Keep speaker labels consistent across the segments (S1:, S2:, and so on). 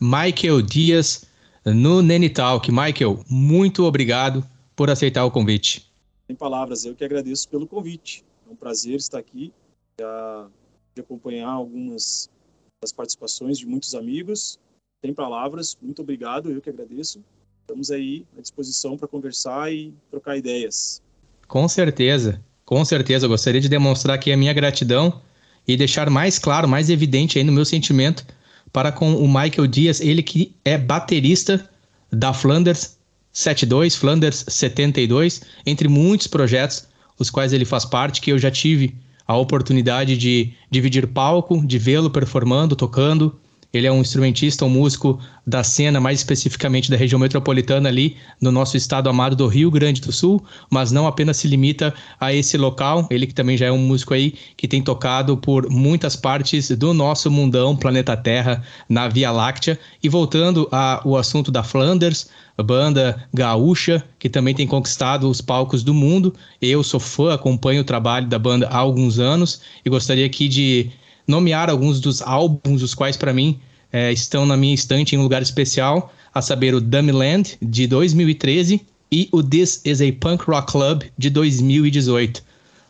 S1: Michael Dias no Nene Talk. Michael, muito obrigado por aceitar o convite.
S2: Sem palavras, eu que agradeço pelo convite. É um prazer estar aqui, de acompanhar algumas das participações de muitos amigos. Sem palavras, muito obrigado, eu que agradeço. Estamos aí à disposição para conversar e trocar ideias.
S1: Com certeza, com certeza. Eu gostaria de demonstrar aqui a minha gratidão e deixar mais claro, mais evidente aí no meu sentimento para com o Michael Dias, ele que é baterista da Flanders 72, Flanders 72, entre muitos projetos os quais ele faz parte, que eu já tive a oportunidade de dividir palco, de vê-lo performando, tocando, ele é um instrumentista, um músico da cena, mais especificamente da região metropolitana ali, no nosso estado amado do Rio Grande do Sul, mas não apenas se limita a esse local. Ele que também já é um músico aí que tem tocado por muitas partes do nosso mundão, planeta Terra, na Via Láctea. E voltando ao assunto da Flanders, banda gaúcha que também tem conquistado os palcos do mundo. Eu sou fã, acompanho o trabalho da banda há alguns anos e gostaria aqui de nomear alguns dos álbuns, os quais para mim é, estão na minha estante em um lugar especial, a saber o Dummyland, de 2013, e o This is a Punk Rock Club, de 2018.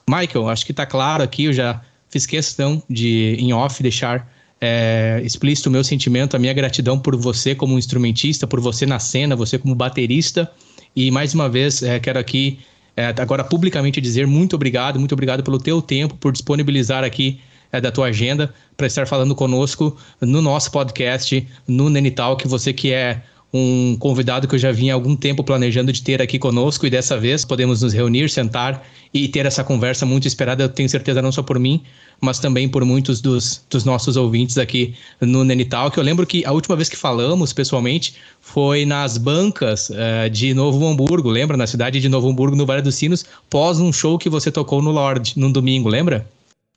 S1: Michael, acho que está claro aqui, eu já fiz questão de, em off, deixar é, explícito o meu sentimento, a minha gratidão por você como instrumentista, por você na cena, você como baterista. E mais uma vez, é, quero aqui, é, agora publicamente dizer muito obrigado, muito obrigado pelo teu tempo, por disponibilizar aqui é, da tua agenda para estar falando conosco no nosso podcast, no Nenital, que você que é um convidado que eu já vinha há algum tempo planejando de ter aqui conosco e dessa vez podemos nos reunir, sentar e ter essa conversa muito esperada, eu tenho certeza não só por mim, mas também por muitos dos, dos nossos ouvintes aqui no Nenital, que eu lembro que a última vez que falamos pessoalmente foi nas bancas uh, de Novo Hamburgo, lembra? Na cidade de Novo Hamburgo, no Vale dos Sinos, pós um show que você tocou no Lorde, num domingo, lembra?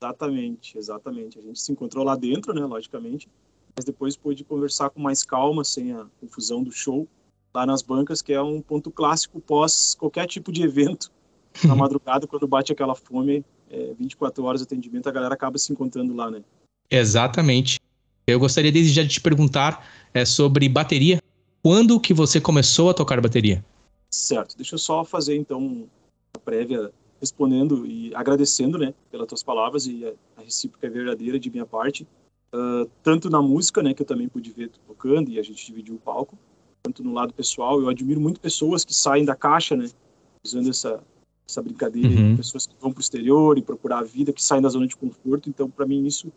S2: Exatamente, exatamente. A gente se encontrou lá dentro, né, logicamente, mas depois pôde conversar com mais calma, sem a confusão do show, lá nas bancas, que é um ponto clássico pós qualquer tipo de evento. Na madrugada, quando bate aquela fome, é, 24 horas de atendimento, a galera acaba se encontrando lá, né?
S1: Exatamente. Eu gostaria desde já de te perguntar é, sobre bateria. Quando que você começou a tocar bateria?
S2: Certo. Deixa eu só fazer, então, uma prévia respondendo e agradecendo, né, pelas tuas palavras e a, a recíproca é verdadeira de minha parte, uh, tanto na música, né, que eu também pude ver tocando e a gente dividiu o palco, tanto no lado pessoal, eu admiro muito pessoas que saem da caixa, né, usando essa essa brincadeira, uhum. pessoas que vão para o exterior e procurar a vida, que saem da zona de conforto. Então, para mim isso,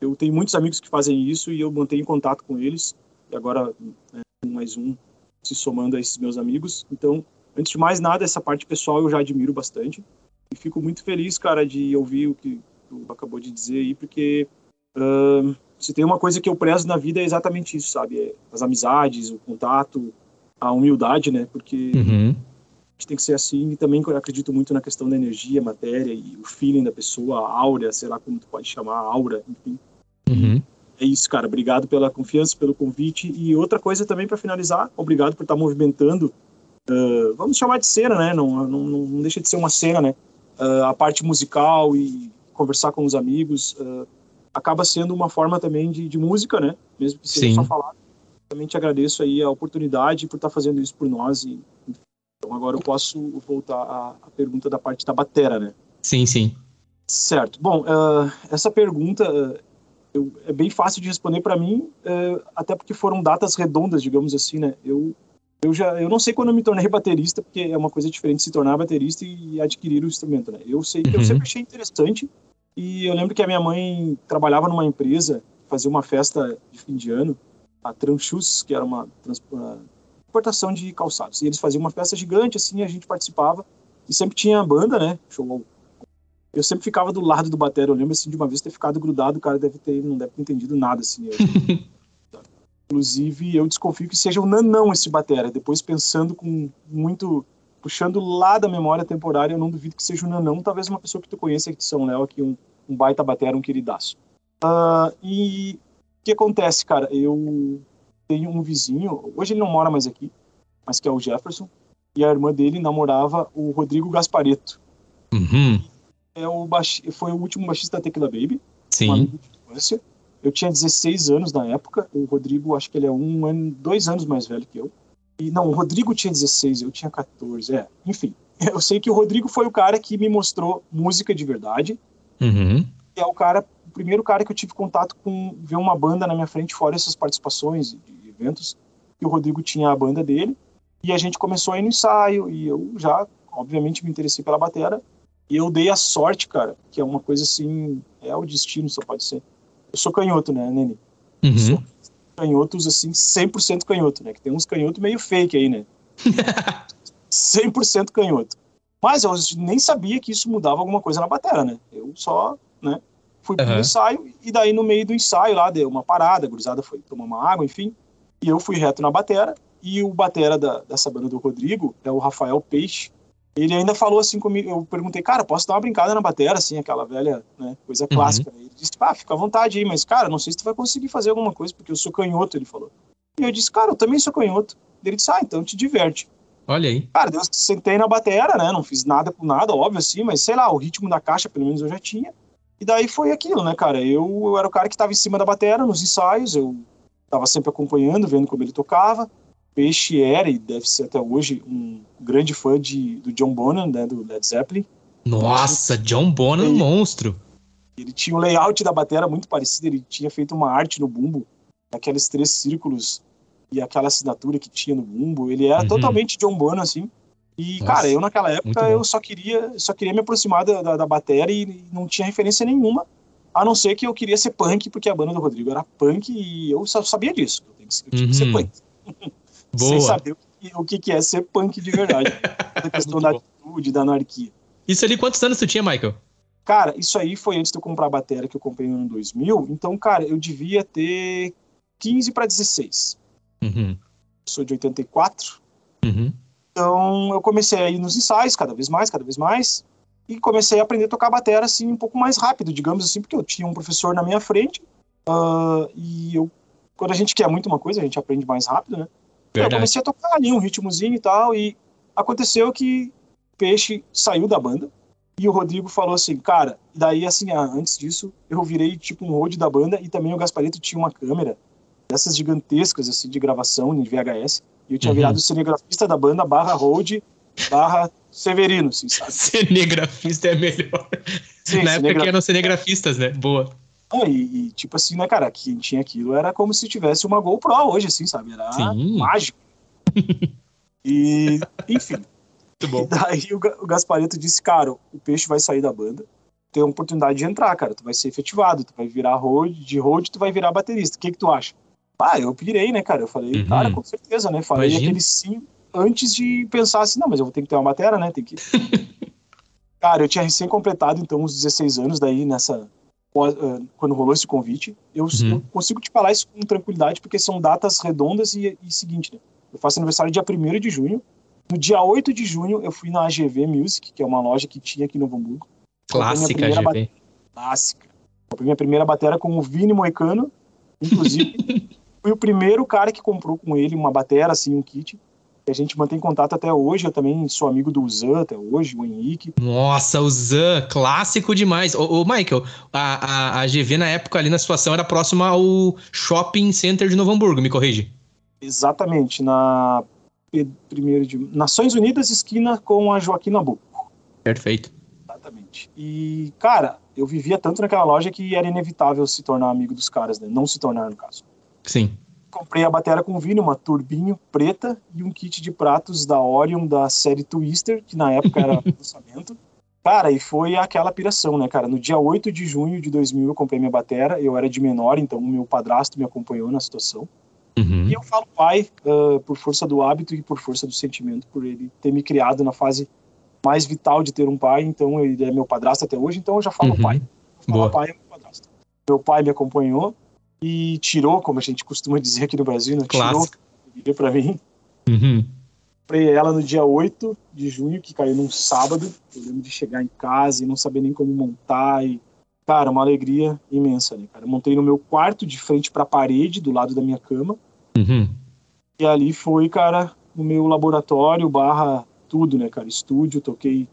S2: eu tenho muitos amigos que fazem isso e eu mantenho contato com eles. E agora né, mais um se somando a esses meus amigos. Então, antes de mais nada, essa parte pessoal eu já admiro bastante. E fico muito feliz, cara, de ouvir o que tu acabou de dizer aí, porque uh, se tem uma coisa que eu prezo na vida é exatamente isso, sabe? É as amizades, o contato, a humildade, né? Porque uhum. a gente tem que ser assim. E também eu acredito muito na questão da energia, matéria e o feeling da pessoa, a aura, sei lá como tu pode chamar, a aura, enfim. Uhum. É isso, cara. Obrigado pela confiança, pelo convite. E outra coisa também para finalizar, obrigado por estar movimentando. Uh, vamos chamar de cena, né? Não, não, não deixa de ser uma cena, né? Uh, a parte musical e conversar com os amigos uh, acaba sendo uma forma também de, de música, né? Mesmo que seja Sim. só falar. Também te agradeço aí a oportunidade por estar fazendo isso por nós e então agora eu posso voltar à, à pergunta da parte da batera, né?
S1: Sim, sim.
S2: Certo. Bom, uh, essa pergunta eu, é bem fácil de responder para mim, até porque foram datas redondas, digamos assim, né? Eu eu já eu não sei quando eu me tornei baterista, porque é uma coisa diferente se tornar baterista e adquirir o instrumento, né? Eu sei que uhum. eu sempre achei interessante e eu lembro que a minha mãe trabalhava numa empresa, fazia uma festa de fim de ano, a Transchus, que era uma, importação de calçados. E eles faziam uma festa gigante assim, a gente participava e sempre tinha banda, né? Show. Eu sempre ficava do lado do batera. Eu lembro assim de uma vez ter ficado grudado, o cara deve ter não deve ter entendido nada assim. Inclusive, eu desconfio que seja o Nanão esse batera. Depois, pensando com muito. puxando lá da memória temporária, eu não duvido que seja o Nanão. Talvez uma pessoa que tu conheça aqui de São Léo, aqui, um, um baita batera, um queridaço. Uh, e o que acontece, cara? Eu tenho um vizinho, hoje ele não mora mais aqui, mas que é o Jefferson, e a irmã dele namorava o Rodrigo Gaspareto.
S1: Uhum.
S2: É o baix... Foi o último baixista da Tequila Baby.
S1: Sim.
S2: infância. Eu tinha 16 anos na época, o Rodrigo, acho que ele é um ano, dois anos mais velho que eu. E não, o Rodrigo tinha 16, eu tinha 14, é. Enfim, eu sei que o Rodrigo foi o cara que me mostrou música de verdade.
S1: Uhum.
S2: É o cara, o primeiro cara que eu tive contato com ver uma banda na minha frente, fora essas participações de eventos. E o Rodrigo tinha a banda dele. E a gente começou a ir no ensaio, e eu já, obviamente, me interessei pela batera. E eu dei a sorte, cara, que é uma coisa assim, é o destino, só pode ser. Eu sou canhoto, né, Nene?
S1: Uhum.
S2: Sou canhotos, assim, 100% canhoto, né? Que tem uns canhotos meio fake aí, né? 100% canhoto. Mas eu nem sabia que isso mudava alguma coisa na batera, né? Eu só, né, fui pro
S1: Uhum.
S2: ensaio e daí no meio do ensaio lá deu uma parada, a gurizada foi tomar uma água, enfim. E eu fui reto na batera e o batera da, dessa banda do Rodrigo é o Rafael Peixe. Ele ainda falou assim comigo, eu perguntei, cara, posso dar uma brincada na batera, assim, aquela velha, né, coisa clássica. Ele disse, ah, fica à vontade aí, mas, cara, não sei se tu vai conseguir fazer alguma coisa, porque eu sou canhoto, ele falou. E eu disse, cara, eu também sou canhoto. Ele disse, ah, então te diverte.
S1: Olha aí.
S2: Cara, eu sentei na batera, né? Não fiz nada com nada, óbvio assim, mas sei lá, o ritmo da caixa, pelo menos eu já tinha. E daí foi aquilo, né, cara? Eu, eu era o cara que tava em cima da batera nos ensaios, eu tava sempre acompanhando, vendo como ele tocava. Peixe era e deve ser até hoje um grande fã de, do John Bonham, né, do Led Zeppelin.
S1: Nossa, John Bonham,
S2: Aí.
S1: monstro.
S2: Ele tinha o layout da batera muito parecido, ele tinha feito uma arte no bumbo, aqueles três círculos e aquela assinatura que tinha no bumbo. Ele era
S1: Uhum.
S2: totalmente John Bonham, assim. E,
S1: Nossa,
S2: cara, eu naquela época eu só queria, só queria me aproximar da, da, da bateria e não tinha referência nenhuma, a não ser que eu queria ser punk, porque a banda do Rodrigo era punk e eu só sabia disso. Eu tinha que ser
S1: Uhum.
S2: punk. Sem
S1: Boa.
S2: saber o que, o que é ser punk de verdade. a questão da atitude, da anarquia.
S1: Isso ali, quantos anos tu tinha, Michael?
S2: Cara, isso aí foi antes de eu comprar a bateria que eu comprei no ano 2000. Então, cara, eu devia ter 15 para 16.
S1: Uhum.
S2: Sou de 84.
S1: Uhum.
S2: Então, eu comecei a ir nos ensaios, cada vez mais, cada vez mais. E comecei a aprender a tocar bateria, assim, um pouco mais rápido, digamos assim, porque eu tinha um professor na minha frente. ah, e eu, quando a gente quer muito uma coisa, a gente aprende mais rápido, né? Eu
S1: Verdade.
S2: comecei a tocar ali um ritmozinho e tal, e aconteceu que Peixe saiu da banda e o Rodrigo falou assim, cara, daí assim, ah, antes disso, eu virei tipo um road da banda e também o Gasparito tinha uma câmera dessas gigantescas assim de gravação em VHS, e eu tinha
S1: Uhum.
S2: virado cinegrafista da banda barra road barra Severino, assim, sabe?
S1: Cinegrafista é melhor.
S2: Sim,
S1: Na época que eram cinegrafistas, né? Boa.
S2: Ah, e, e, tipo assim, né, cara, quem tinha aquilo era como se tivesse uma GoPro hoje, assim, sabe? Era
S1: Sim.
S2: mágico. e, enfim,
S1: Muito bom.
S2: E daí o, o Gasparito disse, cara, o peixe vai sair da banda, tem a oportunidade de entrar, cara, tu vai ser efetivado, tu vai virar road, de road tu vai virar baterista, o que que tu acha? Ah, eu pirei, né, cara, eu falei,
S1: Uhum.
S2: cara, com certeza, né, falei
S1: Imagina.
S2: aquele sim antes de pensar assim, não, mas eu vou ter que ter uma batera, né, tem que... cara, eu tinha recém completado, então, uns 16 anos daí nessa... ah, Quando rolou esse convite, eu,
S1: Uhum.
S2: eu consigo te falar isso com tranquilidade, porque são datas redondas e, e seguinte, né? Eu faço aniversário dia 1 de junho, no dia 8 de junho, eu fui na AGV Music, que é uma loja que tinha aqui Novo Hamburgo.
S1: Clássica
S2: primeira
S1: GV.
S2: Clássica. Comprei minha primeira bateria com o Vini Moicano. Inclusive, fui o primeiro cara que comprou com ele uma bateria, assim, um kit. A gente mantém contato até hoje. Eu também sou amigo do Zan até hoje, o Henrique.
S1: Nossa, o Zan, clássico demais. Ô, ô, Michael, a, a, a GV na época ali na situação era próxima ao Shopping Center de Novo Hamburgo, me corrige.
S2: Exatamente, na primeiro de Nações Unidas, esquina com a Joaquim Nabuco.
S1: Perfeito.
S2: Exatamente. E, cara, eu vivia tanto naquela loja que era inevitável se tornar amigo dos caras, né? Não se tornar, no caso.
S1: Sim.
S2: Comprei a bateria com vinho, uma turbinho preta e um kit de pratos da Orion da série Twister, que na época era lançamento. Cara, e foi aquela piração, né, cara? No dia 8 de junho de 2000 eu comprei minha bateria, eu era de menor, então o meu padrasto me acompanhou na situação.
S1: Uhum.
S2: E eu falo pai ah, por força do hábito e por força do sentimento, por ele ter me criado na fase mais vital de ter um pai, então ele é meu padrasto até hoje, então eu já falo
S1: Uhum.
S2: pai.
S1: Boa.
S2: falar pai é meu padrasto. Meu pai me acompanhou e tirou, como a gente costuma dizer aqui no Brasil, né? tirou
S1: Clássico.
S2: e para mim.
S1: Uhum.
S2: Comprei ela no dia 8 de junho, que caiu num sábado. Eu lembro de chegar em casa e não saber nem como montar. E, cara, uma alegria imensa, né, cara? Eu montei no meu quarto, de frente para a parede, do lado da minha cama.
S1: Uhum.
S2: E ali foi, cara, o meu laboratório barra tudo, né, cara? Estúdio, toquei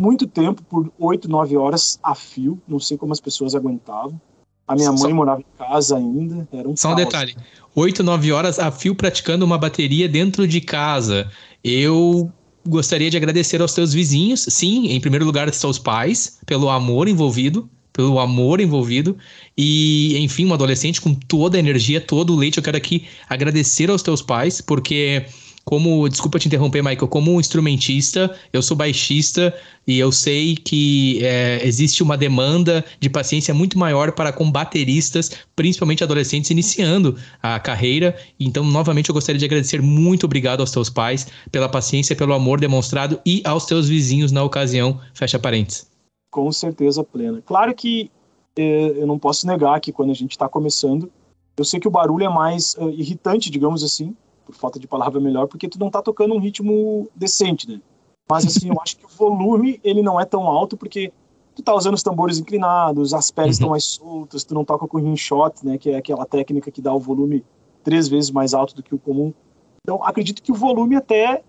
S2: muito tempo, por 8, 9 horas a fio. Não sei como as pessoas aguentavam. A minha mãe só, morava em casa ainda, era um
S1: Só um detalhe, 8, 9 horas a fio praticando uma bateria dentro de casa. Eu gostaria de agradecer aos teus vizinhos, sim, em primeiro lugar, aos seus pais, pelo amor envolvido, pelo amor envolvido. E, enfim, um adolescente com toda a energia, todo o leite. Eu quero aqui agradecer aos teus pais, porque como, desculpa te interromper, Michael, como instrumentista, eu sou baixista e eu sei que é, existe uma demanda de paciência muito maior para com bateristas, principalmente adolescentes iniciando a carreira. Então, novamente, eu gostaria de agradecer muito obrigado aos teus pais pela paciência, pelo amor demonstrado e aos teus vizinhos na ocasião. Fecha parênteses.
S2: Com certeza plena. Claro que é, eu não posso negar que quando a gente está começando, eu sei que o barulho é mais uh, irritante, digamos assim, por falta de palavra melhor, porque tu não tá tocando um ritmo decente, né? Mas assim, eu acho que o volume ele não é tão alto porque tu tá usando os tambores inclinados, as peles estão uhum. mais soltas, tu não toca com rim shot, né, que é aquela técnica que dá o volume três vezes mais alto do que o comum. Então, acredito que o volume até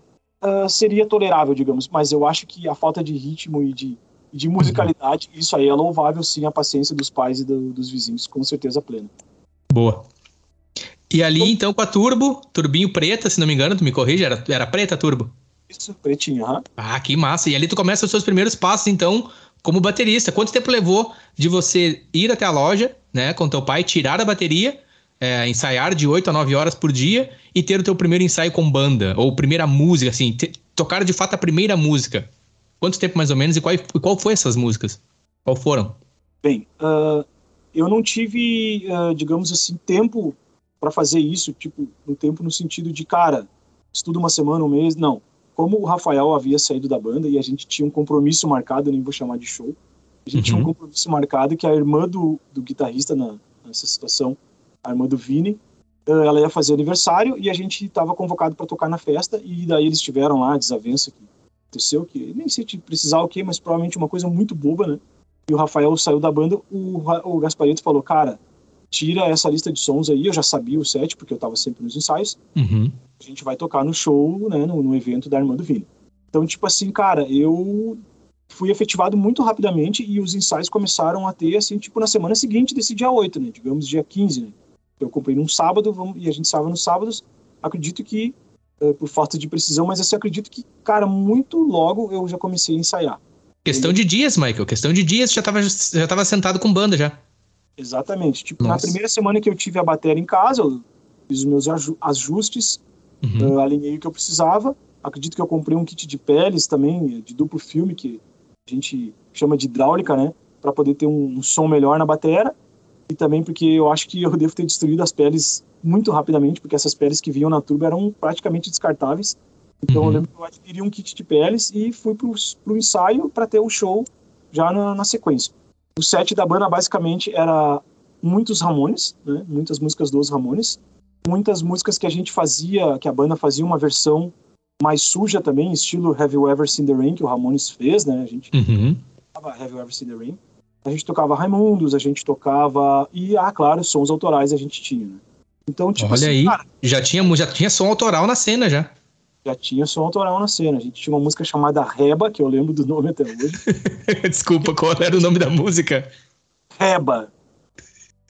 S2: uh, seria tolerável, digamos, mas eu acho que a falta de ritmo e de, de musicalidade, isso aí é louvável sim a paciência dos pais e do, dos vizinhos, com certeza plena.
S1: Boa. E ali, então, com a turbo, turbinho preta, se não me engano, tu me corrige, era, era preta a turbo?
S2: Isso, pretinha, aham.
S1: Ah, que massa. E ali tu começa os seus primeiros passos, então, como baterista. Quanto tempo levou de você ir até a loja, né, com teu pai, tirar a bateria, é, ensaiar de 8 a 9 horas por dia e ter o teu primeiro ensaio com banda, ou primeira música, assim, te, tocar de fato a primeira música? Quanto tempo mais ou menos e qual, qual foi essas músicas? Qual foram?
S2: Bem, uh, eu não tive, uh, digamos assim, tempo para fazer isso, tipo, no tempo no sentido de, cara, estuda uma semana, um mês, não. Como o Rafael havia saído da banda e a gente tinha um compromisso marcado, nem vou chamar de show, a gente uhum. tinha um uhum. compromisso marcado que a irmã do, do guitarrista na, nessa situação, a irmã do Vini, ela ia fazer aniversário e a gente estava convocado para tocar na festa e daí eles tiveram lá a desavença que aconteceu, que nem sei te precisar o quê, mas provavelmente uma coisa muito boba, né? E o Rafael saiu da banda, o, o Gasparito falou, cara, tira essa lista de sons aí, eu já sabia o set, porque eu estava sempre nos ensaios.
S1: Uhum.
S2: A gente vai tocar no show, né, no, no evento da Irmã do Vini. Então, tipo assim, cara, eu fui efetivado muito rapidamente e os ensaios começaram a ter, assim, tipo, na semana seguinte desse dia 8, né, digamos dia 15, né. Eu comprei num sábado vamos, e a gente estava nos sábados. Acredito que, uh, por falta de precisão, mas assim, acredito que, cara, muito logo eu já comecei a ensaiar.
S1: Questão de dias, Michael. Questão de dias, já estava já tava sentado com banda já.
S2: Exatamente. Tipo, Nossa. na primeira semana que eu tive a bateria em casa, eu fiz os meus ajustes, uhum. uh, alinhei o que eu precisava. Acredito que eu comprei um kit de peles também, de duplo filme, que a gente chama de hidráulica, né? Para poder ter um, um, som melhor na bateria. E também porque eu acho que eu devo ter destruído as peles muito rapidamente, porque essas peles que vinham na turbo eram praticamente descartáveis. Então uhum. eu lembro que eu adquiri um kit de peles e fui para o ensaio para ter o show já na, na sequência. O set da banda basicamente era muitos Ramones, né? muitas músicas dos Ramones, muitas músicas que a gente fazia, que a banda fazia uma versão mais suja também, estilo Have You Ever Seen the Rain, que o Ramones fez, né? A gente
S1: uhum.
S2: tocava Have You Ever Seen the Rain. A gente tocava Raimundos, a gente tocava. E, ah, claro, sons autorais a gente tinha, né?
S1: Então, tipo Olha assim, aí, cara, já, tinha, já tinha som autoral na cena já
S2: já tinha som autoral na cena. A gente tinha uma música chamada Reba, que eu lembro do nome até hoje.
S1: Desculpa, qual era o nome da música?
S2: Reba.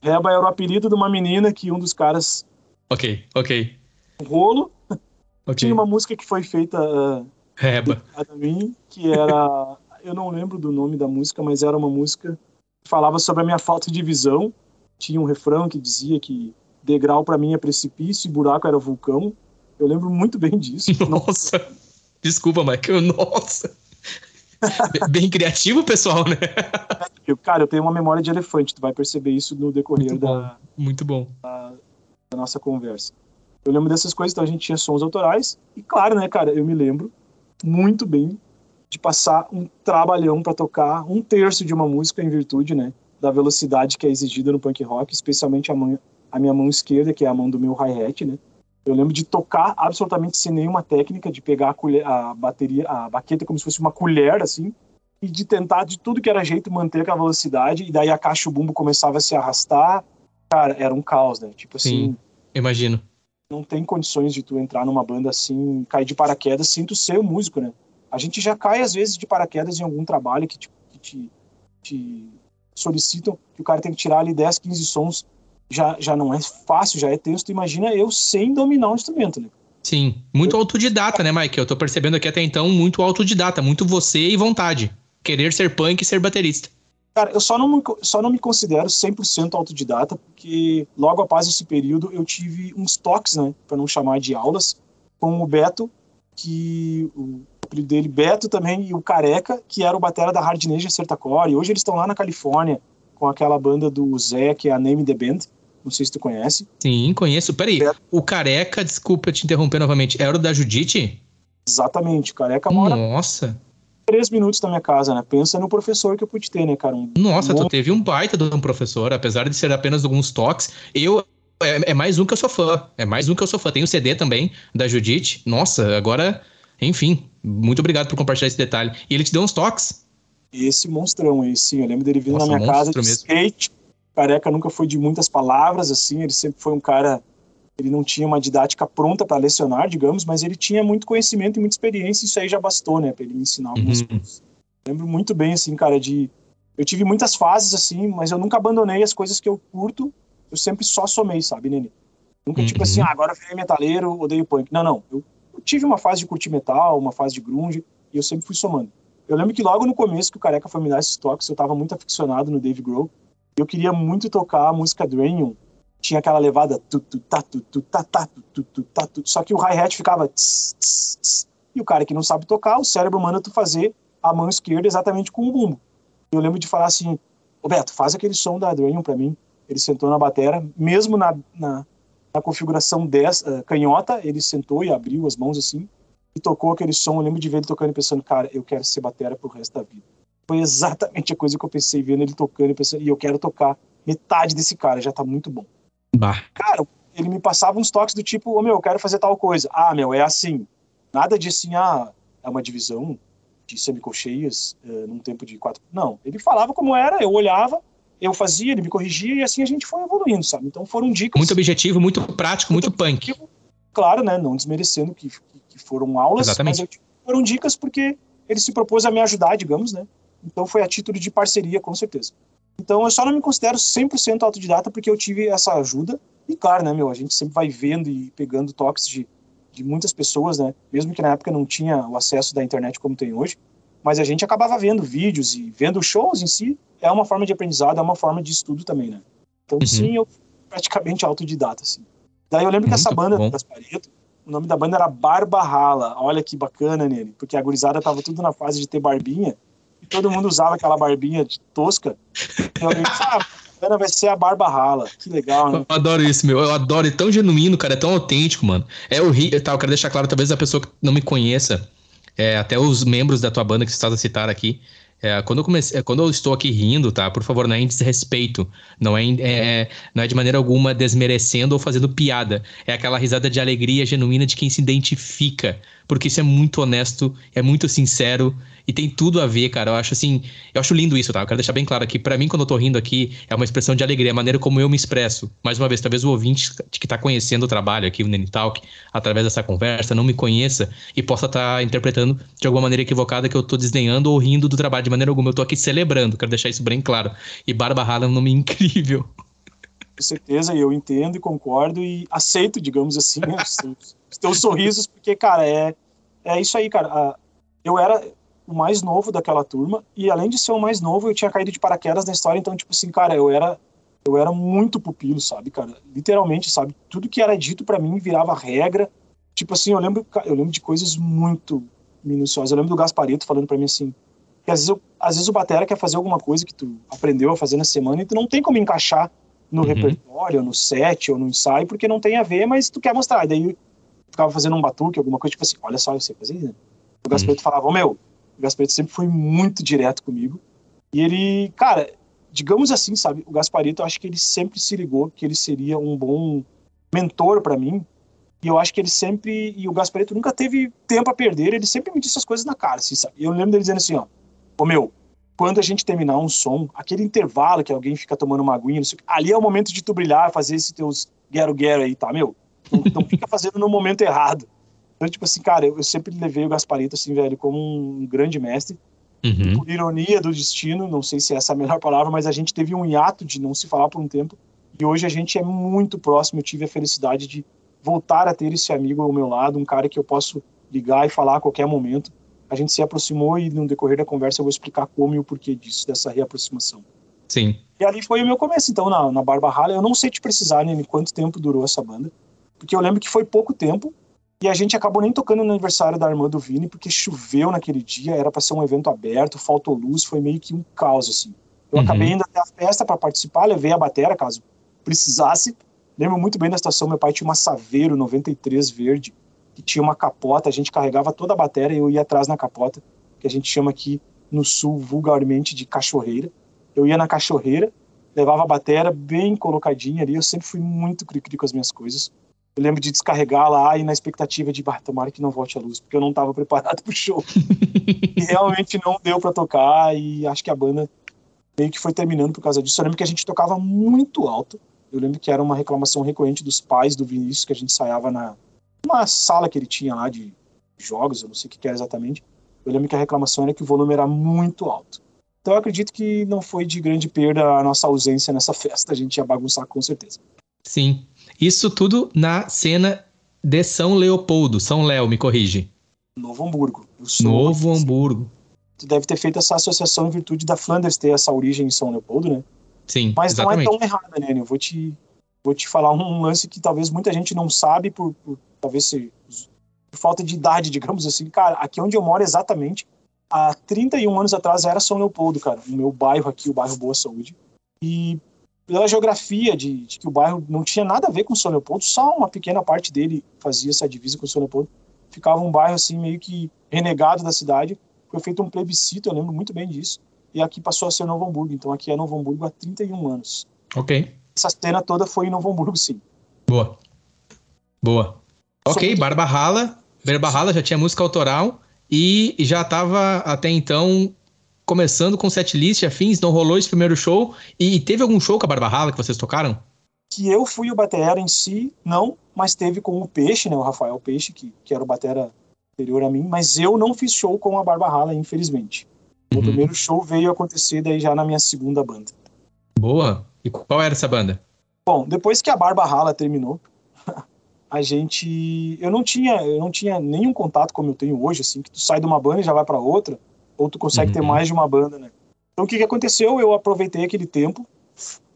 S2: Reba era o apelido de uma menina que um dos caras.
S1: Ok, ok.
S2: Rolo. Okay. Tinha uma música que foi feita. Uh,
S1: Reba.
S2: A mim, que era. eu não lembro do nome da música, mas era uma música que falava sobre a minha falta de visão. Tinha um refrão que dizia que degrau para mim é precipício e buraco era vulcão. Eu lembro muito bem disso.
S1: Nossa! Desculpa, Michael. Nossa! bem criativo, pessoal, né?
S2: cara, eu tenho uma memória de elefante. Tu vai perceber isso no decorrer
S1: muito
S2: da,
S1: muito bom.
S2: Da, da, nossa conversa. Eu lembro dessas coisas, então a gente tinha sons autorais. E claro, né, cara, eu me lembro muito bem de passar um trabalhão para tocar um terço de uma música em virtude, né, da velocidade que é exigida no punk rock, especialmente a, mão, a minha mão esquerda, que é a mão do meu hi-hat, né? Eu lembro de tocar absolutamente sem nenhuma técnica, de pegar a, colher, a bateria, a baqueta como se fosse uma colher, assim, e de tentar de tudo que era jeito manter aquela velocidade, e daí a caixa o bumbo começava a se arrastar. Cara, era um caos, né? Tipo assim. Sim,
S1: imagino.
S2: Não tem condições de tu entrar numa banda assim, cair de paraquedas tu ser o músico, né? A gente já cai às vezes de paraquedas em algum trabalho que, te, que te, te solicitam que o cara tem que tirar ali 10, 15 sons, já, já não é fácil, já é. Tu imagina eu sem dominar o instrumento, né?
S1: Sim, muito eu... autodidata, né, Mike? Eu tô percebendo aqui até então muito autodidata, muito você e vontade. Querer ser punk e ser baterista.
S2: Cara, eu só não, só não me considero 100% autodidata, porque logo após esse período eu tive uns toques, né, para não chamar de aulas, com o Beto, que o apelido dele Beto também, e o Careca, que era o batera da Hard Ninja Certacore, e hoje eles estão lá na Califórnia com aquela banda do Zé, que é a Name the Band, não sei se tu conhece.
S1: Sim, conheço. Peraí, Beto. o Careca, desculpa te interromper novamente, era o da Judite?
S2: Exatamente, o Careca mora...
S1: Nossa!
S2: Três minutos da minha casa, né? Pensa no professor que eu pude ter, né, cara? Um
S1: Nossa, bom... tu teve um baita de um professor, apesar de ser apenas alguns toques. Eu é, é, mais um que eu sou fã. É mais um que eu sou fã. Tem o CD também da Judite. Nossa, agora, enfim, muito obrigado por compartilhar esse detalhe. E ele te deu uns toques.
S2: Esse monstrão aí, sim. Eu lembro dele vindo Nossa, na minha casa de mesmo. skate. Careca nunca foi de muitas palavras, assim. Ele sempre foi um cara. Ele não tinha uma didática pronta para lecionar, digamos, mas ele tinha muito conhecimento e muita experiência. E isso aí já bastou, né, para ele me ensinar algumas uhum. coisas. Lembro muito bem, assim, cara, de. Eu tive muitas fases, assim, mas eu nunca abandonei as coisas que eu curto eu sempre só somei, sabe, Nene? Nunca, uhum. tipo assim, uhum. ah, agora virei metaleiro, odeio punk. Não, não. Eu, eu, tive uma fase de curtir metal, uma fase de grunge, e eu sempre fui somando. Eu lembro que logo no começo que o Careca foi me dar esses toques, eu tava muito aficionado no Dave Grohl. Eu queria muito tocar a música Dranium. Tinha aquela levada tu tu tá tu tu tá tá tu tu tu. Só que o hi-hat ficava tss, tss, e o cara que não sabe tocar, o cérebro manda tu fazer a mão esquerda exatamente com o bumbo. Eu lembro de falar assim: "Ô Beto, faz aquele som da Dranium para mim". Ele sentou na batera, mesmo na, na, na configuração 10, uh, canhota, ele sentou e abriu as mãos assim e tocou aquele som. Eu lembro de ver ele tocando e pensando, cara, eu quero ser batera pro resto da vida. Foi exatamente a coisa que eu pensei vendo ele tocando e pensando, e eu quero tocar metade desse cara, já tá muito bom.
S1: Bah.
S2: Cara, ele me passava uns toques do tipo, ô oh, meu, eu quero fazer tal coisa. Ah, meu, é assim. Nada de assim, ah, é uma divisão de semicolcheias uh, num tempo de quatro. Não, ele falava como era, eu olhava, eu fazia, ele me corrigia e assim a gente foi evoluindo, sabe? Então foram dicas.
S1: Muito objetivo, muito prático, muito, muito punk.
S2: Claro, né? Não desmerecendo que, que foram aulas,
S1: Exatamente. mas
S2: foram dicas porque ele se propôs a me ajudar, digamos, né? Então foi a título de parceria, com certeza. Então eu só não me considero 100% autodidata porque eu tive essa ajuda. E claro, né, meu, a gente sempre vai vendo e pegando toques de, de muitas pessoas, né? Mesmo que na época não tinha o acesso da internet como tem hoje. Mas a gente acabava vendo vídeos e vendo shows em si é uma forma de aprendizado, é uma forma de estudo também, né? Então, uhum. sim, eu praticamente autodidata, assim. Daí eu lembro Muito que essa banda bom. das Pareto, o nome da banda era Barba Rala. Olha que bacana nele, porque a gurizada tava tudo na fase de ter barbinha, todo mundo usava aquela barbinha de tosca. Então, eu disse, ah, vai ser a Barba Rala. Que legal, né?
S1: Eu adoro isso, meu. Eu adoro. É tão genuíno, cara. É tão autêntico, mano. É horrível. Tá, eu quero deixar claro, talvez a pessoa que não me conheça, é, até os membros da tua banda que você está a citar aqui, é, quando, eu comecei, é, quando eu estou aqui rindo, tá? Por favor, não é em desrespeito. Não é, é, não é de maneira alguma desmerecendo ou fazendo piada. É aquela risada de alegria genuína de quem se identifica. Porque isso é muito honesto, é muito sincero e tem tudo a ver, cara. Eu acho assim, eu acho lindo isso, tá? Eu quero deixar bem claro aqui, para mim quando eu tô rindo aqui, é uma expressão de alegria, é a maneira como eu me expresso. Mais uma vez, talvez o ouvinte que tá conhecendo o trabalho aqui, o Nene Talk, através dessa conversa, não me conheça e possa estar tá interpretando de alguma maneira equivocada que eu tô desdenhando ou rindo do trabalho de maneira alguma. Eu tô aqui celebrando, quero deixar isso bem claro. E Barba Rala é um nome incrível.
S2: Com certeza, eu entendo e concordo e aceito, digamos assim, os, os teus sorrisos, porque, cara, é, é isso aí, cara. Eu era, o mais novo daquela turma, e além de ser o mais novo, eu tinha caído de paraquedas na história, então, tipo assim, cara, eu era eu era muito pupilo, sabe, cara? Literalmente, sabe? Tudo que era dito para mim virava regra. Tipo assim, eu lembro, eu lembro de coisas muito minuciosas. Eu lembro do Gasparito falando para mim assim, que às vezes, eu, às vezes o batera quer fazer alguma coisa que tu aprendeu a fazer na semana e tu não tem como encaixar no uhum. repertório, no set ou no ensaio, porque não tem a ver, mas tu quer mostrar. E daí ficava fazendo um batuque, alguma coisa, tipo assim, olha só, eu sei fazer isso. O Gasparito uhum. falava, meu, o Gasparito sempre foi muito direto comigo. E ele, cara, digamos assim, sabe, o Gasparito, eu acho que ele sempre se ligou que ele seria um bom mentor para mim. E eu acho que ele sempre, e o Gasparito nunca teve tempo a perder, ele sempre me disse as coisas na cara, assim, sabe? E eu lembro dele dizendo assim, ó, ô meu, quando a gente terminar um som, aquele intervalo que alguém fica tomando uma aguinha, sei, ali é o momento de tu brilhar, fazer esses teus guero-guero aí, tá, meu? Não, não fica fazendo no momento errado. Então, tipo assim, cara, eu, eu sempre levei o Gasparito, assim, velho, como um grande mestre. Uhum. Por ironia do destino, não sei se essa é a melhor palavra, mas a gente teve um hiato de não se falar por um tempo. E hoje a gente é muito próximo. Eu tive a felicidade de voltar a ter esse amigo ao meu lado, um cara que eu posso ligar e falar a qualquer momento. A gente se aproximou e no decorrer da conversa eu vou explicar como e o porquê disso, dessa reaproximação.
S1: Sim.
S2: E ali foi o meu começo, então, na, na Barba Rala. Eu não sei te precisar, nem quanto tempo durou essa banda, porque eu lembro que foi pouco tempo, e a gente acabou nem tocando no aniversário da irmã do Vini, porque choveu naquele dia, era para ser um evento aberto, faltou luz, foi meio que um caos, assim. Eu uhum. acabei indo até a festa para participar, levei a batera, caso precisasse. Lembro muito bem da situação, meu pai tinha uma Saveiro 93 verde, que tinha uma capota, a gente carregava toda a bateria e eu ia atrás na capota, que a gente chama aqui no sul vulgarmente de cachorreira. Eu ia na cachorreira, levava a bateria bem colocadinha ali, eu sempre fui muito cri-cri com as minhas coisas. Eu lembro de descarregar lá e na expectativa de, bah, tomara que não volte a luz, porque eu não estava preparado pro show. e realmente não deu para tocar e acho que a banda meio que foi terminando por causa disso. Eu lembro que a gente tocava muito alto. Eu lembro que era uma reclamação recorrente dos pais do Vinícius, que a gente ensaiava na, uma sala que ele tinha lá de jogos, eu não sei o que era exatamente. Eu lembro que a reclamação era que o volume era muito alto. Então eu acredito que não foi de grande perda a nossa ausência nessa festa, a gente ia bagunçar com certeza.
S1: Sim. Isso tudo na cena de São Leopoldo, São Léo, me corrige.
S2: Novo Hamburgo.
S1: Novo Hamburgo.
S2: Tu deve ter feito essa associação em virtude da Flanders ter essa origem em São Leopoldo, né?
S1: Sim,
S2: Mas
S1: exatamente.
S2: não é tão errada, né? Eu vou te, vou te falar um lance que talvez muita gente não sabe por, por talvez se, por falta de idade, digamos assim. Cara, aqui onde eu moro exatamente, há 31 anos atrás era São Leopoldo, cara. O meu bairro aqui, o bairro Boa Saúde. E pela geografia de, de, que o bairro não tinha nada a ver com São Leopoldo, só uma pequena parte dele fazia essa divisa com São Leopoldo. Ficava um bairro assim meio que renegado da cidade. Foi feito um plebiscito, eu lembro muito bem disso. E aqui passou a ser Novo Hamburgo. Então aqui é Novo Hamburgo há 31 anos.
S1: Ok.
S2: Essa cena toda foi em Novo Hamburgo, sim.
S1: Boa. Boa. Ok, Barba Rala. Barba Rala já tinha música autoral e já estava até então começando com setlist afins, não rolou esse primeiro show. E teve algum show com a Barba Rala que vocês tocaram?
S2: Que eu fui o batera em si, não, mas teve com o Peixe, né, o Rafael Peixe, que, que era o batera anterior a mim, mas eu não fiz show com a Barba Rala, infelizmente. O uhum. primeiro show veio acontecer daí já na minha segunda banda.
S1: Boa. E qual era essa banda?
S2: Bom, depois que a Barba Rala terminou, a gente eu não tinha eu não tinha nenhum contato como eu tenho hoje assim que tu sai de uma banda e já vai para outra ou tu consegue uhum. ter mais de uma banda né? Então o que, que aconteceu? Eu aproveitei aquele tempo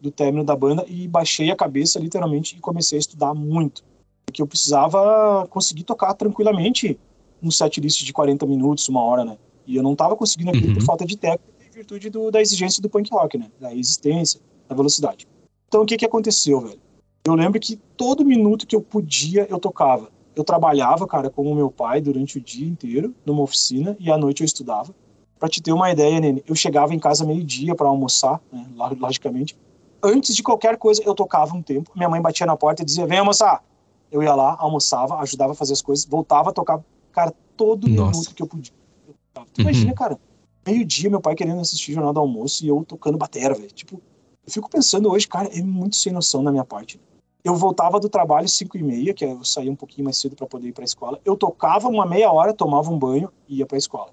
S2: do término da banda e baixei a cabeça literalmente e comecei a estudar muito. Porque eu precisava conseguir tocar tranquilamente um set list de 40 minutos uma hora né? E eu não estava conseguindo aquilo uhum. por falta de técnica em virtude do, da exigência do punk rock né? Da resistência da velocidade. Então o que que aconteceu velho eu lembro que todo minuto que eu podia, eu tocava. Eu trabalhava, cara, com o meu pai durante o dia inteiro, numa oficina, e à noite eu estudava. Para te ter uma ideia, Nene, eu chegava em casa meio-dia para almoçar, né, logicamente. Antes de qualquer coisa, eu tocava um tempo. Minha mãe batia na porta e dizia: Vem almoçar. Eu ia lá, almoçava, ajudava a fazer as coisas, voltava a tocar, cara, todo Nossa. minuto que eu podia. Eu tu uhum. imagina, cara, meio-dia, meu pai querendo assistir Jornal do Almoço e eu tocando batera, velho. Tipo, eu fico pensando hoje, cara, é muito sem noção na minha parte eu voltava do trabalho às 5 e meia, que eu saía um pouquinho mais cedo para poder ir para a escola. Eu tocava uma meia hora, tomava um banho e ia para a escola.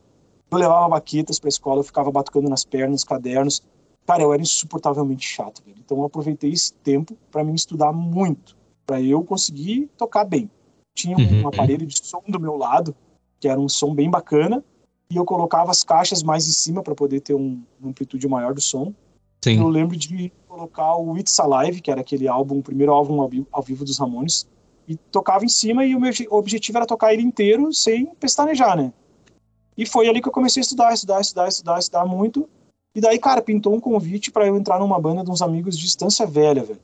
S2: Eu levava baquetas para a escola, eu ficava batucando nas pernas, nos cadernos. Cara, eu era insuportavelmente chato, velho. Então eu aproveitei esse tempo para me estudar muito, para eu conseguir tocar bem. Tinha um uhum. aparelho de som do meu lado, que era um som bem bacana, e eu colocava as caixas mais em cima para poder ter um, uma amplitude maior do som. Sim. Eu lembro de colocar o It's Alive, que era aquele álbum, o primeiro álbum ao vivo, ao vivo dos Ramones, e tocava em cima e o meu objetivo era tocar ele inteiro sem pestanejar, né? E foi ali que eu comecei a estudar, estudar, estudar, estudar, estudar muito. E daí, cara, pintou um convite para eu entrar numa banda de uns amigos de Estância Velha, velho.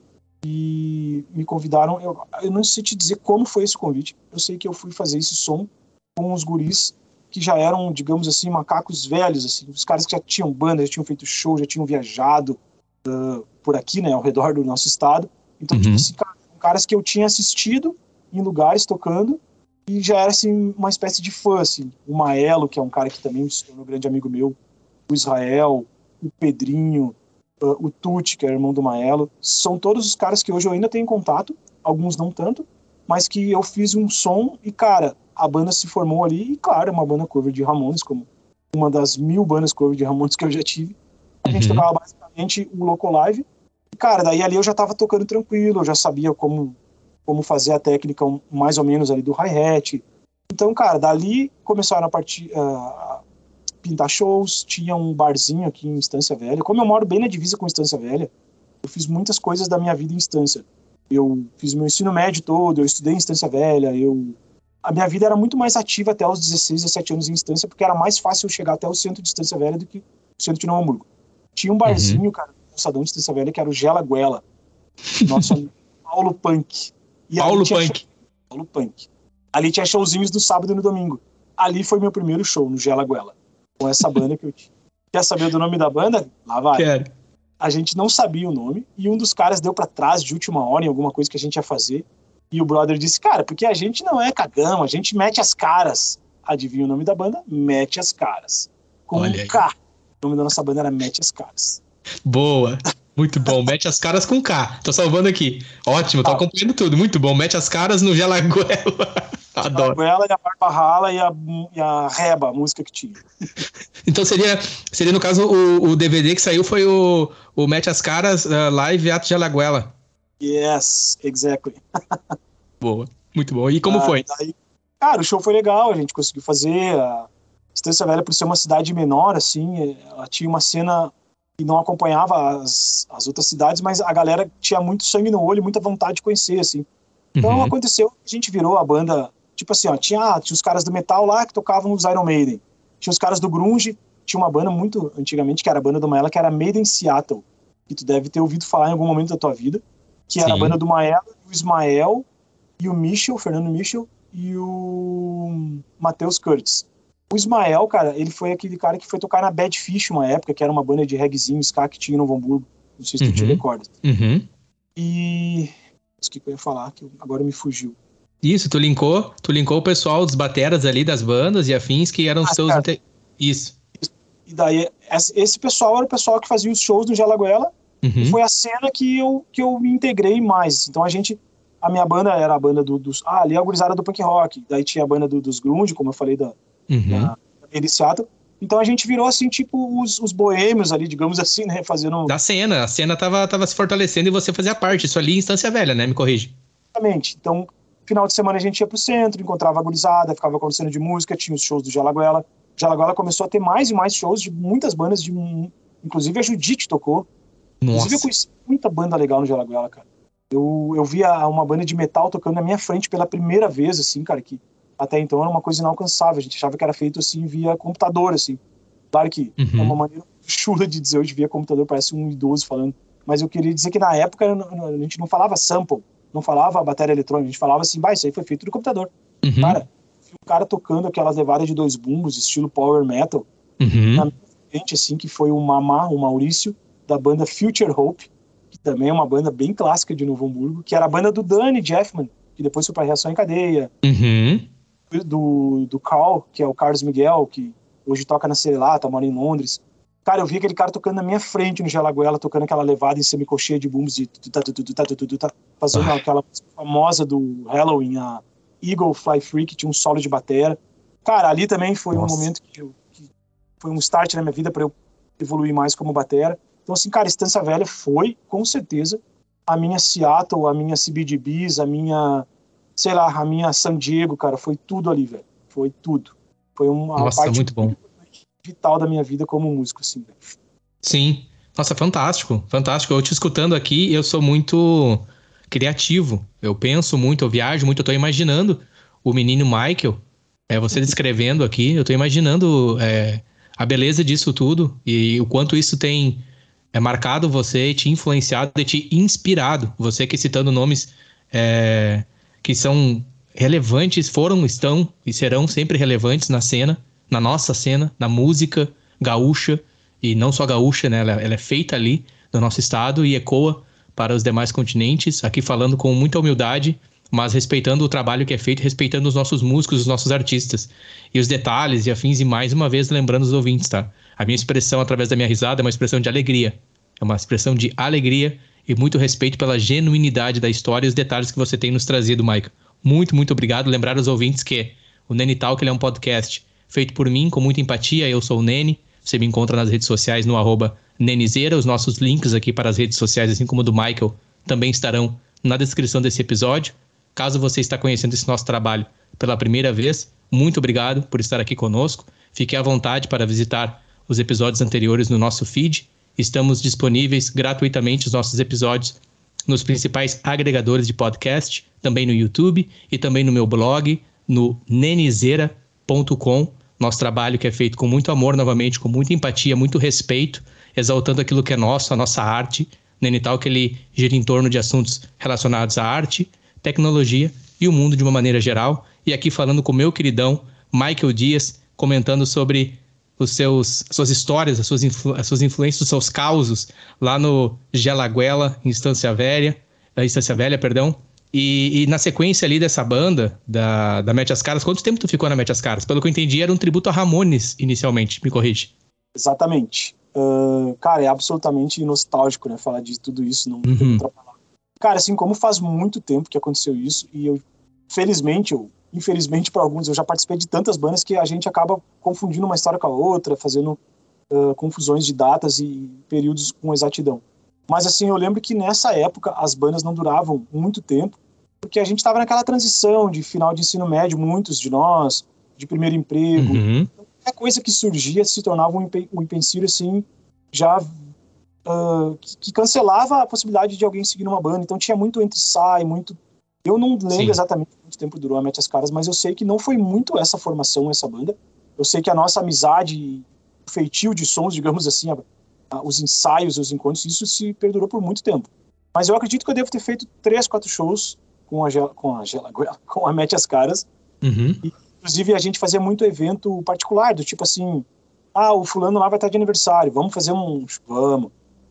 S2: E me convidaram, eu, eu não sei te dizer como foi esse convite. Eu sei que eu fui fazer esse som com os guris que já eram, digamos assim, macacos velhos, assim, os caras que já tinham banda, já tinham feito show, já tinham viajado uh, por aqui, né, ao redor do nosso estado. Então, tipo uhum. tipo, assim, caras que eu tinha assistido em lugares tocando e já era assim uma espécie de fã, assim. O Maelo, que é um cara que também se tornou um grande amigo meu, o Israel, o Pedrinho, uh, o Tuti, que é irmão do Maelo, são todos os caras que hoje eu ainda tenho contato, alguns não tanto, mas que eu fiz um som e, cara, a banda se formou ali, e claro, é uma banda cover de Ramones, como uma das mil bandas cover de Ramones que eu já tive. A gente uhum. tocava basicamente o Loco Live. E, cara, daí ali eu já tava tocando tranquilo, eu já sabia como, como fazer a técnica mais ou menos ali do hi-hat. Então, cara, dali começaram a partir. Uh, pintar shows, tinha um barzinho aqui em Estância Velha. Como eu moro bem na divisa com Estância Velha, eu fiz muitas coisas da minha vida em Estância. Eu fiz meu ensino médio todo, eu estudei em Estância Velha, eu a minha vida era muito mais ativa até os 16, 17 anos em Estância, porque era mais fácil chegar até o centro de Estância Velha do que o centro de Novo Hamburgo. Tinha um barzinho, uhum. cara, no Sadão de Estância Velha, que era o Gela Guela. Nosso amigo Paulo Punk.
S1: E Paulo Punk.
S2: Show... Paulo Punk. Ali tinha showzinhos do sábado e no domingo. Ali foi meu primeiro show, no Gela Guela. Com essa banda que eu tinha. Quer saber do nome da banda? Lá vai.
S1: Quero.
S2: A gente não sabia o nome e um dos caras deu para trás de última hora em alguma coisa que a gente ia fazer. E o brother disse, cara, porque a gente não é cagão, a gente mete as caras. Adivinha o nome da banda? Mete as caras. Com Olha um aí. K. O nome da nossa banda era Mete as Caras.
S1: Boa. Muito bom. Mete as caras com K. Tô salvando aqui. Ótimo, tô tá. acompanhando tudo. Muito bom. Mete as caras no Gelaguela. Adoro. A
S2: Gelaguela e a Barba Rala e a, e a Reba, a música que tinha.
S1: Então seria, seria no caso, o, o DVD que saiu foi o, o Mete as Caras uh, Live Ato Gelaguela.
S2: Yes, exactly.
S1: Boa, muito bom. E como ah, foi? Daí,
S2: cara, o show foi legal, a gente conseguiu fazer. A Estância Velha, por ser uma cidade menor, assim, ela tinha uma cena que não acompanhava as, as outras cidades, mas a galera tinha muito sangue no olho, muita vontade de conhecer, assim. Então uhum. aconteceu, a gente virou a banda, tipo assim, ó, tinha, ah, tinha os caras do metal lá que tocavam os Iron Maiden, tinha os caras do grunge, tinha uma banda muito antigamente que era a banda do Maela, que era Maiden Seattle, que tu deve ter ouvido falar em algum momento da tua vida que era Sim. a banda do Maela, o Ismael e o Michel, o Fernando Michel e o Matheus Curtis. O Ismael, cara, ele foi aquele cara que foi tocar na Bad Fish uma época, que era uma banda de reggaezinho, ska que tinha no Novo Hamburgo. Não sei se uhum. tu te uhum. recorda.
S1: Uhum.
S2: E... Isso que eu ia falar, que agora me fugiu.
S1: Isso, tu linkou, tu linkou o pessoal dos bateras ali das bandas e afins que eram os ah, seus... Inter... Isso.
S2: E daí, esse pessoal era o pessoal que fazia os shows do Jalaguela Uhum. Foi a cena que eu, que eu me integrei mais. Então a gente. A minha banda era a banda do, dos. Ah, ali é a gurizada do punk rock. Daí tinha a banda do, dos grunge, como eu falei, da, uhum. da, da Então a gente virou assim, tipo, os, os boêmios ali, digamos assim, né? Fazendo.
S1: Da cena. A cena tava, tava se fortalecendo e você fazia parte. Isso ali em Instância Velha, né? Me corrige.
S2: Exatamente. Então, final de semana a gente ia pro centro, encontrava a gurizada, ficava acontecendo de música, tinha os shows do Jalaguela. Jalaguela começou a ter mais e mais shows de muitas bandas, de inclusive a Judite tocou. Nossa. Inclusive, eu conheci muita banda legal no Jalaguela, cara. Eu, eu via uma banda de metal tocando na minha frente pela primeira vez, assim, cara, que até então era uma coisa inalcançável. A gente achava que era feito, assim, via computador, assim. Claro que uhum. é uma maneira chula de dizer hoje via computador, parece um idoso falando. Mas eu queria dizer que na época a gente não falava sample, não falava bateria eletrônica, a gente falava assim, bah, isso aí foi feito no computador. Uhum. Cara, o cara tocando aquelas levadas de dois bumbos, estilo power metal, uhum. na frente, assim, que foi o Mamá, o Maurício, da banda Future Hope, que também é uma banda bem clássica de Novo Hamburgo, que era a banda do Danny Jeffman, que depois foi para Reação em Cadeia.
S1: Uhum.
S2: Do, do Carl, que é o Carlos Miguel, que hoje toca na Cerelata, mora em Londres. Cara, eu vi aquele cara tocando na minha frente no Gelaguela, tocando aquela levada em semicocheia de booms de fazendo aquela famosa do Halloween, a Eagle Fly Free, que tinha um solo de batera. Cara, ali também foi Nossa. um momento que, eu, que, foi um start na minha vida para eu evoluir mais como batera. Então, assim, cara, Estância Velha foi, com certeza, a minha Seattle, a minha CBDBs, a minha, sei lá, a minha San Diego, cara, foi tudo ali, velho. Foi tudo. Foi uma
S1: Nossa, parte muito bom.
S2: Vital da minha vida como músico, assim, velho.
S1: Sim. Nossa, fantástico, fantástico. Eu te escutando aqui, eu sou muito criativo. Eu penso muito, eu viajo muito, eu tô imaginando o menino Michael, é você descrevendo aqui, eu tô imaginando é, a beleza disso tudo e o quanto isso tem é marcado você, te influenciado e te inspirado. Você que citando nomes é, que são relevantes, foram, estão e serão sempre relevantes na cena, na nossa cena, na música gaúcha, e não só gaúcha, né? Ela, ela é feita ali no nosso estado e ecoa para os demais continentes, aqui falando com muita humildade, mas respeitando o trabalho que é feito, respeitando os nossos músicos, os nossos artistas. E os detalhes e afins, e mais uma vez lembrando os ouvintes, tá? A minha expressão através da minha risada é uma expressão de alegria. É uma expressão de alegria e muito respeito pela genuinidade da história e os detalhes que você tem nos trazido, Maica. Muito, muito obrigado. Lembrar aos ouvintes que o Nene Talk é um podcast feito por mim, com muita empatia. Eu sou o Nene. Você me encontra nas redes sociais no arroba Nenizeira. Os nossos links aqui para as redes sociais, assim como o do Michael, também estarão na descrição desse episódio. Caso você está conhecendo esse nosso trabalho pela primeira vez, muito obrigado por estar aqui conosco. Fique à vontade para visitar os episódios anteriores no nosso feed. Estamos disponíveis gratuitamente os nossos episódios nos principais agregadores de podcast, também no YouTube e também no meu blog, no nenizeira.com. Nosso trabalho que é feito com muito amor, novamente, com muita empatia, muito respeito, exaltando aquilo que é nosso, a nossa arte. Nenital que ele gira em torno de assuntos relacionados à arte, tecnologia e o mundo de uma maneira geral. E aqui falando com meu queridão Michael Dias, comentando sobre os seus suas histórias, as suas, influ, as suas influências, os seus causos lá no Gelaguela, Instância Velha, da Instância Velha, perdão. E, e, na sequência ali dessa banda, da, da Mete as Caras, quanto tempo tu ficou na Mete as Caras? Pelo que eu entendi, era um tributo a Ramones inicialmente, me corrige.
S2: Exatamente. Uh, cara, é absolutamente nostálgico, né, falar de tudo isso, não uhum. Cara, assim, como faz muito tempo que aconteceu isso, e eu, felizmente, eu infelizmente para alguns, eu já participei de tantas bandas que a gente acaba confundindo uma história com a outra, fazendo uh, confusões de datas e períodos com exatidão. Mas assim, eu lembro que nessa época as bandas não duravam muito tempo, porque a gente estava naquela transição de final de ensino médio, muitos de nós, de primeiro emprego. Uhum. Qualquer coisa que surgia se tornava um, um empecilho assim, já uh, que, que, cancelava a possibilidade de alguém seguir numa banda. Então tinha muito entre sai, muito eu não lembro Sim. exatamente quanto tempo durou a Mete as Caras, mas eu sei que não foi muito essa formação, essa banda. Eu sei que a nossa amizade, o feitio de sons, digamos assim, a, a, os ensaios, os encontros, isso se perdurou por muito tempo. Mas eu acredito que eu devo ter feito três, quatro shows com a, com a, com a Mete as Caras.
S1: Uhum.
S2: E, inclusive, a gente fazia muito evento particular, do tipo assim, ah, o fulano lá vai estar de aniversário, vamos fazer um... Vamos.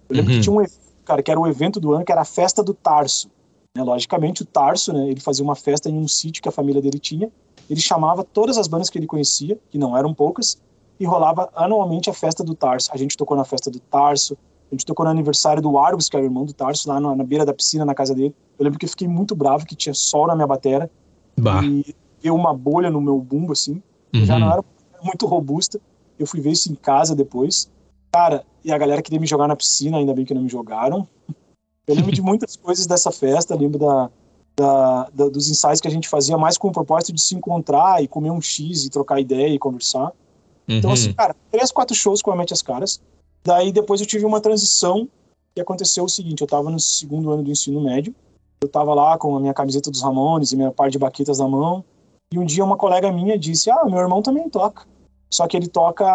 S2: Eu lembro uhum. que tinha um evento, cara, que era o evento do ano, que era a Festa do Tarso. Né? Logicamente, o Tarso, né, ele fazia uma festa em um sítio que a família dele tinha. Ele chamava todas as bandas que ele conhecia, que não eram poucas, e rolava anualmente a festa do Tarso. A gente tocou na festa do Tarso, a gente tocou no aniversário do Argos, que era o irmão do Tarso, lá na, na beira da piscina, na casa dele. Eu lembro que eu fiquei muito bravo, que tinha sol na minha batera.
S1: Bah.
S2: E deu uma bolha no meu bumbo, assim. Uhum. Já não era muito robusta. Eu fui ver isso em casa depois. Cara, e a galera queria me jogar na piscina, ainda bem que não me jogaram. Eu lembro de muitas coisas dessa festa, lembro da, da, da, dos ensaios que a gente fazia mais com o propósito de se encontrar e comer um X e trocar ideia e conversar. Então, uhum. Então, assim, cara, três, quatro shows com a Mete as Caras. Daí depois eu tive uma transição que aconteceu o seguinte: eu tava no segundo ano do ensino médio, eu tava lá com a minha camiseta dos Ramones e minha par de baquetas na mão, e um dia uma colega minha disse: Ah, meu irmão também toca. Só que ele toca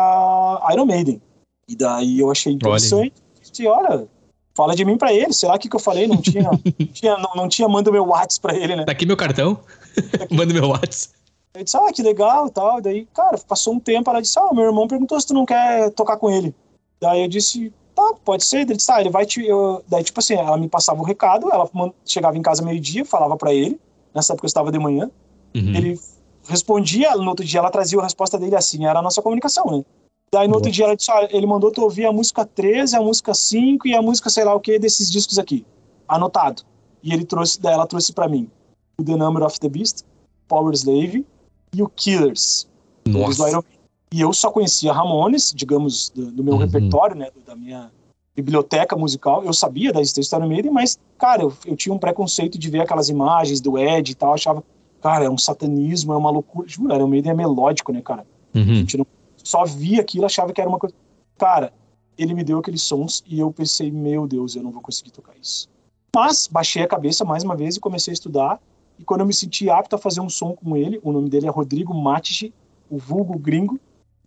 S2: Iron Maiden. E daí eu achei interessante. Olha. Disse, olha, fala de mim para ele. Será que que eu falei? Não tinha, tinha não, não, tinha manda meu WhatsApp para ele, né?
S1: Tá aqui meu cartão. manda meu WhatsApp.
S2: Ele disse, ah, que legal e tal. Daí, cara, passou um tempo, ela disse, ah, meu irmão perguntou se tu não quer tocar com ele. Daí eu disse, tá, pode ser. Ele disse, ah, ele vai te. Eu... Daí, tipo assim, ela me passava o recado, ela chegava em casa meio-dia, falava para ele. Nessa época eu estava de manhã. Uhum. Ele respondia, no outro dia ela trazia a resposta dele assim, era a nossa comunicação, né? Daí no outro dia ela disse, olha, ele mandou tu ouvir a música 13, a música 5 e a música sei lá o que desses discos aqui. Anotado. E ele trouxe, daí ela trouxe para mim o The Number of the Beast, Power Slave e o Killers.
S1: Nossa.
S2: E eu só conhecia Ramones, digamos, do, do meu uhum. repertório, né, da minha biblioteca musical. Eu sabia da existência do Maiden, mas, cara, eu, eu tinha um preconceito de ver aquelas imagens do Ed e tal, achava, cara, é um satanismo, é uma loucura. Juro, Iron Maiden é melódico, né, cara?
S1: Uhum. A
S2: gente não só via aquilo, achava que era uma coisa. Cara, ele me deu aqueles sons e eu pensei, meu Deus, eu não vou conseguir tocar isso. Mas baixei a cabeça mais uma vez e comecei a estudar. E quando eu me senti apto a fazer um som com ele, o nome dele é Rodrigo Matici, o vulgo gringo,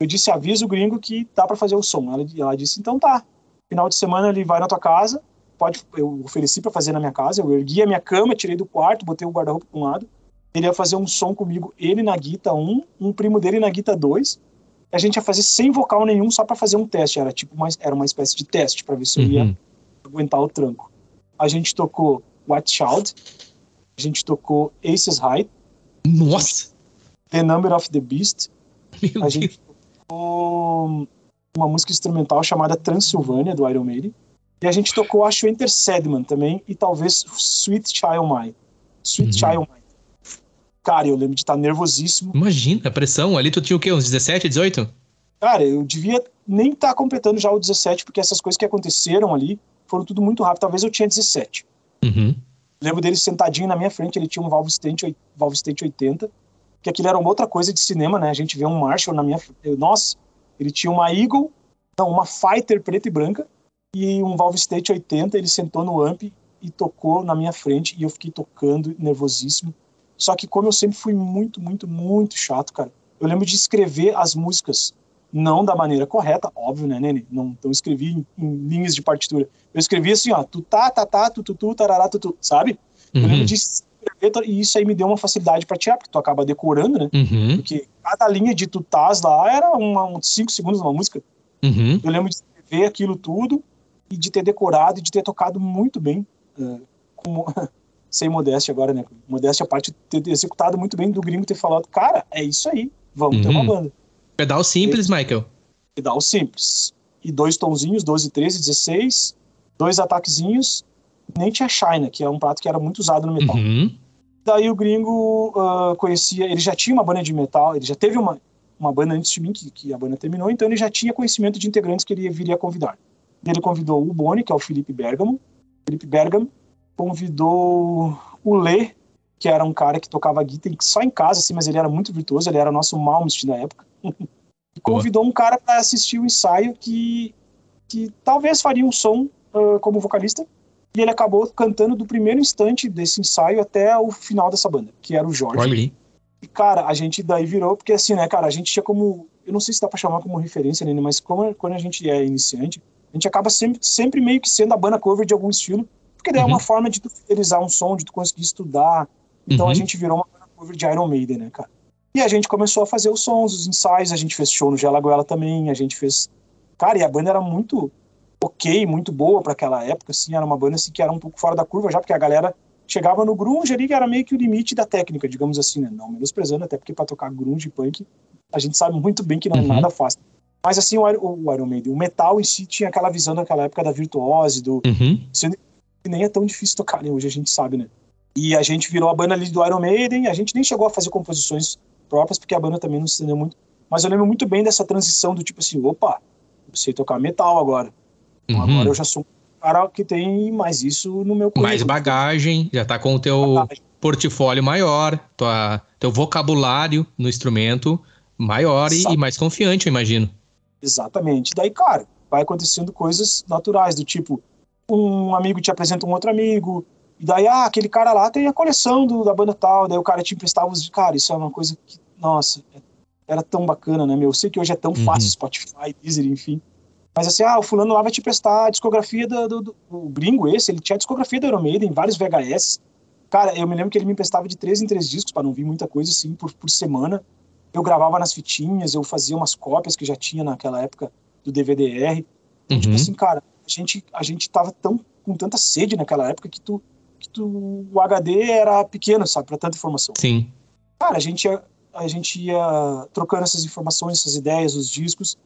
S2: eu disse, avisa o gringo que dá para fazer o som. Ela, ela disse, então tá. Final de semana ele vai na tua casa, pode, eu ofereci para fazer na minha casa, eu ergui a minha cama, tirei do quarto, botei o guarda-roupa para um lado. Ele ia fazer um som comigo, ele na guita 1, um primo dele na guita 2, a gente ia fazer sem vocal nenhum só para fazer um teste. Era tipo uma, era uma espécie de teste para ver se eu ia uhum. aguentar o tranco. A gente tocou White Child, a gente tocou Aces High.
S1: Nossa!
S2: The Number of the Beast.
S1: Meu a
S2: gente uma música instrumental chamada Transylvania, do Iron Maiden. E a gente tocou, acho, Enter Sedman também, e talvez Sweet Child Mine. Sweet uhum. Child Mine. Cara, eu lembro de estar nervosíssimo.
S1: Imagina, a pressão. Ali tu tinha o quê? Uns 17, 18?
S2: Cara, eu devia nem estar completando já o 17, porque essas coisas que aconteceram ali foram tudo muito rápido. Talvez eu tinha 17.
S1: Uhum.
S2: Lembro dele sentadinho na minha frente, ele tinha um Valve State, Valve State 80, que aquilo era uma outra coisa de cinema, né? A gente vê um Marshall na minha. Nossa, ele tinha uma Eagle, não, uma Fighter preta e branca, e um Valve State 80, ele sentou no amp e tocou na minha frente, e eu fiquei tocando, nervosíssimo. Só que como eu sempre fui muito, muito, muito chato, cara, eu lembro de escrever as músicas não da maneira correta, óbvio, né, Nene? Não, não escrevi em, em linhas de partitura. Eu escrevi assim, ó, tu tá, tá, tá, tu, tu, tu, tarará, tu, tu, sabe? Uhum. Eu lembro de escrever, e isso aí me deu uma facilidade pra tirar, porque tu acaba decorando, né?
S1: Uhum.
S2: Porque cada linha de tutás lá era uma, uns 5 segundos uma música.
S1: Uhum.
S2: Eu lembro de escrever aquilo tudo e de ter decorado e de ter tocado muito bem. Uh, com, sem modéstia agora, né? Modéstia a parte de ter executado muito bem do gringo ter falado, cara, é isso aí, vamos uhum. ter uma uhum. banda.
S1: Pedal simples, e, Michael?
S2: Pedal simples. E dois tonzinhos, 12, 13, 16, dois ataquezinhos, nem tinha China, que é um prato que era muito usado no metal.
S1: Uhum.
S2: Daí o gringo uh, conhecia, ele já tinha uma banda de metal, ele já teve uma, uma banda antes de mim, que, que a banda terminou, então ele já tinha conhecimento de integrantes que ele viria convidar. Ele convidou o Boni, que é o Felipe Bergamo, Felipe Bergamo, convidou o Lê, que era um cara que tocava guitarra só em casa, assim, mas ele era muito virtuoso, ele era nosso Malmsteen na época. convidou um cara para assistir o ensaio que, que talvez faria um som uh, como vocalista, e ele acabou cantando do primeiro instante desse ensaio até o final dessa banda, que era o Jorge.
S1: Olha
S2: E, cara, a gente daí virou, porque assim, né, cara, a gente tinha como, eu não sei se dá pra chamar como referência, né, mas como, quando a gente é iniciante, a gente acaba sempre, sempre meio que sendo a banda cover de algum estilo, porque daí uhum. é uma uhum. forma de tu fidelizar um som, de tu conseguir estudar, então uhum. a gente virou uma cover de Iron Maiden, né, cara? E a gente começou a fazer os sons, os ensaios, a gente fez show no Gelagoela também, a gente fez. Cara, e a banda era muito ok, muito boa para aquela época, assim, era uma banda assim, que era um pouco fora da curva já, porque a galera chegava no grunge ali, que era meio que o limite da técnica, digamos assim, né? Não menosprezando, até porque para tocar grunge e punk, a gente sabe muito bem que não é uhum. nada fácil. Mas assim, o, o Iron Maiden, o metal em si tinha aquela visão naquela época da virtuose, do.
S1: Uhum.
S2: Nem é tão difícil tocar, né? Hoje a gente sabe, né? E a gente virou a banda ali do Iron Maiden, a gente nem chegou a fazer composições próprias, porque a banda também não se entendeu muito. Mas eu lembro muito bem dessa transição do tipo assim, opa, eu sei tocar metal agora. Uhum. Agora eu já sou um cara que tem mais isso no meu
S1: currículo. Mais bagagem, já tá com o teu bagagem. portfólio maior, tua, teu vocabulário no instrumento maior e, e mais confiante, eu imagino.
S2: Exatamente. Daí, cara, vai acontecendo coisas naturais, do tipo, um amigo te apresenta um outro amigo, e daí, ah, aquele cara lá tem a coleção do, da banda tal, daí o cara te emprestava os. Cara, isso é uma coisa que, nossa, era tão bacana, né, meu? Eu sei que hoje é tão uhum. fácil, Spotify, Deezer, enfim. Mas assim, ah, o fulano lá vai te prestar a discografia do, do, do o gringo esse, ele tinha a discografia do Iron Maiden, vários VHS. Cara, eu me lembro que ele me emprestava de três em três discos, para não vir muita coisa assim, por, por semana. Eu gravava nas fitinhas, eu fazia umas cópias que já tinha naquela época do DVD-R. Tipo uhum. tipo assim, cara, a gente, a gente tava tão, com tanta sede naquela época que tu que tu, o HD era pequeno, sabe, para tanta informação.
S1: Sim.
S2: Cara, a gente ia, a gente ia trocando essas informações, essas ideias, os discos,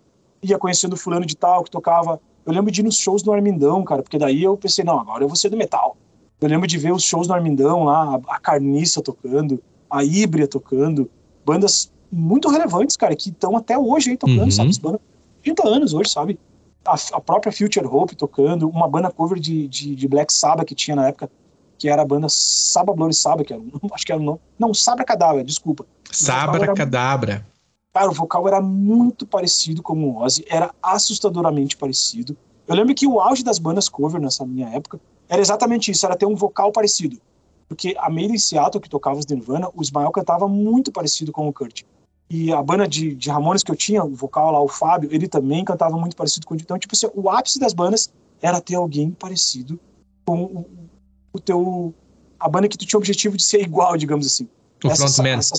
S2: ia conhecendo fulano de tal que tocava. Eu lembro de ir nos shows do Armindão, cara, porque daí eu pensei, não, agora eu vou ser do metal. Eu lembro de ver os shows do Armindão lá, a, Carniça tocando, a Híbria tocando, bandas muito relevantes, cara, que estão até hoje aí tocando, uhum. sabe? Bandas 30 anos hoje, sabe? A, a, própria Future Hope tocando, uma banda cover de, de, de Black Sabbath que tinha na época, que era a banda Saba Bloody Saba, que era, acho que era o nome. Não, Sabra Cadabra, desculpa.
S1: Sabra Cadabra.
S2: Cara, o vocal era muito parecido com o Ozzy, era assustadoramente parecido. Eu lembro que o auge das bandas cover nessa minha época era exatamente isso, era ter um vocal parecido. Porque a Maiden Seattle, que tocava os Nirvana, o Ismael cantava muito parecido com o Kurt. E a banda de, de Ramones que eu tinha, o vocal lá, o Fábio, ele também cantava muito parecido com o Então, tipo assim, o ápice das bandas era ter alguém parecido com o, o teu a banda que tu tinha o objetivo de ser igual, digamos assim.
S1: O frontman.
S2: Essa,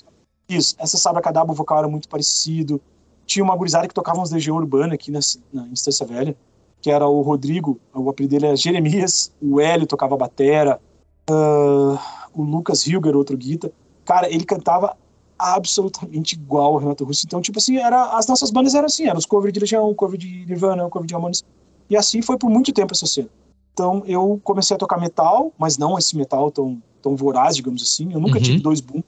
S2: isso, essa Sabra Cadabra, o vocal era muito parecido. Tinha uma gurizada que tocava uns Legião Urbana aqui na, na Instância Velha, que era o Rodrigo, o apelido dele é Jeremias, o Hélio tocava batera, uh, o Lucas Hilger, outro guita. Cara, ele cantava absolutamente igual ao Renato Russo. Então, tipo assim, era, as nossas bandas eram assim, eram os covers de Legião, cover de Nirvana, cover de Ramones. E assim foi por muito tempo essa cena. Então eu comecei a tocar metal, mas não esse metal tão, tão voraz, digamos assim. Eu nunca uhum. tive dois booms.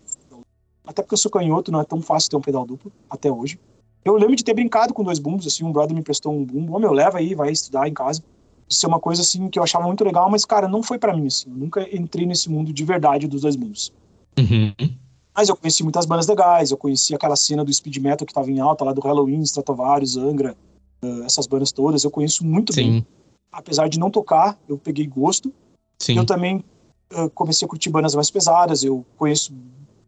S2: Até porque eu sou canhoto, não é tão fácil ter um pedal duplo, até hoje. Eu lembro de ter brincado com dois bumbos, assim, um brother me prestou um bumbo, oh, meu, leva aí, vai estudar em casa. Isso é uma coisa, assim, que eu achava muito legal, mas, cara, não foi para mim, assim, eu nunca entrei nesse mundo de verdade dos dois bumbos.
S1: Uhum.
S2: Mas eu conheci muitas bandas legais, eu conheci aquela cena do speed metal que tava em alta, lá do Halloween, Stratovarius, Angra, uh, essas bandas todas, eu conheço muito
S1: Sim.
S2: bem. Apesar de não tocar, eu peguei gosto.
S1: Sim.
S2: Eu também uh, comecei a curtir bandas mais pesadas, eu conheço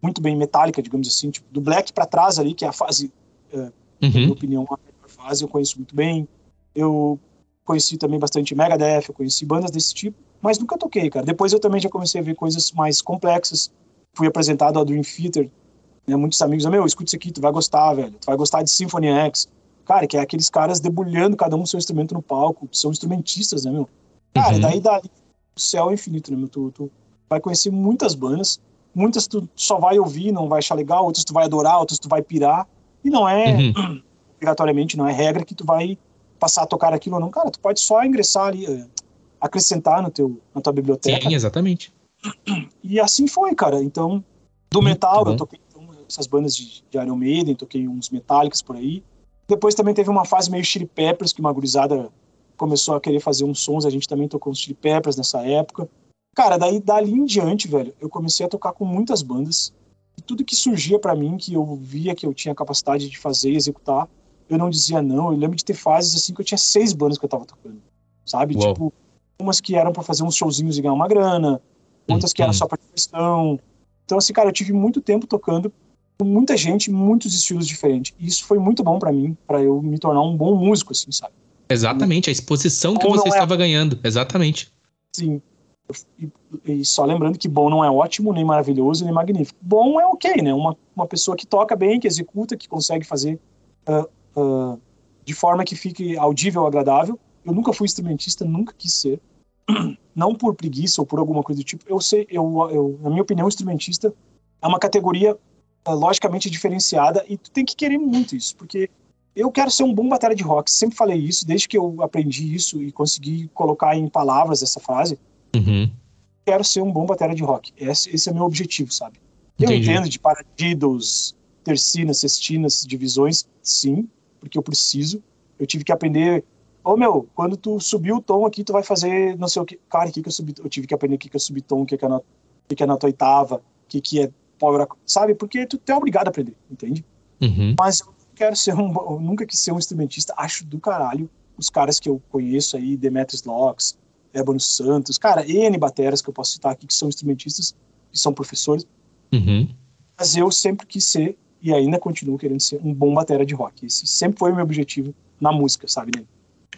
S2: muito bem Metallica, digamos assim, tipo, do Black para trás ali, que é a fase, uh, na minha
S1: Uhum.
S2: opinião, a melhor fase, eu conheço muito bem. Eu conheci também bastante Megadeth, eu conheci bandas desse tipo, mas nunca toquei, cara. Depois eu também já comecei a ver coisas mais complexas. Fui apresentado ao Dream Theater, né? Muitos amigos, meu, escuta isso aqui, tu vai gostar, velho. Tu vai gostar de Symphony X. Cara, que é aqueles caras debulhando cada um seu instrumento no palco, são instrumentistas, né, meu? Cara,
S1: Uhum.
S2: daí o céu é infinito, né, meu? Tu, tu vai conhecer muitas bandas, muitas tu só vai ouvir, não vai achar legal, outras tu vai adorar, outras tu vai pirar. E não é,
S1: Uhum.
S2: obrigatoriamente, não é regra que tu vai passar a tocar aquilo ou não. Cara, tu pode só ingressar ali, eh, acrescentar no teu, na tua biblioteca.
S1: Sim, exatamente.
S2: E assim foi, cara. Então, do
S1: Muito
S2: metal,
S1: bom.
S2: eu toquei então, essas bandas de, de Iron Maiden, toquei uns metálicos por aí. Depois também teve uma fase meio Chili Peppers, que uma gurizada começou a querer fazer uns sons, a gente também tocou uns Chili Peppers nessa época. Cara, daí dali em diante, velho, eu comecei a tocar com muitas bandas. E tudo que surgia pra mim, que eu via que eu tinha capacidade de fazer e executar, eu não dizia não. Eu lembro de ter fases assim que eu tinha seis bandas que eu tava tocando, sabe?
S1: Uau.
S2: Tipo, umas que eram pra fazer uns showzinhos e ganhar uma grana, outras que eram
S1: Uhum.
S2: só pra diversão. Então, assim, cara, eu tive muito tempo tocando com muita gente, muitos estilos diferentes. E isso foi muito bom pra mim, pra eu me tornar um bom músico, assim, sabe?
S1: Exatamente, a exposição que
S2: Ou
S1: você
S2: é-
S1: estava ganhando. Exatamente.
S2: Sim. E, e só lembrando que bom não é ótimo, nem maravilhoso, nem magnífico. Bom é ok, né? Uma, uma pessoa que toca bem, que executa, que consegue fazer ah, ah, de forma que fique audível, agradável. Eu nunca fui instrumentista, nunca quis ser. Não por preguiça ou por alguma coisa do tipo. Eu sei, eu, eu, na minha opinião, instrumentista é uma categoria ah, logicamente diferenciada e tu tem que querer muito isso, porque eu quero ser um bom bateria de rock. Sempre falei isso, desde que eu aprendi isso e consegui colocar em palavras essa frase
S1: Uhum.
S2: quero ser um bom batera de rock. Esse, esse é meu objetivo, sabe? Eu
S1: Entendi.
S2: entendo de paradiddles, tercinas, sextinas, divisões, sim, porque eu preciso. Eu tive que aprender. Ô meu, quando tu subiu o tom aqui, tu vai fazer não sei o que. Cara, o que, que eu subi? Eu tive que aprender o que, que é subtom, o que, que é nota, o que, é nota oitava, o que, que é power, sabe? Porque tu, é obrigado a aprender, entende?
S1: Uhum.
S2: Mas eu quero ser um. Eu nunca quis ser um instrumentista. Acho do caralho os caras que eu conheço aí, Demetrius Locks, Ébano Santos, cara, N bateras que eu posso citar aqui que são instrumentistas, que são professores.
S1: Uhum.
S2: Mas eu sempre quis ser, e ainda continuo querendo ser, um bom batera de rock. Esse sempre foi o meu objetivo na música, sabe, né?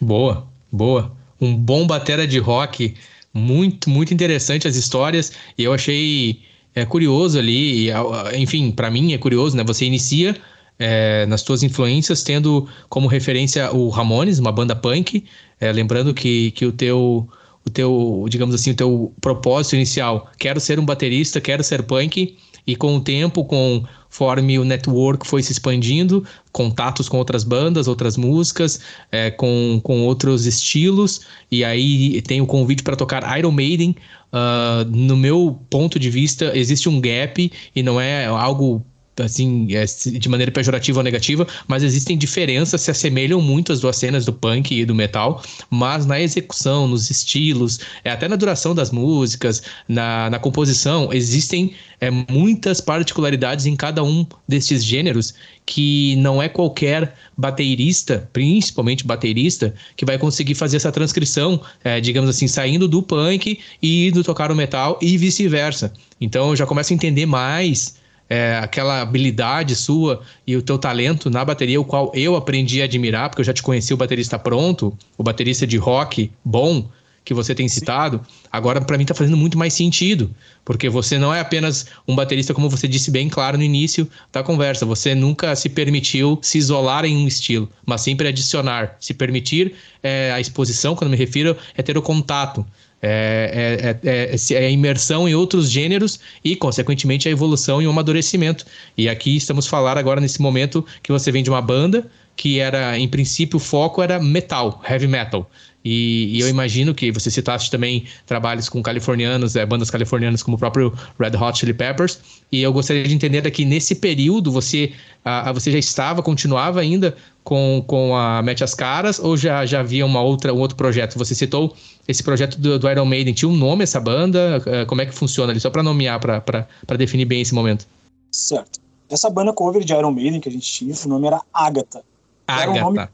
S1: Boa, boa. Um bom batera de rock. Muito, muito interessante as histórias. E eu achei é, curioso ali. e, enfim, pra mim é curioso, né? Você inicia é, nas suas influências tendo como referência o Ramones, uma banda punk. É, lembrando que, que o teu. O teu, digamos assim, o teu propósito inicial, quero ser um baterista, quero ser punk, e com o tempo, conforme o network foi se expandindo, contatos com outras bandas, outras músicas, é, com, com outros estilos, e aí tem o convite para tocar Iron Maiden. Ah, no meu ponto de vista, existe um gap e não é algo assim, é, de maneira pejorativa ou negativa, mas existem diferenças, se assemelham muito as duas cenas do punk e do metal, mas na execução, nos estilos, é, até na duração das músicas, na, na composição, existem é, muitas particularidades em cada um destes gêneros que não é qualquer baterista, principalmente baterista, que vai conseguir fazer essa transcrição, é, digamos assim, saindo do punk e indo tocar o metal e vice-versa. Então eu já começo a entender mais é, aquela habilidade sua e o teu talento na bateria, o qual eu aprendi a admirar, porque eu já te conheci o baterista pronto, o baterista de rock bom que você tem citado, agora para mim tá fazendo muito mais sentido, porque você não é apenas um baterista, como você disse bem claro no início da conversa, você nunca se permitiu se isolar em um estilo, mas sempre adicionar, se permitir é, a exposição, quando me refiro, é ter o contato, é, é, é, é, é a imersão em outros gêneros e, consequentemente, a evolução e o amadurecimento. E aqui estamos falar agora nesse momento que você vem de uma banda que era, em princípio, o foco era metal, heavy metal. E, e, eu imagino que você citaste também trabalhos com californianos, é, bandas californianas como o próprio Red Hot Chili Peppers. E eu gostaria de entender daqui nesse período você, a, a, você já estava, continuava ainda com, com a Mete as Caras ou já, já havia uma outra, um outro projeto? Você citou esse projeto do, do Iron Maiden. Tinha um nome essa banda? Uh, como é que funciona ali? Só para nomear, para definir bem esse momento.
S2: Certo. Essa banda cover de Iron Maiden que a gente tinha, o nome era Agatha.
S1: Agatha. Um nome,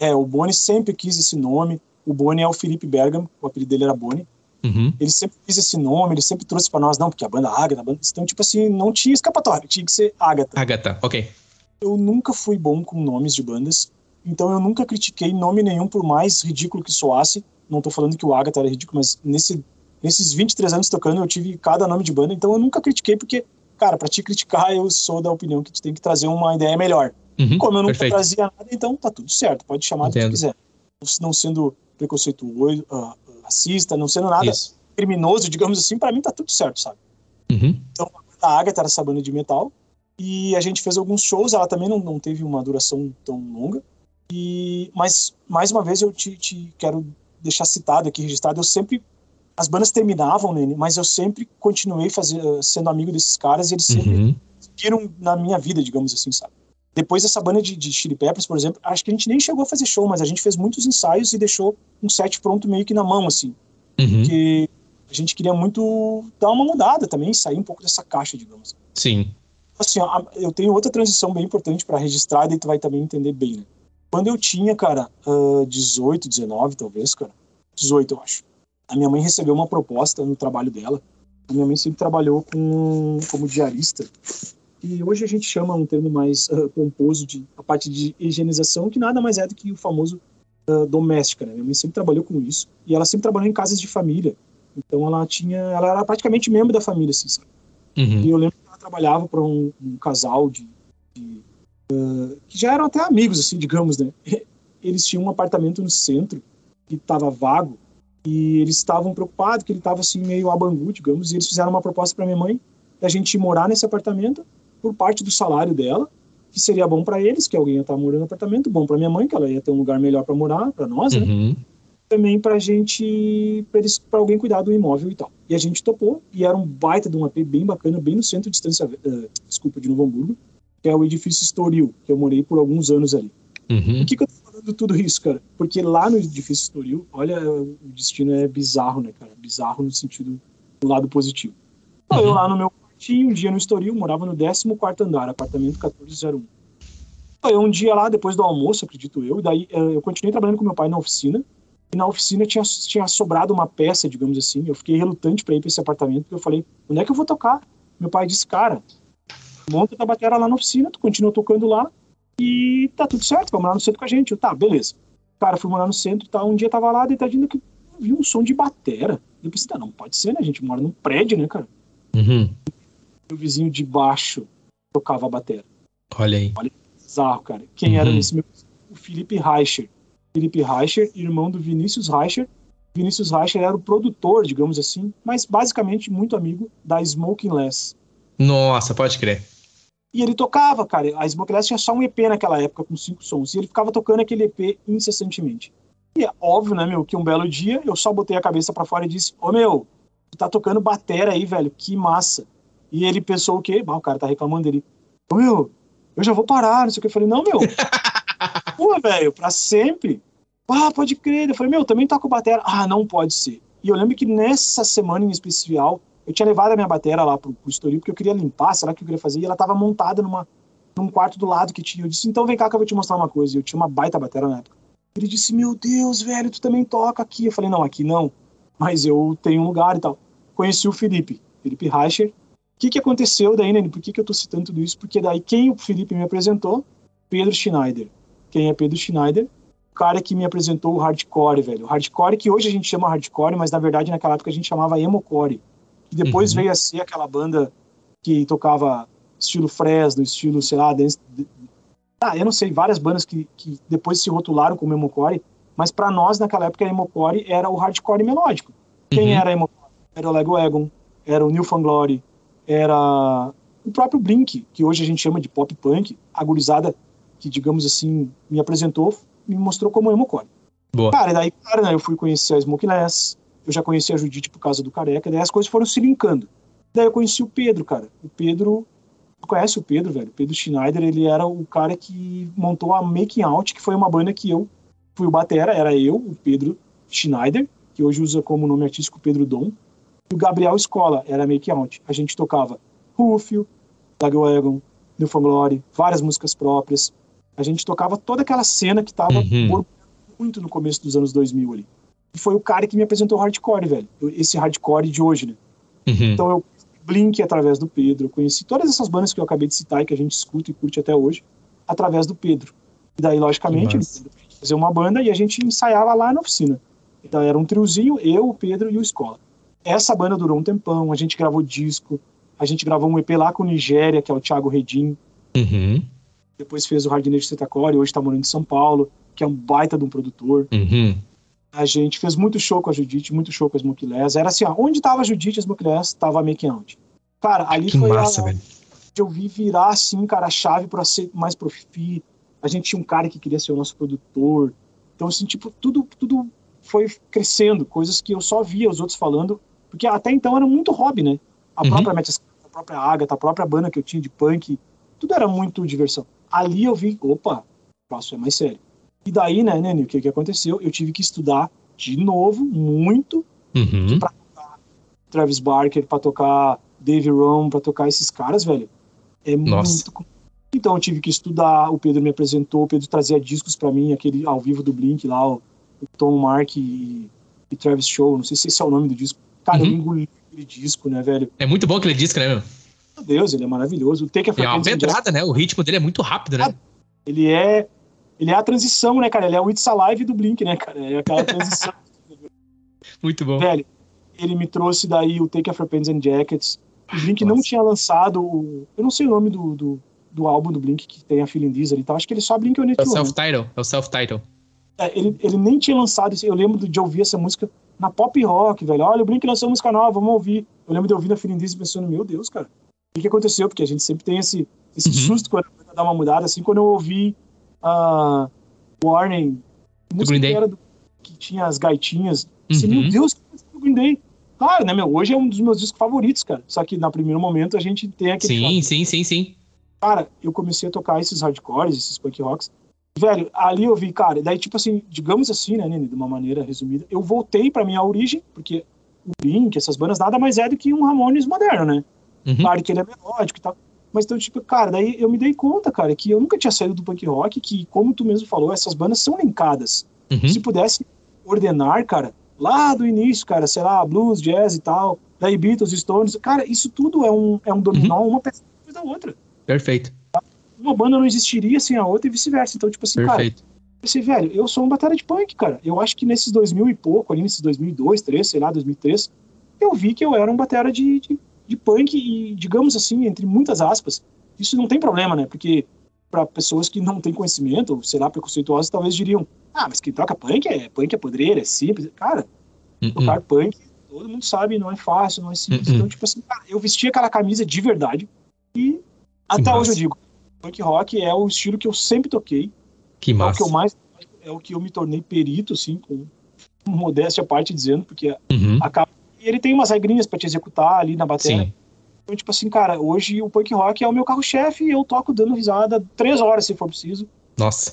S2: é, o Boni sempre quis esse nome o Boni é o Felipe Bergam, o apelido dele era Boni.
S1: Uhum.
S2: Ele sempre quis esse nome, ele sempre trouxe para nós, não, porque a banda Agatha, a banda, então, tipo assim, não tinha escapatória, tinha que ser Agatha.
S1: Agatha, ok.
S2: Eu nunca fui bom com nomes de bandas, então eu nunca critiquei nome nenhum, por mais ridículo que soasse. Não tô falando que o Agatha era ridículo, mas nesse, nesses 23 anos tocando, eu tive cada nome de banda, então eu nunca critiquei, porque, cara, para te criticar, eu sou da opinião que tu tem que trazer uma ideia melhor.
S1: Uhum,
S2: Como eu nunca
S1: perfeito.
S2: trazia nada, então tá tudo certo, pode chamar do que quiser. Não sendo preconceituoso, uh, racista, não sendo nada Isso. criminoso, digamos assim, para mim tá tudo certo, sabe?
S1: Uhum.
S2: Então, a Agatha era essa banda de metal, e a gente fez alguns shows, ela também não, não teve uma duração tão longa, e mas, mais uma vez, eu te, te quero deixar citado aqui, registrado, eu sempre, as bandas terminavam, né, mas eu sempre continuei fazer, sendo amigo desses caras, e eles sempre
S1: uhum.
S2: seguiram na minha vida, digamos assim, sabe? Depois dessa banda de, de Chili Peppers, por exemplo, acho que a gente nem chegou a fazer show, mas a gente fez muitos ensaios e deixou um set pronto meio que na mão, assim.
S1: Uhum.
S2: Porque a gente queria muito dar uma mudada também, sair um pouco dessa caixa, digamos.
S1: Sim.
S2: Assim, ó, eu tenho outra transição bem importante para registrar, e tu vai também entender bem, né? Quando eu tinha, cara, uh, 18, 19, talvez, cara, 18, eu acho. A minha mãe recebeu uma proposta no trabalho dela. A minha mãe sempre trabalhou com, como diarista e hoje a gente chama um termo mais uh, pomposo de a parte de higienização, que nada mais é do que o famoso uh, doméstica, né? Minha mãe sempre trabalhou com isso e ela sempre trabalhou em casas de família. Então ela tinha, ela era praticamente membro da família, assim, sabe?
S1: Uhum.
S2: E eu lembro trabalhava para um, um, casal de, de uh, que já eram até amigos, assim, digamos, né? Eles tinham um apartamento no centro que estava vago e eles estavam preocupados que ele estava assim meio abangu, digamos, e eles fizeram uma proposta para minha mãe da gente morar nesse apartamento por parte do salário dela, que seria bom para eles, que alguém ia estar morando no apartamento, bom para minha mãe, que ela ia ter um lugar melhor para morar, para nós,
S1: uhum.
S2: né? Também para gente, para alguém cuidar do imóvel e tal. E a gente topou, e era um baita de um AP bem bacana, bem no centro de distância, uh, desculpa, de Novo Hamburgo, que é o edifício Estoril, que eu morei por alguns anos ali.
S1: Uhum.
S2: Por que, que eu tô falando tudo isso, cara? Porque lá no edifício Estoril, olha, o destino é bizarro, né, cara? Bizarro no sentido do lado positivo. Uhum. Eu lá no meu tinha um dia no Estoril, morava no 14 andar, apartamento 1401. Foi um dia lá, depois do almoço, acredito eu, daí eh, eu continuei trabalhando com meu pai na oficina, e na oficina tinha, tinha sobrado uma peça, digamos assim, eu fiquei relutante para ir para esse apartamento, porque eu falei, onde é que eu vou tocar? Meu pai disse, cara, monta tua bateria lá na oficina, tu continua tocando lá, e tá tudo certo, vai morar no centro com a gente. Eu, tá, beleza. Cara, fui morar no centro, tá, um dia tava lá, deitadinho, que vi um som de batera. Eu pensei, tá, não pode ser, né, a gente mora num prédio, né, cara?
S1: Uhum
S2: o vizinho de baixo tocava a bateria.
S1: Olha aí.
S2: Olha que bizarro, cara. Quem uhum. era esse meu? O Felipe Reicher. Felipe Reicher, irmão do Vinícius Reicher. Vinícius Reicher era o produtor, digamos assim, mas basicamente muito amigo da Smoking Less.
S1: Nossa, pode crer.
S2: E ele tocava, cara. A Smoking Less tinha só um EP naquela época, com cinco sons. E ele ficava tocando aquele EP incessantemente. E é óbvio, né, meu, que um belo dia eu só botei a cabeça para fora e disse: Ô meu, tu tá tocando batera aí, velho, que massa. E ele pensou o quê? Bah, o cara tá reclamando dele. Ô, meu, eu já vou parar, não sei o que. Eu falei, não, meu. Pô, velho, pra sempre. Ah, pode crer. Eu falei, meu, também toco batera. Ah, não pode ser. E eu lembro que nessa semana em especial, eu tinha levado a minha batera lá pro, pro Estoril, porque eu queria limpar, sei lá o que eu queria fazer, e ela tava montada numa, num quarto do lado que tinha. Eu disse, então vem cá que eu vou te mostrar uma coisa. E eu tinha uma baita batera na época. Ele disse, meu Deus, velho, tu também toca aqui. Eu falei, não, aqui não. Mas eu tenho um lugar e tal. Conheci o Felipe, Felipe Reicher, o que, que aconteceu daí, né? Por que, que eu estou citando tudo isso? Porque daí quem o Felipe me apresentou? Pedro Schneider. Quem é Pedro Schneider? O cara que me apresentou o hardcore, velho. O hardcore que hoje a gente chama hardcore, mas na verdade naquela época a gente chamava emocore. Que depois uhum. veio a ser aquela banda que tocava estilo Fresno, estilo, sei lá, dance, ah, eu não sei, várias bandas que, que depois se rotularam como emocore, mas para nós naquela época emocore era o hardcore melódico. Quem uhum. era emocore? Era o Lego Egon, era o Newfound Glory, era o próprio Blink, que hoje a gente chama de pop punk, a gurizada que, digamos assim, me apresentou, me mostrou como emocore.
S1: Boa.
S2: Cara, e daí, cara, né, eu fui conhecer a Smokeless, eu já conhecia a Judite por causa do Careca, daí as coisas foram se linkando. Daí eu conheci o Pedro, cara. O Pedro, tu conhece o Pedro, velho? O Pedro Schneider, ele era o cara que montou a Making Out, que foi uma banda que eu fui o batera, era eu, o Pedro Schneider, que hoje usa como nome artístico Pedro Dom, e o Gabriel Escola, era Making Out. A gente tocava Rufio, Lagwagon, New Glory, várias músicas próprias. A gente tocava toda aquela cena que tava
S1: Uhum.
S2: muito no começo dos anos 2000 ali. E foi o cara que me apresentou o hardcore, velho. Esse hardcore de hoje, né?
S1: Uhum.
S2: Então eu Blink através do Pedro, eu conheci todas essas bandas que eu acabei de citar e que a gente escuta e curte até hoje, através do Pedro. E daí, logicamente, ele fazer uma banda e a gente ensaiava lá na oficina. Então era um triozinho, eu, o Pedro e o Escola. Essa banda durou um tempão, a gente gravou disco, a gente gravou um EP lá com o Nigéria, que é o Thiago Redim,
S1: Uhum.
S2: Depois fez o Hard Nation Setacore, hoje tá morando em São Paulo, que é um baita de um produtor.
S1: Uhum.
S2: A gente fez muito show com a Judite, muito show com a Smoke Less. Era assim, ó, onde tava a Judite e a Smoke Less, tava a Making Out. Cara, ali
S1: Que
S2: foi
S1: massa,
S2: a,
S1: velho.
S2: onde eu vi virar, assim, cara, a chave pra ser mais profi. A gente tinha um cara que queria ser o nosso produtor. Então, assim, tipo, tudo, tudo foi crescendo, coisas que eu só via os outros falando, porque até então era muito hobby, né? A
S1: Uhum.
S2: própria Metas, a própria Agatha, a própria banda que eu tinha de punk, tudo era muito diversão. Ali eu vi, opa, o passo é mais sério. E daí, né, Nene, o que, que aconteceu? Eu tive que estudar de novo, muito,
S1: Uhum.
S2: Travis Barker pra tocar Dave Ron, pra tocar esses caras, velho. É
S1: Nossa.
S2: muito. Então eu tive que estudar, o Pedro me apresentou, o Pedro trazia discos pra mim, aquele ao vivo do Blink lá, o, Tom Mark e, e Travis Show, não sei se esse é o nome do disco. Cara, eu
S1: Uhum.
S2: engoli aquele disco, né, velho?
S1: É muito bom aquele disco, né, meu?
S2: Meu Deus, ele é maravilhoso. O Take a
S1: É uma pedrada, né? O ritmo dele é muito rápido, né?
S2: ele é ele é a transição, né, cara? Ele é o It's Alive do Blink, né, cara? É aquela transição.
S1: Muito bom.
S2: velho, ele me trouxe daí o Take After Pants and Jackets. O Blink não
S1: Nossa.
S2: tinha lançado o. Eu não sei o nome do, do, do álbum do Blink que tem a Feeling Diesel e tal. Acho que ele só Blink One
S1: É o self-title. É o self-title.
S2: É, ele, ele nem tinha lançado isso. Eu lembro de ouvir essa música na pop rock, velho. Olha, o Blink lançou música nova, vamos ouvir. Eu lembro de ouvir na Feeling Diesel pensando, meu Deus, cara, o que, aconteceu? Porque a gente sempre tem esse, esse
S1: Uhum.
S2: susto quando dá uma mudada. Assim, quando eu ouvi a Warning, música que, era do, que tinha as gaitinhas. Assim,
S1: Uhum.
S2: Meu Deus, que Green Day. Claro, né, meu? Hoje é um dos meus discos favoritos, cara. Só que no primeiro momento a gente tem aquele.
S1: Sim, sim, sim, sim.
S2: Cara, eu comecei a tocar esses hardcores, esses punk rocks. Velho, ali eu vi, cara, daí, tipo assim, digamos assim, né, Nene, de uma maneira resumida, eu voltei pra minha origem, porque o Blink, essas bandas, nada mais é do que um Ramones moderno, né?
S1: Uhum.
S2: Claro que ele é melódico e tal. Mas então, tipo, cara, daí eu me dei conta, cara, que eu nunca tinha saído do punk rock, que, como tu mesmo falou, essas bandas são linkadas.
S1: Uhum.
S2: Se pudesse ordenar, cara, lá do início, cara, sei lá, blues, jazz e tal, daí Beatles, Stones, cara, isso tudo é um, é um dominó,
S1: Uhum.
S2: uma peça depois da outra.
S1: Perfeito.
S2: Uma banda não existiria sem a outra e vice-versa. Então, tipo assim, cara,
S1: Perfeito.
S2: eu pensei, velho, eu sou um batalha de punk, cara. Eu acho que nesses 2000 e pouco, ali nesses 2002, 2003, sei lá, 2003, eu vi que eu era um batera de, de, de punk e, digamos assim, entre muitas aspas, isso não tem problema, né? Porque para pessoas que não têm conhecimento, ou sei lá, preconceituosas, talvez diriam, ah, mas quem toca punk é punk é podreira, é simples. Cara,
S1: Uhum.
S2: tocar punk, todo mundo sabe, não é fácil, não é simples.
S1: Uhum.
S2: Então, tipo assim, cara, eu vesti aquela camisa de verdade e até hoje eu digo, punk rock é o estilo que eu sempre toquei,
S1: Que
S2: é o
S1: massa.
S2: que eu mais é o que eu me tornei perito, assim, com modéstia à parte dizendo, porque
S1: Uhum.
S2: acaba e ele tem umas regrinhas pra te executar ali na bateria.
S1: Sim.
S2: Então, tipo assim, cara, hoje o punk rock é o meu carro-chefe e eu toco dando risada três horas se for preciso.
S1: Nossa.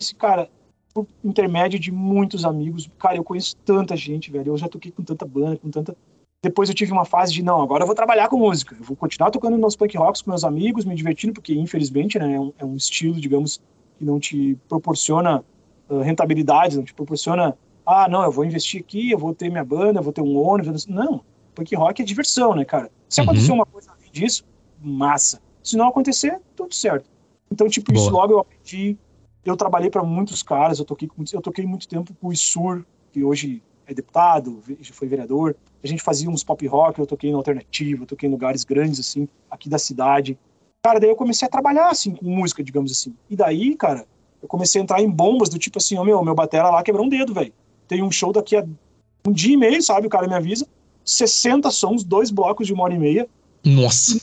S2: Esse cara, por intermédio de muitos amigos, cara, eu conheço tanta gente, velho. Eu já toquei com tanta banda, com tanta. Depois eu tive uma fase de, não, agora eu vou trabalhar com música. Eu vou continuar tocando meus punk rocks com meus amigos, me divertindo, porque infelizmente, né, é um, é um estilo, digamos, que não te proporciona uh, rentabilidade, não te proporciona, ah, não, eu vou investir aqui, eu vou ter minha banda, eu vou ter um ônibus. Não, punk rock é diversão, né, cara? Se
S1: Uhum.
S2: acontecer uma coisa além disso, massa. Se não acontecer, tudo certo. Então, tipo, isso
S1: Boa.
S2: logo eu aprendi. Eu trabalhei para muitos caras, eu toquei, eu toquei muito tempo com o Isur, que hoje é deputado, foi vereador. A gente fazia uns pop rock, eu toquei no alternativo, eu toquei em lugares grandes, assim, aqui da cidade. Cara, daí eu comecei a trabalhar, assim, com música, digamos assim. E daí, cara, eu comecei a entrar em bombas do tipo assim, ó, meu, meu batera lá quebrou um dedo, velho. Tem um show daqui a um dia e meio, sabe? O cara me avisa. 60 sons, dois blocos de uma hora e meia.
S1: Nossa.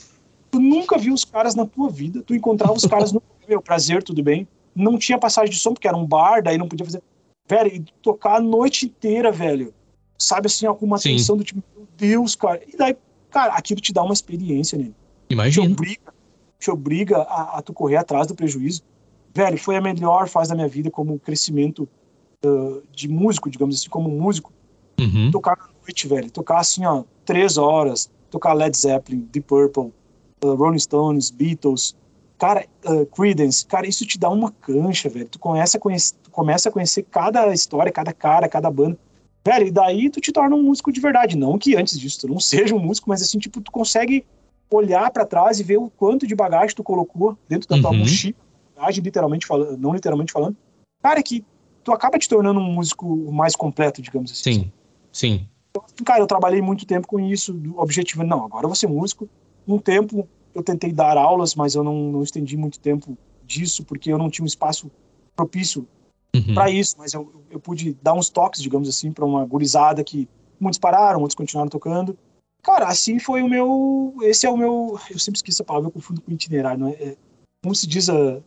S2: Tu nunca viu os caras na tua vida. Tu encontrava os caras no meu prazer, tudo bem. não tinha passagem de som, porque era um bar, daí não podia fazer. Velho, e tocar a noite inteira, velho. Sabe assim, com uma tensão do tipo, meu Deus, cara. E daí, cara, aquilo te dá uma experiência, né?
S1: Imagina.
S2: Te obriga, te obriga a, a, tu correr atrás do prejuízo. Velho, foi a melhor fase da minha vida como crescimento uh, de músico, digamos assim, como músico.
S1: Uhum.
S2: Tocar na noite, velho. Tocar assim, ó, três horas. Tocar Led Zeppelin, Deep Purple, uh, Rolling Stones, Beatles, cara, uh, Creedence, cara, isso te dá uma cancha, velho. Tu começa a conhecer, começa a conhecer cada história, cada cara, cada banda. Velho, e daí tu te torna um músico de verdade. Não que antes disso tu não seja um músico, mas assim, tipo, tu consegue olhar para trás e ver o quanto de bagagem tu colocou dentro da tua
S1: Uhum.
S2: mochila, bagagem literalmente falando, não literalmente falando. Cara, que tu acaba te tornando um músico mais completo, digamos assim.
S1: Sim, sim.
S2: Cara, eu trabalhei muito tempo com isso, do objetivo, não, agora eu vou ser músico. Um tempo eu tentei dar aulas, mas eu não, não estendi muito tempo disso, porque eu não tinha um espaço propício
S1: Uhum.
S2: para isso, mas eu, eu pude dar uns toques, digamos assim, para uma gurizada que muitos pararam, outros continuaram tocando. Cara, assim foi o meu. Esse é o meu. Eu sempre esqueço essa palavra, eu confundo com itinerário, não é? é como se diz, a,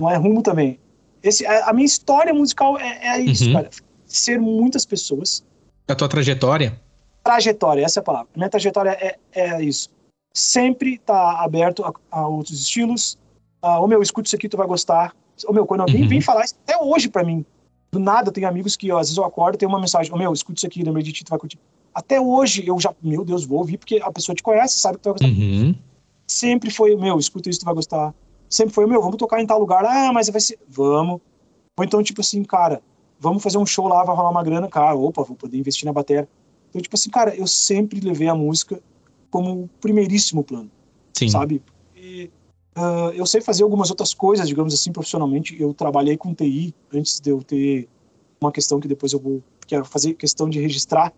S2: não é rumo também. Esse, a, a minha história musical é, é isso,
S1: Uhum.
S2: cara. Ser muitas pessoas,
S1: A tua trajetória?
S2: trajetória, essa é a palavra. Minha trajetória é, é isso. Sempre tá aberto a, a outros estilos. Ah, ô meu, escuta isso aqui, tu vai gostar. Ô meu, quando alguém
S1: Uhum.
S2: vem falar isso, até hoje pra mim, do nada eu tenho amigos que, ó, às vezes eu acordo e tem uma mensagem, ô meu, escuta isso aqui, lembrei de ti, tu vai curtir. Até hoje eu já, meu Deus, vou ouvir, porque a pessoa te conhece, sabe que tu vai gostar.
S1: Uhum.
S2: Sempre foi, meu, escuta isso, tu vai gostar. Sempre foi, meu, vamos tocar em tal lugar. Ah, mas vai ser. Vamos. Ou então, tipo assim, cara, vamos fazer um show lá, vai rolar uma grana, cara, opa, vou poder investir na bateria. Então, tipo assim, cara, eu sempre levei a música como o primeiríssimo plano,
S1: Sim.
S2: sabe? E, ah, eu sei fazer algumas outras coisas, digamos assim, profissionalmente. Eu trabalhei com TI antes de eu ter uma questão que depois eu vou. Quero fazer questão de registrar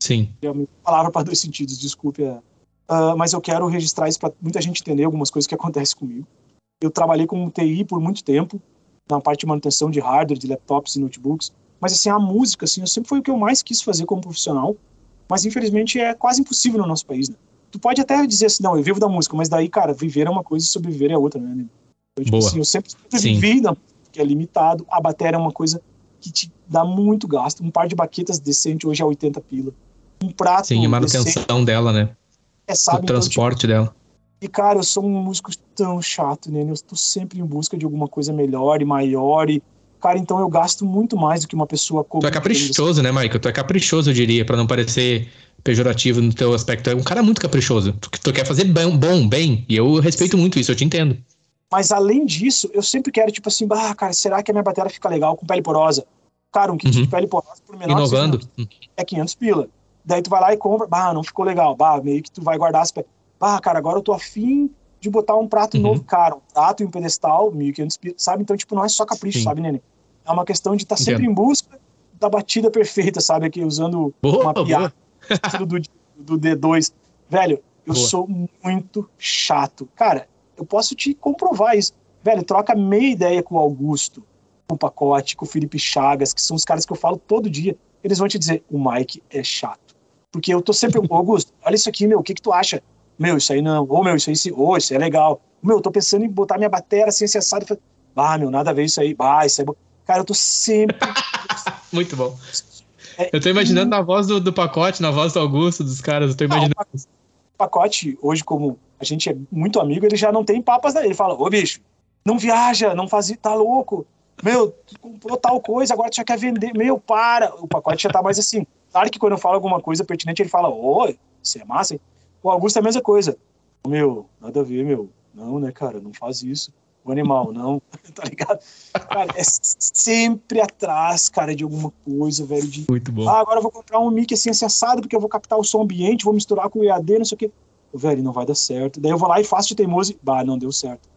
S1: Sim.
S2: é uma palavra para dois sentidos, desculpe. é. Ah, mas eu quero registrar isso para muita gente entender algumas coisas que acontecem comigo. Eu trabalhei com TI por muito tempo, na parte de manutenção de hardware, de laptops e notebooks. Mas assim, a música, assim, eu sempre foi o que eu mais quis fazer como profissional. Mas infelizmente é quase impossível no nosso país, né? Tu pode até dizer assim, não, eu vivo da música, mas daí, cara, viver é uma coisa e sobreviver é outra, né? Então, tipo
S1: Boa.
S2: assim, eu sempre
S1: Sim.
S2: vivi da música, que é limitado. A bateria é uma coisa que te dá muito gasto. Um par de baquetas decente hoje é 80 pila. Um prato
S1: Sim, a
S2: decente
S1: manutenção dela, né?
S2: é,
S1: O
S2: sabe? Então, tipo,
S1: transporte dela.
S2: E, cara, eu sou um músico tão chato, né? Eu estou sempre em busca de alguma coisa melhor e maior. E, cara, então eu gasto muito mais do que uma pessoa comum.
S1: Tu é caprichoso, né, Michael? Tu é caprichoso, eu diria, pra não parecer pejorativo no teu aspecto. É um cara muito caprichoso. Tu, tu quer fazer bom, bom, bem. E eu respeito muito isso, eu te entendo.
S2: Mas além disso, eu sempre quero, tipo assim, ah, cara, será que a minha bateria fica legal com pele porosa? Cara, um kit
S1: Uhum.
S2: de pele porosa por menor
S1: Inovando.
S2: é 500 pila. Daí tu vai lá e compra, bah, não ficou legal, bah, meio que tu vai guardar as pe... Bah, cara, agora eu tô afim de botar um prato
S1: Uhum.
S2: novo, cara, um prato e um pedestal, 1.500 pila, sabe? Então, tipo, não é só capricho,
S1: Sim.
S2: sabe, Nenê? É uma questão de estar sempre em busca da batida perfeita, sabe? Aqui, usando
S1: Boa,
S2: uma piada do, do D2. Velho, eu
S1: Boa.
S2: sou muito chato. Cara, eu posso te comprovar isso. Velho, troca meia ideia com o Augusto, com o Pacote, com o Felipe Chagas, que são os caras que eu falo todo dia. Eles vão te dizer, o Mike é chato. Porque eu tô sempre, "Ô, Augusto, olha isso aqui, meu, o que que tu acha? Meu, isso aí não. Ô, meu, isso aí. Ô, isso aí é legal. Meu, eu tô pensando em botar minha bateria assim, falei, Ah, meu, nada a ver isso aí. Ah, isso é bom. Cara, eu tô sempre...
S1: Muito bom.
S2: É,
S1: Eu tô imaginando na voz do, do pacote, na voz do Augusto, dos caras. Eu tô imaginando.
S2: o pacote, hoje, como a gente é muito amigo, ele já não tem papas daí. Ele fala, ô bicho, não viaja, não faz, tá louco. Meu, tu comprou tal coisa, agora tu já quer vender. Meu, para. O pacote já tá mais assim. Claro que quando eu falo alguma coisa pertinente, ele fala, ô, isso é massa? O Augusto é a mesma coisa. Meu, nada a ver, meu. Não, né, cara, não faz isso. O animal, não, tá ligado? Cara, é sempre atrás, cara, de alguma coisa, velho, de
S1: Muito bom.
S2: ah, agora eu vou comprar um mic assim, assim assado, porque eu vou captar o som ambiente, vou misturar com o EAD, não sei o quê. Velho, não vai dar certo. Daí eu vou lá e faço de teimoso e, bah, não deu certo.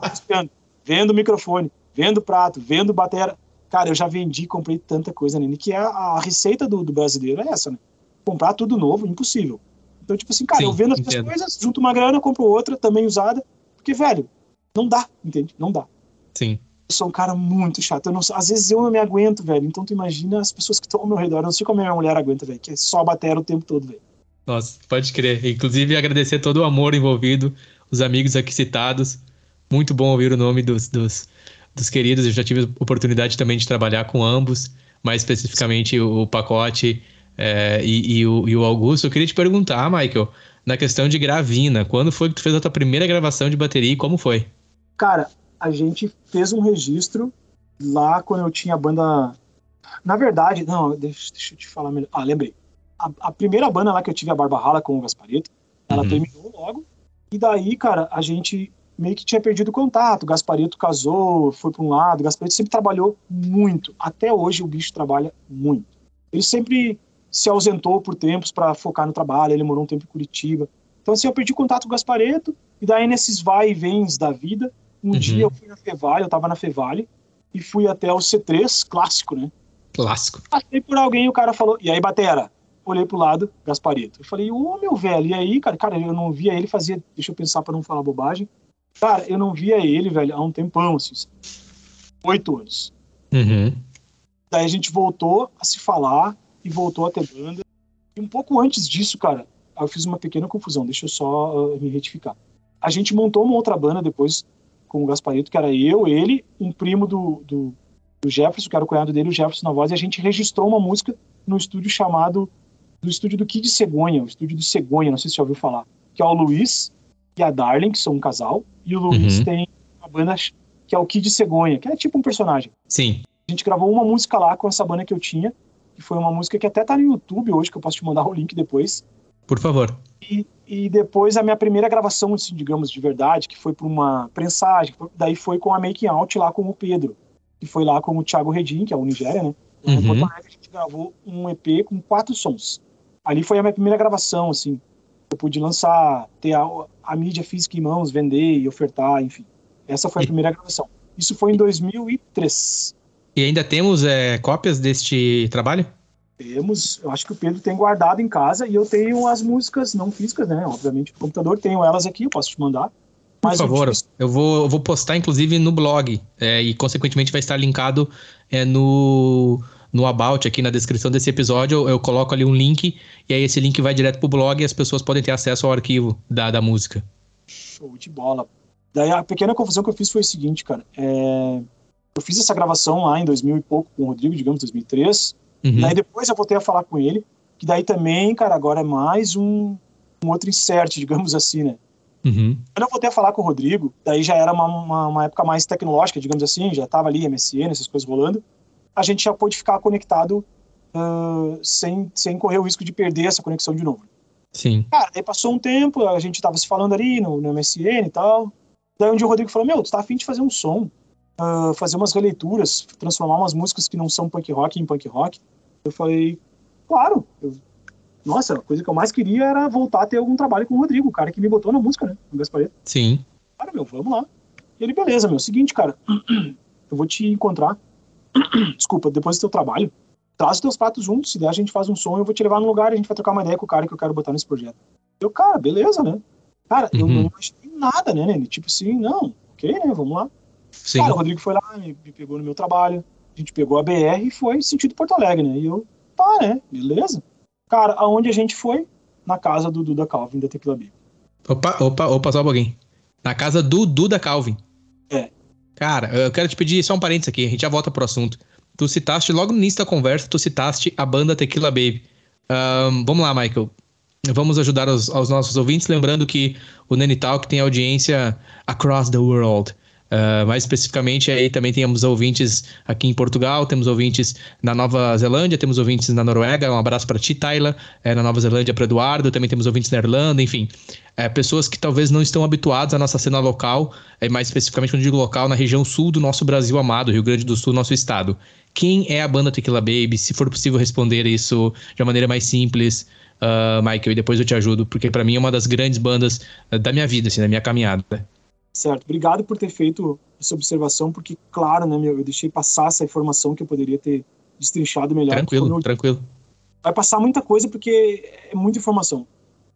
S2: Lá, espiando, Vendo o microfone, vendo o prato, vendo batera. Cara, eu já vendi, comprei tanta coisa, né? Que é a, a receita do, do brasileiro é essa, né? Comprar tudo novo, impossível. Então, tipo assim, cara,
S1: Sim,
S2: eu vendo as
S1: entendo.
S2: coisas, junto uma grana, compro outra, também usada, porque, velho, não dá, entende? Não dá
S1: Sim.
S2: eu sou um cara muito chato. Eu não, às vezes eu não me aguento, velho. Então tu imagina as pessoas que estão ao meu redor. Eu não sei como a minha mulher aguenta, velho. Que é só bater o tempo todo, velho.
S1: Nossa, pode crer. Inclusive, agradecer todo o amor envolvido, os amigos aqui citados. Muito bom ouvir o nome dos, dos, dos queridos, eu já tive oportunidade também de trabalhar com ambos, mais especificamente o, o Pacote é, e, e, o, e, o, Augusto. Eu queria te perguntar, Michael, na questão de gravina, quando foi que tu fez a tua primeira gravação de bateria e como foi?
S2: Cara, a gente fez um registro lá quando eu tinha a banda. Na verdade, não, deixa, deixa eu te falar melhor. Ah, lembrei. A, a, primeira banda lá que eu tive, a Barba Rala com o Gasparito, ela uhum. terminou logo. E daí, cara, a gente meio que tinha perdido o contato. O Gasparito casou, foi para um lado. O Gasparito sempre trabalhou muito. Até hoje o bicho trabalha muito. Ele sempre se ausentou por tempos para focar no trabalho. Ele morou um tempo em Curitiba. Então, assim, eu perdi contato com o Gaspareto. E daí, nesses vai e vens da vida, um uhum. dia eu fui na Fevale, eu tava na Fevale, e fui até o C3, clássico, né?
S1: Clássico.
S2: Passei por alguém e o cara falou, e aí, Batera? Olhei pro lado, Gasparito. Eu falei, ô, meu velho, e aí, cara? Cara, eu não via ele fazia, deixa eu pensar para não falar bobagem. Cara, eu não via ele, velho, há um tempão, assim, oito anos.
S1: Uhum.
S2: Daí a gente voltou a se falar e voltou a ter banda. E um pouco antes disso, cara, eu fiz uma pequena confusão, deixa eu só uh, me retificar. A gente montou uma outra banda depois com o Gasparito, que era eu, ele, um primo do, do, do Jefferson, que era o cunhado dele, o Jefferson na voz, e a gente registrou uma música no estúdio chamado, do estúdio do Kid Cegonha, o estúdio do Cegonha, não sei se você já ouviu falar, que é o Luiz e a Darling, que são um casal, e o Luiz uhum. tem uma banda que é o Kid Cegonha, que é tipo um personagem.
S1: Sim.
S2: A gente gravou uma música lá com essa banda que eu tinha, que foi uma música que até tá no YouTube hoje, que eu posso te mandar o link depois.
S1: Por favor.
S2: E, e depois a minha primeira gravação, assim, digamos, de verdade, que foi para uma prensagem, daí foi com a Making Out lá com o Pedro, que foi lá com o Thiago Redin, que é o Nigéria, né? Uhum. Porto Alegre a gente gravou um EP com quatro sons. Ali foi a minha primeira gravação, assim. Eu pude lançar, ter a, a mídia física em mãos, vender e ofertar, enfim. Essa foi a primeira gravação. Isso foi em 2003.
S1: E ainda temos é, cópias deste trabalho?
S2: Temos, eu acho que o Pedro tem guardado em casa e eu tenho as músicas não físicas, né? Obviamente, no computador, tenho elas aqui, eu posso te mandar.
S1: Por favor, eu, eu, vou, eu vou postar inclusive no blog é, e, consequentemente, vai estar linkado é, no, no About, aqui na descrição desse episódio. Eu, eu, coloco ali um link e aí esse link vai direto pro blog e as pessoas podem ter acesso ao arquivo da, da música.
S2: Show de bola. Daí a pequena confusão que eu fiz foi o seguinte, cara. É... Eu fiz essa gravação lá em 2000 e pouco com o Rodrigo, digamos, 2003. Uhum. Daí depois eu voltei a falar com ele, que daí também, cara, agora é mais um, um outro insert, digamos assim, né?
S1: Uhum.
S2: Quando eu voltei a falar com o Rodrigo, daí já era uma, uma, uma época mais tecnológica, digamos assim, já tava ali MSN, essas coisas rolando. A gente já pôde ficar conectado uh, sem, sem correr o risco de perder essa conexão de novo.
S1: Sim.
S2: Cara, daí passou um tempo, a gente tava se falando ali no, no MSN e tal. Daí um dia o Rodrigo falou: Meu, tu tá afim de fazer um som? Uh, fazer umas releituras, transformar umas músicas que não são punk rock em punk rock. Eu falei, claro. Eu, nossa, a coisa que eu mais queria era voltar a ter algum trabalho com o Rodrigo, o cara que me botou na música, né? No Gaspareto.
S1: Sim.
S2: Cara, meu, vamos lá. E ele, beleza, meu. Seguinte, cara, eu vou te encontrar. Desculpa, depois do teu trabalho. Traz os teus pratos juntos, se der a gente faz um som, eu vou te levar no lugar e a gente vai trocar uma ideia com o cara que eu quero botar nesse projeto. Eu, cara, beleza, né? Cara, uhum. eu não imaginei nada, né, Nene? Tipo assim, não, ok, né? Vamos lá. Sim. Cara, o Rodrigo foi lá, me, me, pegou no meu trabalho, a gente pegou a BR e foi sentido Porto Alegre, né? E eu, tá, né? Beleza. Cara, aonde a gente foi? Na casa do Duda Calvin, da Tequila Baby.
S1: Opa, opa, opa, só um pouquinho. Na casa do Duda Calvin.
S2: É.
S1: Cara, eu quero te pedir só um parênteses aqui, a gente já volta pro assunto. Tu citaste, logo no início da conversa, tu citaste a banda Tequila Baby. Um, vamos lá, Michael. Vamos ajudar os, aos nossos ouvintes, lembrando que o Nene Talk tem audiência across the world. Uh, mais especificamente, aí também temos ouvintes aqui em Portugal, temos ouvintes na Nova Zelândia, temos ouvintes na Noruega. Um abraço para ti, Tayla, é, na Nova Zelândia para Eduardo, também temos ouvintes na Irlanda, enfim. É, pessoas que talvez não estão habituadas à nossa cena local, é, mais especificamente quando digo local, na região sul do nosso Brasil amado, Rio Grande do Sul, nosso estado. Quem é a banda Tequila Baby? Se for possível responder isso de uma maneira mais simples, uh, Michael, e depois eu te ajudo, porque para mim é uma das grandes bandas da minha vida, assim, da minha caminhada.
S2: Certo. Obrigado por ter feito essa observação, porque, claro, né, meu, eu deixei passar essa informação que eu poderia ter destrinchado melhor.
S1: Tranquilo, tranquilo.
S2: Vai passar muita coisa porque é muita informação.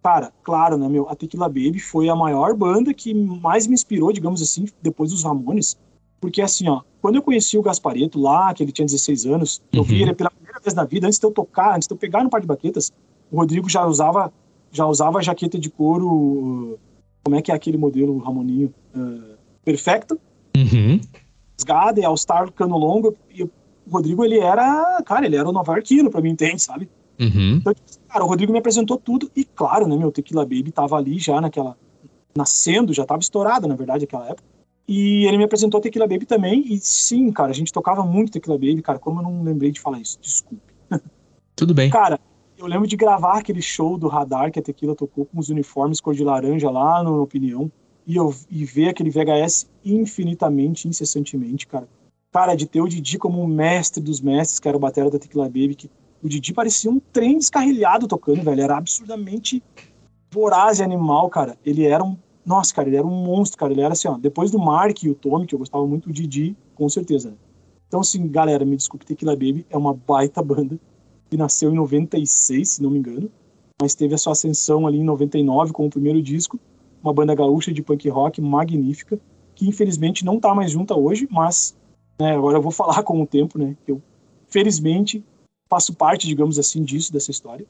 S2: Cara, claro, né, meu, a Tequila Baby foi a maior banda que mais me inspirou, digamos assim, depois dos Ramones. Porque, assim, ó, quando eu conheci o Gaspareto lá, que ele tinha 16 anos, uhum. eu vi uhum. ele pela primeira vez na vida, antes de eu tocar, antes de eu pegar no par de baquetas, o Rodrigo já usava, já usava jaqueta de couro como é que é aquele modelo Ramoninho uh, perfecto.
S1: Uhum.
S2: rasgada e All Star cano longo. E o Rodrigo, ele era, cara, ele era o novarquino pra mim, entende, sabe?
S1: Uhum.
S2: Então, cara, o Rodrigo me apresentou tudo e, claro, né, meu Tequila Baby tava ali já naquela. nascendo, já tava estourada, na verdade, naquela época. E ele me apresentou Tequila Baby também. E sim, cara, a gente tocava muito Tequila Baby, cara. Como eu não lembrei de falar isso, desculpe.
S1: Tudo bem.
S2: Cara, eu lembro de gravar aquele show do Radar que a Tequila tocou com os uniformes cor de laranja lá no Opinião. E, eu, e ver aquele VHS infinitamente, incessantemente, cara. Cara, de ter o Didi como o mestre dos mestres, que era o batera da Tequila Baby, que o Didi parecia um trem descarrilhado tocando, velho. Era absurdamente voraz e animal, cara. Ele era um. Nossa, cara, ele era um monstro, cara. Ele era assim, ó. Depois do Mark e o Tommy, que eu gostava muito, o Didi, com certeza. Então, assim, galera, me desculpe, Tequila Baby é uma baita banda que nasceu em 96, se não me engano, mas teve a sua ascensão ali em 99 com o primeiro disco, uma banda gaúcha de punk rock magnífica, que infelizmente não tá mais junta hoje, mas né, agora eu vou falar com o tempo, né? Eu, felizmente, faço parte, digamos assim, disso, dessa história.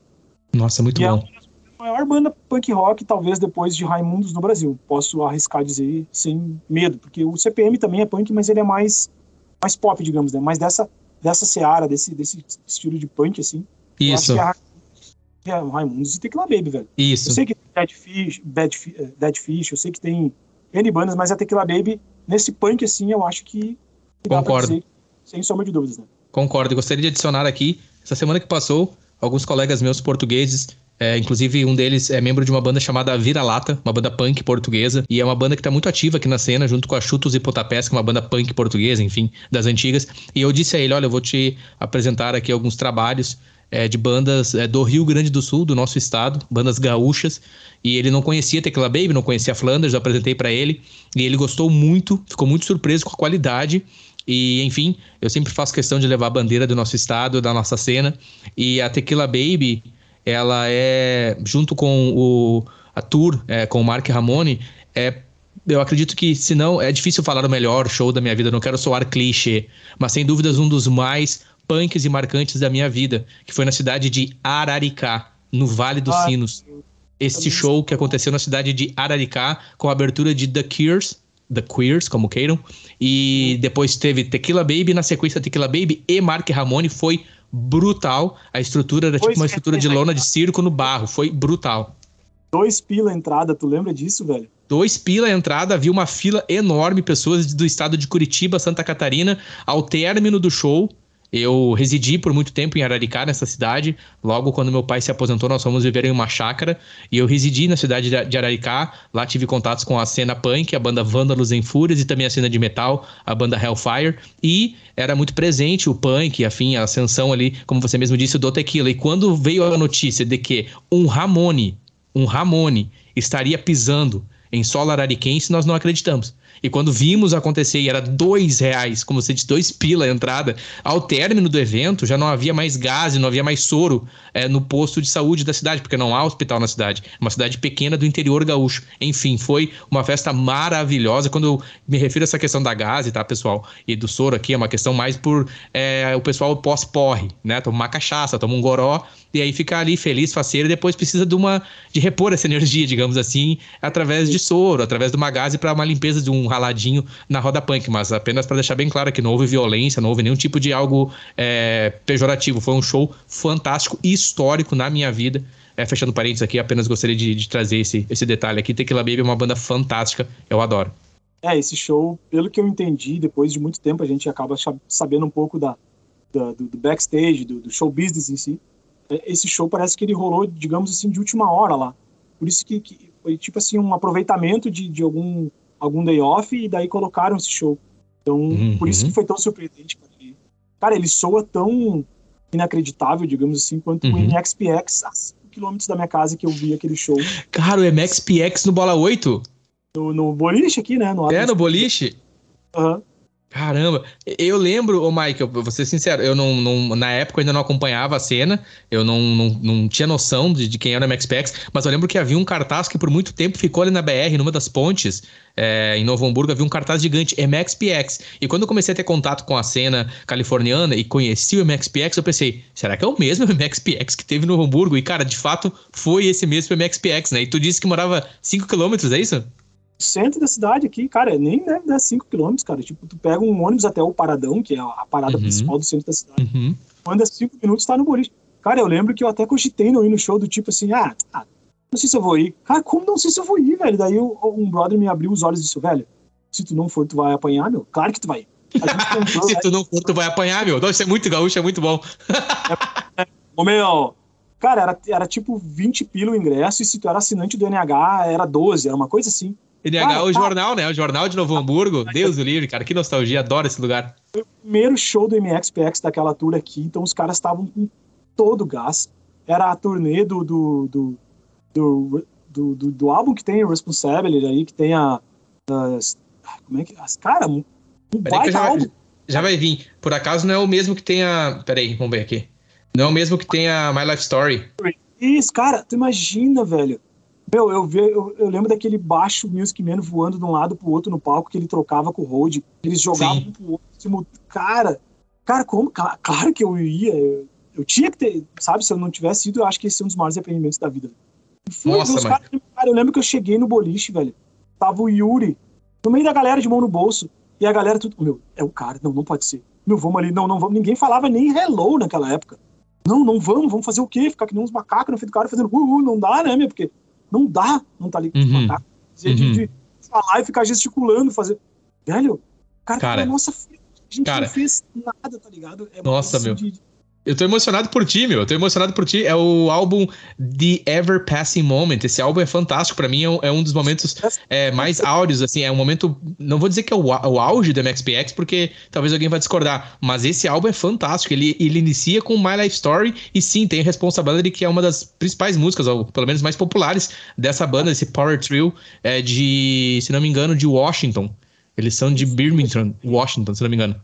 S1: Nossa, muito
S2: e
S1: bom.
S2: É a maior banda punk rock, talvez depois de Raimundos no Brasil. Posso arriscar dizer sem medo, porque o CPM também é punk, mas ele é mais, mais pop, digamos, né? Mais dessa dessa seara, desse, desse estilo de punk, assim.
S1: Isso.
S2: Eu acho que é, é Raimundos e Tequila Baby, velho.
S1: Isso.
S2: Eu sei que tem Dead Fish, Bad eh, Dead Fish, eu sei que tem N bandas, mas a Tequila Baby, nesse punk, assim, eu acho que
S1: Concordo. Dizer,
S2: sem sombra de dúvidas, né?
S1: Concordo. Gostaria de adicionar aqui, essa semana que passou, alguns colegas meus portugueses é, inclusive, um deles é membro de uma banda chamada Vira-Lata, uma banda punk portuguesa, e é uma banda que está muito ativa aqui na cena, junto com a Chutos e Potapés, que é uma banda punk portuguesa, enfim, das antigas. E eu disse a ele: olha, eu vou te apresentar aqui alguns trabalhos é, de bandas é, do Rio Grande do Sul, do nosso estado, bandas gaúchas. E ele não conhecia Tecla Baby, não conhecia Flanders, eu apresentei para ele. E ele gostou muito, ficou muito surpreso com a qualidade. E, enfim, eu sempre faço questão de levar a bandeira do nosso estado, da nossa cena. E a Tequila Baby ela é, junto com o, a tour, é, com o Mark Ramone, é, eu acredito que, se não, é difícil falar o melhor show da minha vida, não quero soar clichê, mas sem dúvidas um dos mais punks e marcantes da minha vida, que foi na cidade de Araricá, no Vale dos ah, Sinos. Este show que aconteceu na cidade de Araricá, com a abertura de The Cures, The Queers, como queiram, e depois teve Tequila Baby, na sequência Tequila Baby e Mark Ramone, foi brutal. A estrutura era tipo uma estrutura de lona de circo no barro. Foi brutal.
S2: Dois pila a entrada, tu lembra disso, velho?
S1: Dois pila a entrada, havia uma fila enorme, pessoas do estado de Curitiba, Santa Catarina. Ao término do show, eu residi por muito tempo em Araricá, nessa cidade. Logo, quando meu pai se aposentou, nós fomos viver em uma chácara. E eu residi na cidade de Araricá. Lá tive contatos com a cena punk, a banda Vândalos em Fúrias e também a cena de metal, a banda Hellfire. E era muito presente o punk, afim, a ascensão ali, como você mesmo disse, do Tequila. E quando veio a notícia de que um Ramone, um Ramone, estaria pisando em solo arariquense, nós não acreditamos. E quando vimos acontecer e era dois reais, como você disse, dois pila a entrada, ao término do evento já não havia mais gás, não havia mais soro é, no posto de saúde da cidade, porque não há hospital na cidade. Uma cidade pequena do interior gaúcho. Enfim, foi uma festa maravilhosa. Quando eu me refiro a essa questão da gás, tá, pessoal? E do soro aqui, é uma questão mais por é, o pessoal pós-porre, né? Toma uma cachaça, toma um goró, e aí fica ali feliz, faceiro, e depois precisa de uma de repor essa energia, digamos assim, através de soro, através de uma gás para uma limpeza de um raladinho na roda punk, mas apenas para deixar bem claro que não houve violência, não houve nenhum tipo de algo é, pejorativo. Foi um show fantástico e histórico na minha vida. É, fechando parênteses aqui, apenas gostaria de, de, trazer esse, esse detalhe aqui. Tequila Baby é uma banda fantástica, eu adoro.
S2: É, esse show, pelo que eu entendi, depois de muito tempo a gente acaba sabendo um pouco da, da do, do, backstage, do, do, show business em si. É, esse show parece que ele rolou, digamos assim, de última hora lá. Por isso que, que foi tipo assim um aproveitamento de, de algum algum day off e daí colocaram esse show. Então, uhum. por isso que foi tão surpreendente. Cara, ele, cara, ele soa tão inacreditável, digamos assim, quanto uhum. o MXPX a 5 km da minha casa que eu vi aquele show.
S1: Cara, o MXPX no Bola 8?
S2: No, no boliche aqui, né?
S1: No é, no boliche?
S2: Aham. Uhum.
S1: Caramba, eu lembro, ô Michael, vou ser sincero, eu não, não, na época eu ainda não acompanhava a cena, eu não, não, não tinha noção de, de quem era o MXPX, mas eu lembro que havia um cartaz que por muito tempo ficou ali na BR, numa das pontes, é, em Novo Hamburgo, havia um cartaz gigante, MXPX. E quando eu comecei a ter contato com a cena californiana e conheci o MXPX, eu pensei, será que é o mesmo MXPX que teve no Hamburgo? E cara, de fato, foi esse mesmo MXPX, né? E tu disse que morava 5km, é isso?
S2: Centro da cidade aqui, cara, nem deve dar 5 km, cara. Tipo, tu pega um ônibus até o Paradão, que é a parada uhum. principal do centro da cidade. Uhum. Anda 5 minutos, tá no boliche. Cara, eu lembro que eu até cogitei não ir no show do tipo assim, ah, ah, não sei se eu vou ir. Cara, como não sei se eu vou ir, velho? Daí um brother me abriu os olhos e disse, velho, se tu não for, tu vai apanhar, meu? Claro que tu vai.
S1: Se tu não for, tu vai apanhar, meu. Nossa, é muito gaúcho, é muito bom.
S2: é, Ô, meu, cara, era, era tipo 20 pila o ingresso e se tu era assinante do NH, era 12, era uma coisa assim.
S1: NH cara, o tá... jornal, né? O jornal de Novo Hamburgo. Deus do livre, cara. Que nostalgia, adoro esse lugar.
S2: Foi o primeiro show do MXPX daquela tour aqui, então os caras estavam com todo o gás. Era a turnê do, do, do, do, do, do, do álbum que tem o Responsibility aí, que tem a. As, como é que. As, cara, um baita
S1: já, álbum. Já vai vir. Por acaso não é o mesmo que tem a. Peraí, vamos ver aqui. Não é o mesmo que tem a My Life Story.
S2: Isso, cara, tu imagina, velho. Meu, eu, vi, eu, eu, lembro daquele baixo Music Man voando de um lado pro outro no palco que ele trocava com o Road. Eles jogavam Sim. um pro outro. Cara, cara, como? Claro que eu ia. Eu, eu, tinha que ter, sabe? Se eu não tivesse ido, eu acho que esse é um dos maiores arrependimentos da vida. Fui, Nossa, mano. Cara, cara, eu lembro que eu cheguei no boliche, velho. Tava o Yuri no meio da galera de mão no bolso. E a galera tudo, meu, é o cara. Não, não pode ser. Meu, vamos ali. Não, não vamos. Ninguém falava nem hello naquela época. Não, não vamos, vamos fazer o quê? Ficar que nem uns macacos no fim do cara fazendo uh, uh, não dá, né, meu? Porque não dá não tá com uhum. os macacos. De, uhum. de, falar e ficar gesticulando, fazer. Velho, cara, cara nossa, a gente cara, não fez nada, tá ligado?
S1: É nossa, meu. De, eu tô emocionado por ti, meu. Eu tô emocionado por ti. É o álbum The Ever Passing Moment. Esse álbum é fantástico. para mim é um, dos momentos é, mais áureos, assim. É um momento. Não vou dizer que é o, o auge do MXPX, porque talvez alguém vai discordar. Mas esse álbum é fantástico. Ele, ele inicia com My Life Story. E sim, tem Responsibility, que é uma das principais músicas, ou pelo menos mais populares dessa banda, esse Power Trio, é de, se não me engano, de Washington. Eles são de Birmingham, Washington, se não me engano.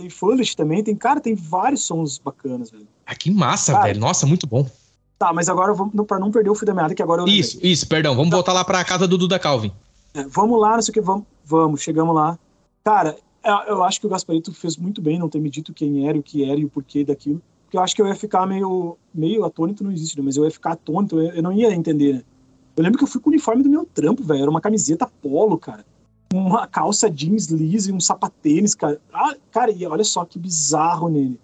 S2: Tem Foolish também, tem, cara, tem vários sons bacanas, velho.
S1: Ah, que massa, cara, velho. Nossa, muito bom.
S2: Tá, mas agora vamos pra não perder o fio da meada, que agora eu
S1: Isso, lembrei. isso, perdão. Vamos tá. voltar lá pra casa do Duda Calvin.
S2: É, vamos lá, não sei o que, vamos, vamos, chegamos lá. Cara, é, eu acho que o Gasparito fez muito bem não ter me dito quem era, o que era e o porquê daquilo. Porque eu acho que eu ia ficar meio, meio atônito, não existe, né? mas eu ia ficar atônito, eu, eu não ia entender, né? Eu lembro que eu fui com o uniforme do meu trampo, velho. Era uma camiseta polo, cara uma calça jeans lisa e um sapatênis, cara. Ah, cara, e olha só que bizarro nele.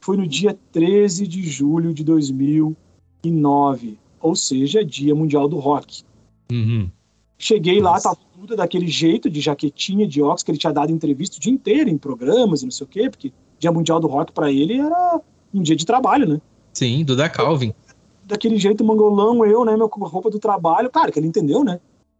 S2: Foi no dia 13 de julho de 2009, ou seja, Dia Mundial do Rock.
S1: Uhum.
S2: Cheguei Nossa. lá, tava tudo daquele jeito, de jaquetinha, de óculos, que ele tinha dado entrevista o dia inteiro em programas e não sei o quê, porque Dia Mundial do Rock para ele era um dia de trabalho, né?
S1: Sim, do da Calvin.
S2: Daquele jeito mangolão, eu, né, meu roupa do trabalho, cara, que ele entendeu, né?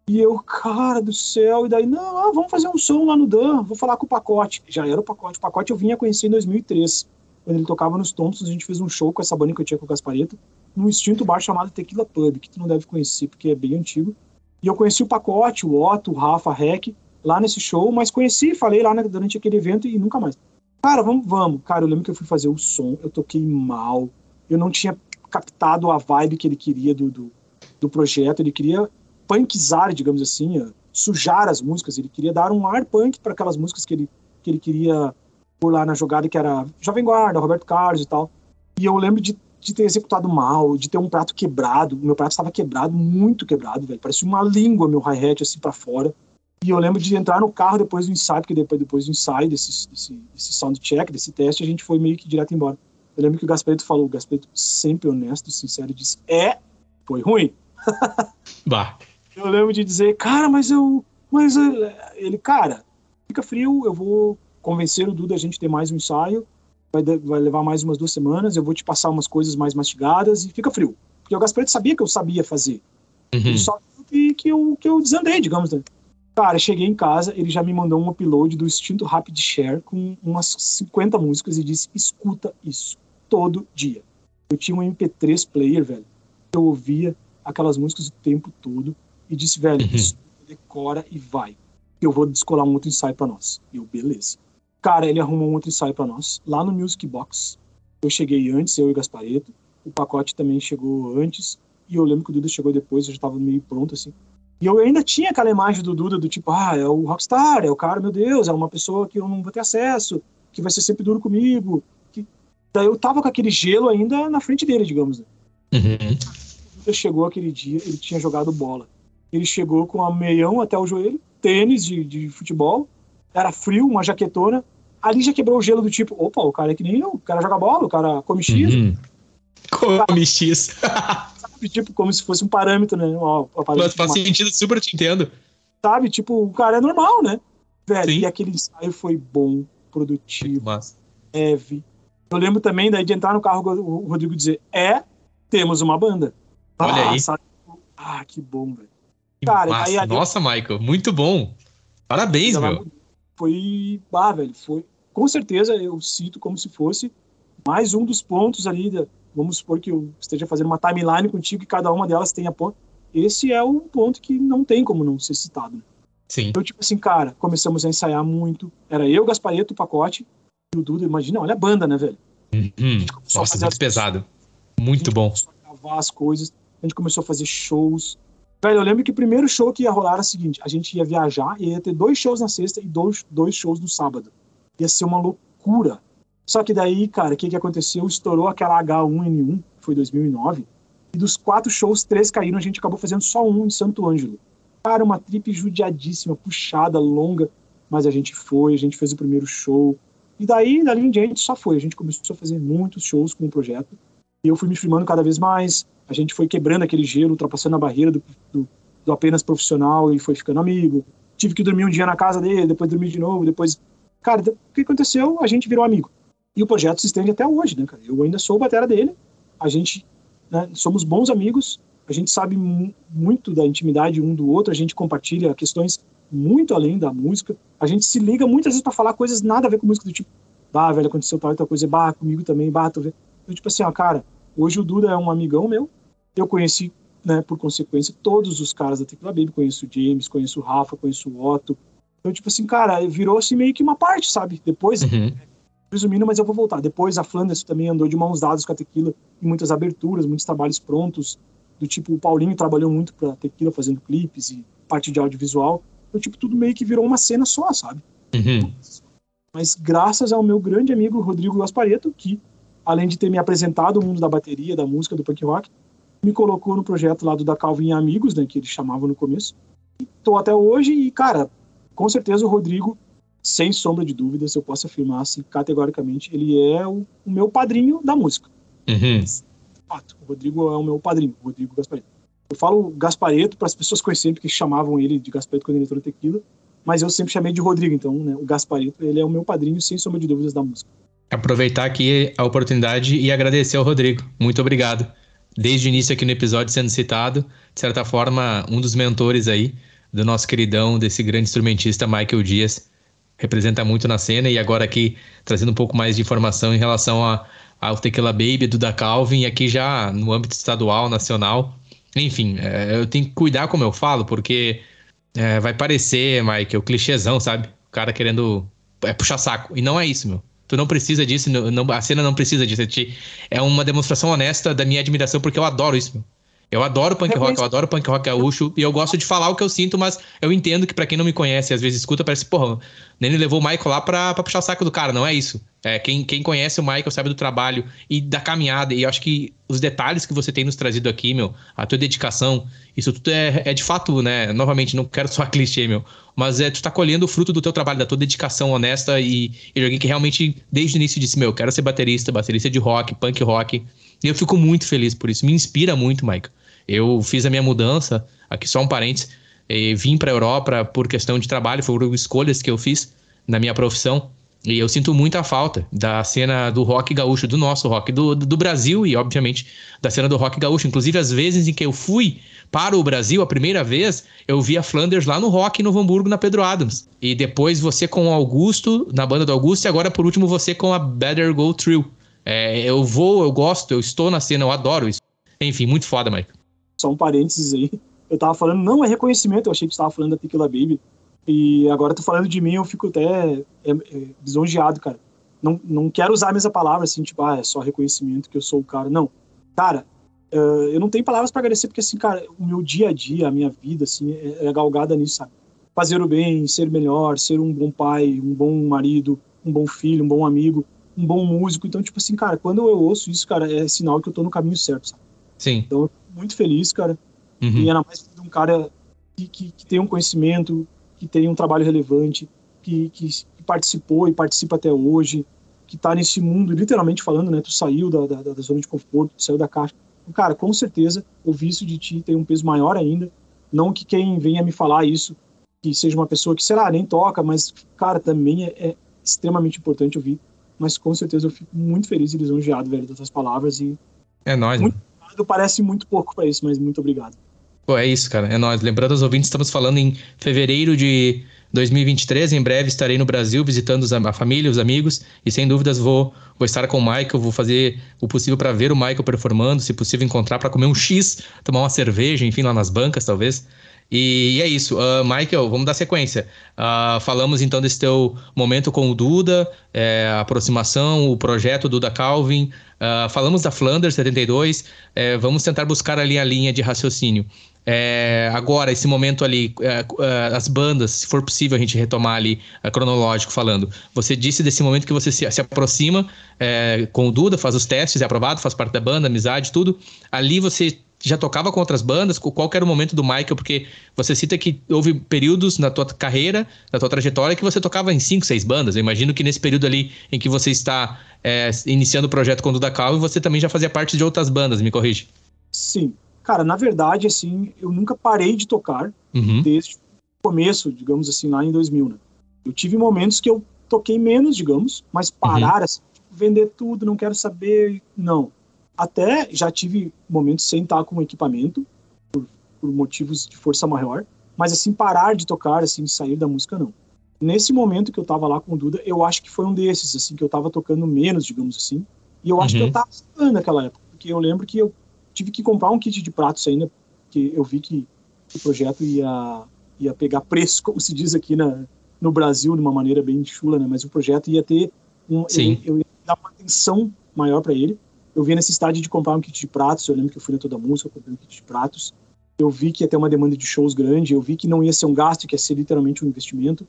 S2: E eu, cara do céu, e daí, não, ah, vamos fazer um som lá no Dan, vou falar com o Pacote. Já era o Pacote. O Pacote eu vinha conhecer em 2003. Quando ele tocava nos Thompsons, a gente fez um show com essa banda que eu tinha com o Gaspareto, num extinto bar chamado Tequila Pub, que tu não deve conhecer, porque é bem antigo. E eu conheci o Pacote, o Otto, o Rafa, a Rec, lá nesse show, mas conheci, falei lá né, durante aquele evento e nunca mais. Cara, vamos, vamos. Cara, eu lembro que eu fui fazer o som, eu toquei mal, eu não tinha captado a vibe que ele queria do, do, do projeto, ele queria punkizar, digamos assim, sujar as músicas. Ele queria dar um ar punk para aquelas músicas que ele, que ele queria por lá na jogada, que era Jovem Guarda, Roberto Carlos e tal. E eu lembro de, de ter executado mal, de ter um prato quebrado. Meu prato estava quebrado, muito quebrado, velho. Parecia uma língua meu hi-hat assim para fora. E eu lembro de entrar no carro depois do ensaio, porque depois, depois do ensaio, desse, desse, desse sound check, desse teste, a gente foi meio que direto embora. Eu lembro que o Gaspeto falou, o Gaspeto sempre honesto e sincero, disse, é, foi ruim.
S1: Bah.
S2: Eu lembro de dizer, cara, mas eu. Mas ele, cara, fica frio, eu vou convencer o Duda a gente ter mais um ensaio. Vai, vai levar mais umas duas semanas, eu vou te passar umas coisas mais mastigadas e fica frio. Porque o Gaspareto sabia que eu sabia fazer. Uhum. Só que, que, eu, que eu desandei, digamos. Né? Cara, cheguei em casa, ele já me mandou um upload do Instinto Rapid Share com umas 50 músicas e disse: escuta isso todo dia. Eu tinha um MP3 player, velho. Eu ouvia aquelas músicas o tempo todo e disse, velho, uhum. decora e vai. Eu vou descolar um outro ensaio para nós. E eu, beleza. Cara, ele arrumou um outro ensaio para nós, lá no Music Box. Eu cheguei antes, eu e o Gaspareto. O pacote também chegou antes. E eu lembro que o Duda chegou depois, eu já tava meio pronto, assim. E eu ainda tinha aquela imagem do Duda, do tipo, ah, é o rockstar, é o cara, meu Deus, é uma pessoa que eu não vou ter acesso, que vai ser sempre duro comigo. Que... Daí eu tava com aquele gelo ainda na frente dele, digamos. Né?
S1: Uhum.
S2: chegou aquele dia, ele tinha jogado bola. Ele chegou com a meião até o joelho, tênis de, de futebol, era frio, uma jaquetona. Ali já quebrou o gelo do tipo, opa, o cara é que nem eu, o cara joga bola, o cara come X. Uhum.
S1: Come X.
S2: Sabe, tipo, como se fosse um parâmetro, né?
S1: Mas faz sentido, super te entendo.
S2: Sabe, tipo, o cara é normal, né? Velho, Sim. e aquele ensaio foi bom, produtivo, leve. Eu lembro também daí de entrar no carro o Rodrigo dizer, é, temos uma banda.
S1: Olha ah, aí.
S2: Sabe? Ah, que bom, velho.
S1: Cara, aí, Nossa, Michael, muito bom. Parabéns, meu.
S2: Foi, ah, velho, foi. Com certeza eu cito como se fosse mais um dos pontos ali. Da, vamos supor que eu esteja fazendo uma timeline contigo e cada uma delas tenha ponto. Esse é um ponto que não tem como não ser citado.
S1: Sim.
S2: Então, tipo assim, cara, começamos a ensaiar muito. Era eu, Gaspareto, o pacote e o Duda. Imagina, olha a banda, né, velho?
S1: Uhum. Nossa, muito pesado. Muito bom.
S2: A gravar as coisas. A gente começou a fazer shows. Velho, eu lembro que o primeiro show que ia rolar era o seguinte: a gente ia viajar e ia ter dois shows na sexta e dois, dois shows no sábado. Ia ser uma loucura. Só que daí, cara, o que, que aconteceu? Estourou aquela H1N1, que foi 2009, e dos quatro shows, três caíram, a gente acabou fazendo só um em Santo Ângelo. Cara, uma trip judiadíssima, puxada, longa, mas a gente foi, a gente fez o primeiro show. E daí, dali em diante, só foi. A gente começou a fazer muitos shows com o projeto. E eu fui me firmando cada vez mais a gente foi quebrando aquele gelo, ultrapassando a barreira do, do, do, apenas profissional e foi ficando amigo. Tive que dormir um dia na casa dele, depois dormir de novo, depois... Cara, o que aconteceu? A gente virou amigo. E o projeto se estende até hoje, né, cara? Eu ainda sou batera dele, a gente... Né, somos bons amigos, a gente sabe muito da intimidade um do outro, a gente compartilha questões muito além da música, a gente se liga muitas vezes para falar coisas nada a ver com música, do tipo, bah, velho, aconteceu tal e tal coisa, bah, comigo também, bah, tô vendo. Então, tipo assim, ó, cara, hoje o Duda é um amigão meu, eu conheci, né, por consequência, todos os caras da Tecla Baby. Conheço o James, conheço o Rafa, conheço o Otto. Então, tipo assim, cara, virou assim meio que uma parte, sabe? Depois, uhum. resumindo, mas eu vou voltar. Depois a Flanders também andou de mãos dadas com a Tequila em muitas aberturas, muitos trabalhos prontos. Do tipo, o Paulinho trabalhou muito pra Tequila fazendo clipes e parte de audiovisual. Então, tipo, tudo meio que virou uma cena só, sabe?
S1: Uhum.
S2: Mas graças ao meu grande amigo Rodrigo Gaspareto, que além de ter me apresentado o mundo da bateria, da música, do punk rock, me colocou no projeto lá do da Calvin Amigos, né, que eles chamavam no começo. Estou até hoje e, cara, com certeza o Rodrigo, sem sombra de dúvidas, eu posso afirmar assim, categoricamente, ele é o, o meu padrinho da música.
S1: Uhum.
S2: Fato, o Rodrigo é o meu padrinho, o Rodrigo Gaspareto. Eu falo Gaspareto para as pessoas conhecerem, porque chamavam ele de Gaspareto quando ele entrou no Tequila, mas eu sempre chamei de Rodrigo, então, né, o Gaspareto, ele é o meu padrinho, sem sombra de dúvidas, da música.
S1: Aproveitar aqui a oportunidade e agradecer ao Rodrigo. Muito obrigado desde o início aqui no episódio sendo citado, de certa forma, um dos mentores aí do nosso queridão, desse grande instrumentista Michael Dias, representa muito na cena e agora aqui trazendo um pouco mais de informação em relação a, ao Tequila Baby do da Calvin e aqui já no âmbito estadual, nacional. Enfim, é, eu tenho que cuidar como eu falo, porque é, vai parecer, Michael, clichêzão, sabe? O cara querendo é, puxar saco. E não é isso, meu. Tu não precisa disso, não, a cena não precisa disso. É uma demonstração honesta da minha admiração, porque eu adoro isso. Eu adoro punk rock, eu adoro punk rock gaúcho e eu gosto de falar o que eu sinto, mas eu entendo que para quem não me conhece, às vezes escuta, parece, porra, nem levou o Michael lá pra, pra puxar o saco do cara, não é isso. É, quem, quem conhece o Michael sabe do trabalho e da caminhada, e eu acho que os detalhes que você tem nos trazido aqui, meu, a tua dedicação, isso tudo é, é de fato, né? Novamente, não quero só clichê, meu, mas é, tu tá colhendo o fruto do teu trabalho, da tua dedicação honesta e, e de alguém que realmente, desde o início, disse, meu, eu quero ser baterista, baterista de rock, punk rock, e eu fico muito feliz por isso, me inspira muito, Michael. Eu fiz a minha mudança, aqui só um parênteses, vim para a Europa por questão de trabalho, foram escolhas que eu fiz na minha profissão. E eu sinto muita falta da cena do rock gaúcho, do nosso rock, do, do Brasil e, obviamente, da cena do rock gaúcho. Inclusive, as vezes em que eu fui para o Brasil, a primeira vez, eu vi a Flanders lá no rock em Novo Hamburgo, na Pedro Adams. E depois você com o Augusto, na banda do Augusto, e agora, por último, você com a Better Go Through. É, eu vou, eu gosto, eu estou na cena, eu adoro isso. Enfim, muito foda, Mike
S2: só um parênteses aí. Eu tava falando, não é reconhecimento, eu achei que você tava falando da Tequila Baby. E agora tu falando de mim, eu fico até é, é, lisonjeado, cara. Não, não quero usar a mesma palavra, assim, tipo, ah, é só reconhecimento que eu sou o cara. Não. Cara, uh, eu não tenho palavras para agradecer, porque, assim, cara, o meu dia a dia, a minha vida, assim, é, é galgada nisso, sabe? Fazer o bem, ser melhor, ser um bom pai, um bom marido, um bom filho, um bom amigo, um bom músico. Então, tipo assim, cara, quando eu ouço isso, cara, é sinal que eu tô no caminho certo, sabe?
S1: Sim.
S2: Então, muito feliz, cara. Uhum. E ainda mais de um cara que, que, que, tem um conhecimento, que tem um trabalho relevante, que, que, participou e participa até hoje, que está nesse mundo, literalmente falando, né? Tu saiu da, da, da zona de conforto, tu saiu da caixa. Cara, com certeza, ouvir isso de ti tem um peso maior ainda. Não que quem venha me falar isso, que seja uma pessoa que, sei lá, nem toca, mas, cara, também é, é extremamente importante ouvir. Mas com certeza eu fico muito feliz e lisonjeado, velho, das tuas palavras. E
S1: é nóis,
S2: muito, Parece muito pouco para isso, mas muito obrigado.
S1: Pô, é isso, cara. É nóis. Lembrando aos ouvintes, estamos falando em fevereiro de 2023. Em breve estarei no Brasil visitando a família, os amigos. E sem dúvidas vou, vou estar com o Michael. Vou fazer o possível para ver o Michael performando. Se possível, encontrar para comer um X, tomar uma cerveja, enfim, lá nas bancas, talvez. E, e é isso. Uh, Michael, vamos dar sequência. Uh, falamos então desse teu momento com o Duda, é, a aproximação, o projeto Duda Calvin. Uh, falamos da Flanders 72. É, vamos tentar buscar ali a linha de raciocínio. É, agora, esse momento ali, é, é, as bandas, se for possível a gente retomar ali, é, cronológico falando. Você disse desse momento que você se, se aproxima é, com o Duda, faz os testes, é aprovado, faz parte da banda, amizade, tudo. Ali você já tocava com outras bandas? Qual era o momento do Michael? Porque você cita que houve períodos na tua carreira, na tua trajetória, que você tocava em cinco, seis bandas. Eu imagino que nesse período ali em que você está é, iniciando o projeto com o Duda Calvo, você também já fazia parte de outras bandas, me corrige.
S2: Sim. Cara, na verdade, assim, eu nunca parei de tocar uhum. desde o começo, digamos assim, lá em 2000, né? Eu tive momentos que eu toquei menos, digamos, mas parar, uhum. assim, vender tudo, não quero saber, não até já tive momentos sem estar com equipamento, por, por, motivos de força maior, mas assim, parar de tocar, assim, sair da música, não. Nesse momento que eu tava lá com o Duda, eu acho que foi um desses, assim, que eu tava tocando menos, digamos assim, e eu acho uhum. que eu uhum. tava naquela época, porque eu lembro que eu tive que comprar um kit de pratos ainda, porque eu vi que o projeto ia, ia pegar preço, como se diz aqui na, no Brasil, de uma maneira bem chula, né? Mas o projeto ia ter um,
S1: Sim.
S2: Eu, eu ia dar uma atenção maior para ele eu vi a necessidade de comprar um kit de pratos. Eu lembro que eu fui na toda música, eu comprei um kit de pratos. Eu vi que ia ter uma demanda de shows grande, eu vi que não ia ser um gasto, que ia ser literalmente um investimento.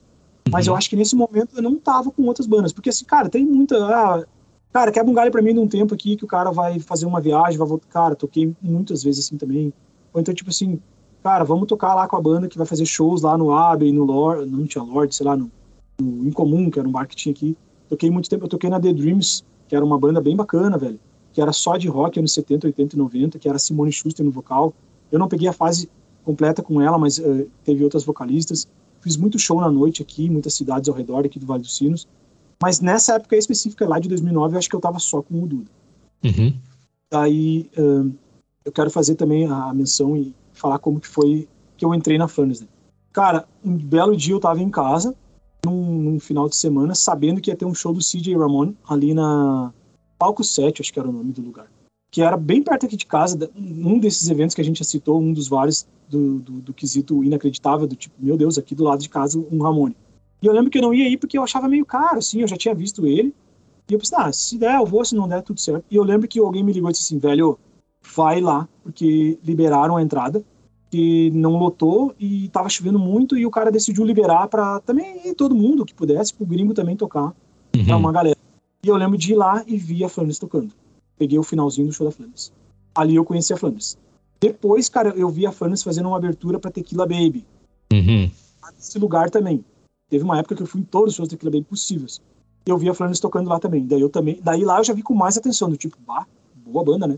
S2: Mas eu uhum. acho que nesse momento eu não tava com outras bandas, porque assim, cara, tem muita. Ah, cara, quebra um galho pra mim num tempo aqui que o cara vai fazer uma viagem, vai voltar. Cara, toquei muitas vezes assim também. Ou então, tipo assim, cara, vamos tocar lá com a banda que vai fazer shows lá no Abbey, no Lord, não tinha Lord, sei lá, no, no Incomum, que era um bar que tinha aqui. Toquei muito tempo, eu toquei na The Dreams, que era uma banda bem bacana, velho que era só de rock anos 70, 80 e 90, que era Simone Schuster no vocal. Eu não peguei a fase completa com ela, mas uh, teve outras vocalistas. Fiz muito show na noite aqui, muitas cidades ao redor aqui do Vale dos Sinos. Mas nessa época específica lá de 2009, eu acho que eu tava só com o Duda.
S1: Uhum.
S2: Daí uh, eu quero fazer também a menção e falar como que foi que eu entrei na Furnace. Né? Cara, um belo dia eu tava em casa, num, num, final de semana, sabendo que ia ter um show do CJ Ramon ali na Palco 7, acho que era o nome do lugar. Que era bem perto aqui de casa, um desses eventos que a gente já citou, um dos vários do, do, do quesito inacreditável, do tipo, meu Deus, aqui do lado de casa um Ramone. E eu lembro que eu não ia ir porque eu achava meio caro, assim, eu já tinha visto ele. E eu pensei, ah, se der eu vou, se não der, tudo certo. E eu lembro que alguém me ligou e disse assim, velho, vai lá, porque liberaram a entrada, que não lotou e tava chovendo muito e o cara decidiu liberar para também todo mundo que pudesse, pro gringo também tocar, uhum. pra uma galera. E eu lembro de ir lá e vi a Flanders tocando. Peguei o finalzinho do show da Flanders. Ali eu conheci a Flanders. Depois, cara, eu vi a Flanders fazendo uma abertura para Tequila Baby.
S1: Uhum.
S2: Nesse lugar também. Teve uma época que eu fui em todos os shows da Tequila Baby possíveis. E eu vi a Flanders tocando lá também. Daí eu também. Daí lá eu já vi com mais atenção, do tipo, bah, boa banda, né?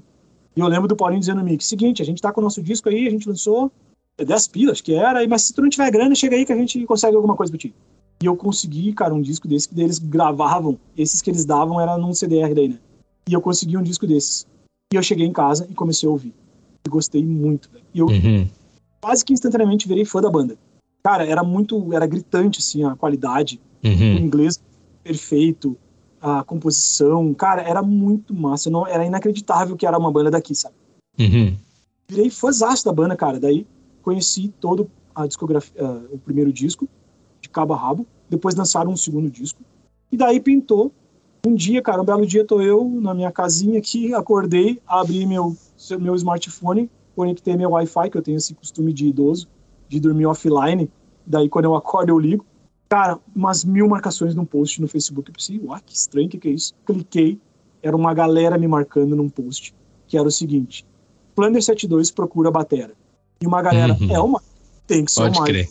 S2: E eu lembro do Paulinho dizendo no mix, seguinte, a gente tá com o nosso disco aí, a gente lançou 10 pilas, que era, mas se tu não tiver grana, chega aí que a gente consegue alguma coisa pra ti. E eu consegui, cara, um disco desse que eles gravavam. Esses que eles davam era num CDR daí, né? E eu consegui um disco desses. E eu cheguei em casa e comecei a ouvir. E gostei muito, velho. E eu uhum. quase que instantaneamente virei fã da banda. Cara, era muito, era gritante, assim, a qualidade.
S1: Uhum. O
S2: inglês perfeito, a composição. Cara, era muito massa. Não, era inacreditável que era uma banda daqui, sabe?
S1: Uhum.
S2: Virei fãzaço da banda, cara. Daí conheci todo a discografia, uh, o primeiro disco cabo a rabo. Depois lançaram um segundo disco. E daí pintou. Um dia, cara, um belo dia tô eu na minha casinha aqui, acordei, abri meu, meu smartphone, conectei meu Wi-Fi, que eu tenho esse costume de idoso, de dormir offline. Daí quando eu acordo eu ligo. Cara, umas mil marcações num post no Facebook. Eu pensei, uau, que estranho, o que, que é isso? Cliquei, era uma galera me marcando num post, que era o seguinte: Planner 72 procura batera. E uma galera, uhum. é uma, tem que ser
S1: Pode
S2: uma.
S1: Crer.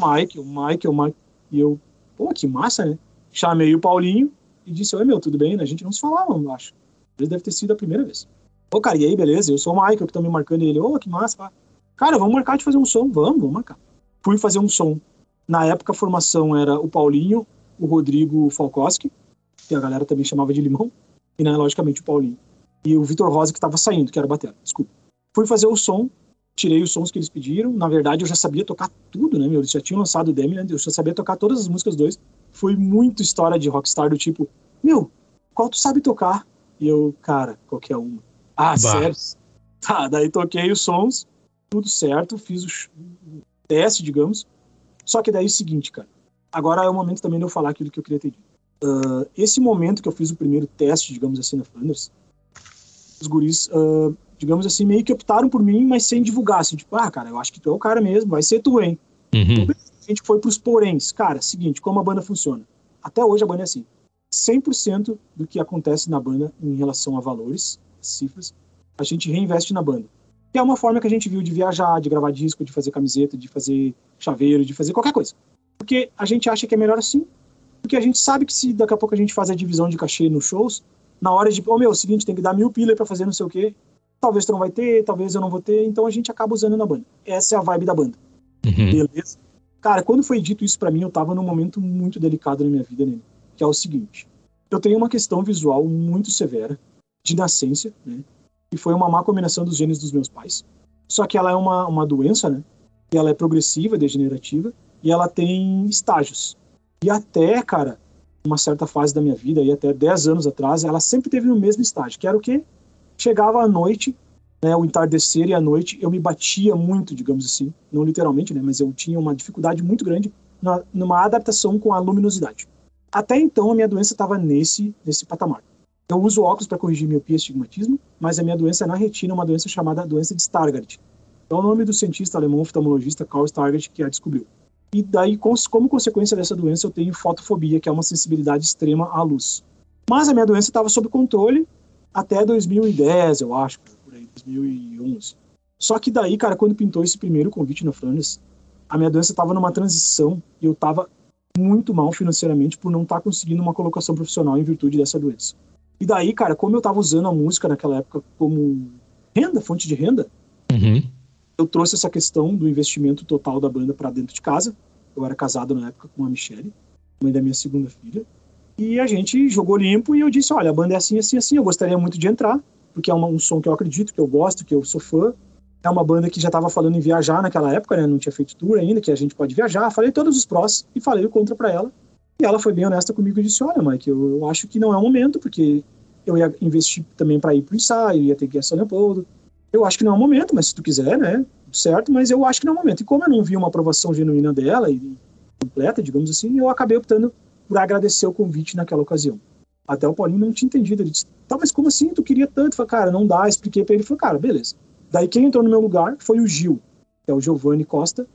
S2: Mike, o Mike, o Mike. E eu, pô, que massa, né? Chamei o Paulinho e disse: Oi, meu, tudo bem? A gente não se falava, eu acho. Ele deve ter sido a primeira vez. Ô, cara, e aí, beleza? Eu sou o Michael que tá me marcando. E ele, ô, que massa. Cara, vamos marcar de fazer um som. Vamos, vamos marcar. Fui fazer um som. Na época, a formação era o Paulinho, o Rodrigo Falkowski, que a galera também chamava de Limão, e, né, logicamente, o Paulinho. E o Vitor Rosa, que tava saindo, que era bater. Desculpa. Fui fazer o som, tirei os sons que eles pediram. Na verdade, eu já sabia tocar tudo, né, meu? Eles já tinham lançado o Demian, eu já sabia tocar todas as músicas dois. Foi muito história de rockstar do tipo, meu, qual tu sabe tocar? E eu, cara, qualquer uma. Ah, bah. sério? Tá, daí toquei os sons, tudo certo, fiz o teste, digamos. Só que daí é o seguinte, cara. Agora é o momento também de eu falar aquilo que eu queria ter dito. Uh, esse momento que eu fiz o primeiro teste, digamos assim, na Flanders, os guris, uh, digamos assim, meio que optaram por mim, mas sem divulgar, assim, tipo, ah, cara, eu acho que tu é o cara mesmo, vai ser tu, hein? Uhum. Então, a gente foi pros poréns. Cara, seguinte, como a banda funciona? Até hoje a banda é assim. 100% do que acontece na banda em relação a valores, cifras, a gente reinveste na banda. Que é uma forma que a gente viu de viajar, de gravar disco, de fazer camiseta, de fazer chaveiro, de fazer qualquer coisa. Porque a gente acha que é melhor assim, porque a gente sabe que se daqui a pouco a gente faz a divisão de cachê nos shows, na hora de, ô oh, meu, é o seguinte, tem que dar mil pila para fazer não sei o quê, talvez tu não vai ter, talvez eu não vou ter, então a gente acaba usando na banda. Essa é a vibe da banda. Uhum. Beleza? Cara, quando foi dito isso para mim, eu tava num momento muito delicado na minha vida, né? Que é o seguinte: eu tenho uma questão visual muito severa, de nascença, né? Que foi uma má combinação dos genes dos meus pais. Só que ela é uma, uma doença, né? E ela é progressiva, degenerativa, e ela tem estágios. E até, cara, uma certa fase da minha vida, e até 10 anos atrás, ela sempre teve no mesmo estágio, que era o quê? Chegava à noite, né, o entardecer e à noite, eu me batia muito, digamos assim, não literalmente, né, mas eu tinha uma dificuldade muito grande na, numa adaptação com a luminosidade. Até então, a minha doença estava nesse, nesse patamar. Eu uso óculos para corrigir miopia e estigmatismo, mas a minha doença na retina é uma doença chamada doença de Stargardt. É o nome do cientista alemão oftalmologista Carl Stargardt que a descobriu. E daí, como consequência dessa doença, eu tenho fotofobia, que é uma sensibilidade extrema à luz. Mas a minha doença estava sob controle até 2010, eu acho, por aí, 2011. Só que daí, cara, quando pintou esse primeiro convite na Flanders, a minha doença estava numa transição e eu estava muito mal financeiramente por não estar tá conseguindo uma colocação profissional em virtude dessa doença. E daí, cara, como eu estava usando a música naquela época como renda, fonte de renda, uhum. Eu trouxe essa questão do investimento total da banda para dentro de casa. Eu era casado na época com a Michelle, mãe da minha segunda filha. E a gente jogou limpo e eu disse: olha, a banda é assim, assim, assim. Eu gostaria muito de entrar, porque é um, um som que eu acredito, que eu gosto, que eu sou fã. É uma banda que já estava falando em viajar naquela época, né? Não tinha feito tour ainda, que a gente pode viajar. Falei todos os prós e falei o contra para ela. E ela foi bem honesta comigo e disse: Olha, Mike, eu, eu acho que não é o momento, porque eu ia investir também para ir pro ensaio, ia ter que ir a São Leopoldo. Eu acho que não é o momento, mas se tu quiser, né? Certo, mas eu acho que não é o momento. E como eu não vi uma aprovação genuína dela e completa, digamos assim, eu acabei optando por agradecer o convite naquela ocasião. Até o Paulinho não tinha entendido. Ele disse: Tá, mas como assim? Tu queria tanto? Eu falei, cara, não dá. Expliquei para ele. Falou, cara, beleza. Daí quem entrou no meu lugar foi o Gil, que é o Giovanni Costa,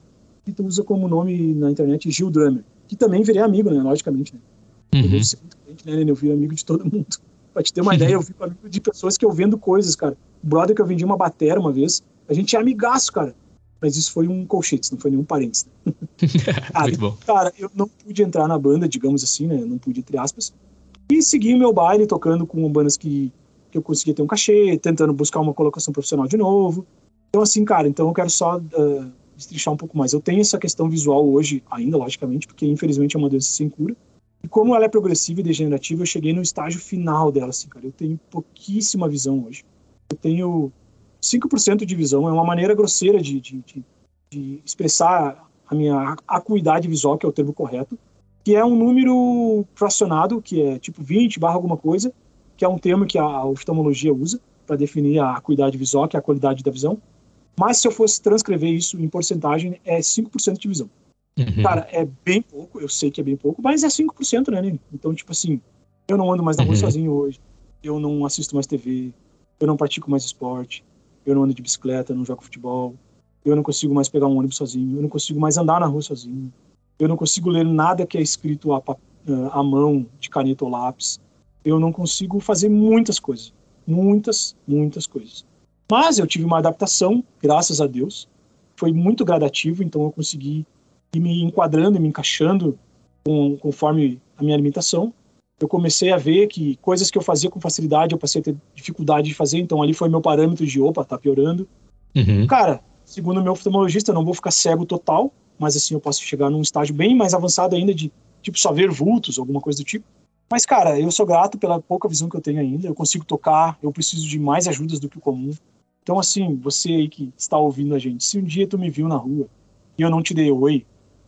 S2: que tu usa como nome na internet Gil Drummer, que também virei amigo, né? Logicamente, né? Uhum. Eu né, Eu viro amigo de todo mundo. Pra te ter uma ideia, eu fico amigo de pessoas que eu vendo coisas, cara. Brother que eu vendi uma batera uma vez, a gente é amigaço, cara. Mas isso foi um colchete, não foi nenhum parente. Né? cara, Muito bom. Cara, eu não pude entrar na banda, digamos assim, né? Não pude, entre aspas. E segui o meu baile tocando com bandas que que eu conseguia ter um cachê, tentando buscar uma colocação profissional de novo. Então, assim, cara, então eu quero só uh, destrichar um pouco mais. Eu tenho essa questão visual hoje ainda, logicamente, porque infelizmente é uma doença sem cura. E como ela é progressiva e degenerativa, eu cheguei no estágio final dela, assim, cara. Eu tenho pouquíssima visão hoje. Eu tenho 5% de visão. É uma maneira grosseira de, de, de, de expressar a minha acuidade visual, que é o termo correto, que é um número fracionado, que é tipo 20 barra alguma coisa, que é um termo que a oftalmologia usa para definir a acuidade visual, que é a qualidade da visão. Mas se eu fosse transcrever isso em porcentagem, é 5% de visão. Uhum. Cara, é bem pouco, eu sei que é bem pouco, mas é 5%, né, Nini? Então, tipo assim, eu não ando mais na rua uhum. sozinho hoje, eu não assisto mais TV, eu não pratico mais esporte, eu não ando de bicicleta, não jogo futebol, eu não consigo mais pegar um ônibus sozinho, eu não consigo mais andar na rua sozinho, eu não consigo ler nada que é escrito à, à mão, de caneta ou lápis eu não consigo fazer muitas coisas. Muitas, muitas coisas. Mas eu tive uma adaptação, graças a Deus. Foi muito gradativo, então eu consegui e me enquadrando e me encaixando com, conforme a minha alimentação, eu comecei a ver que coisas que eu fazia com facilidade eu passei a ter dificuldade de fazer, então ali foi meu parâmetro de opa, tá piorando. Uhum. Cara, segundo o meu oftalmologista, eu não vou ficar cego total, mas assim eu posso chegar num estágio bem mais avançado ainda de tipo só ver vultos, alguma coisa do tipo. Mas cara, eu sou grato pela pouca visão que eu tenho ainda, eu consigo tocar, eu preciso de mais ajudas do que o comum. Então assim, você aí que está ouvindo a gente, se um dia tu me viu na rua e eu não te dei oi,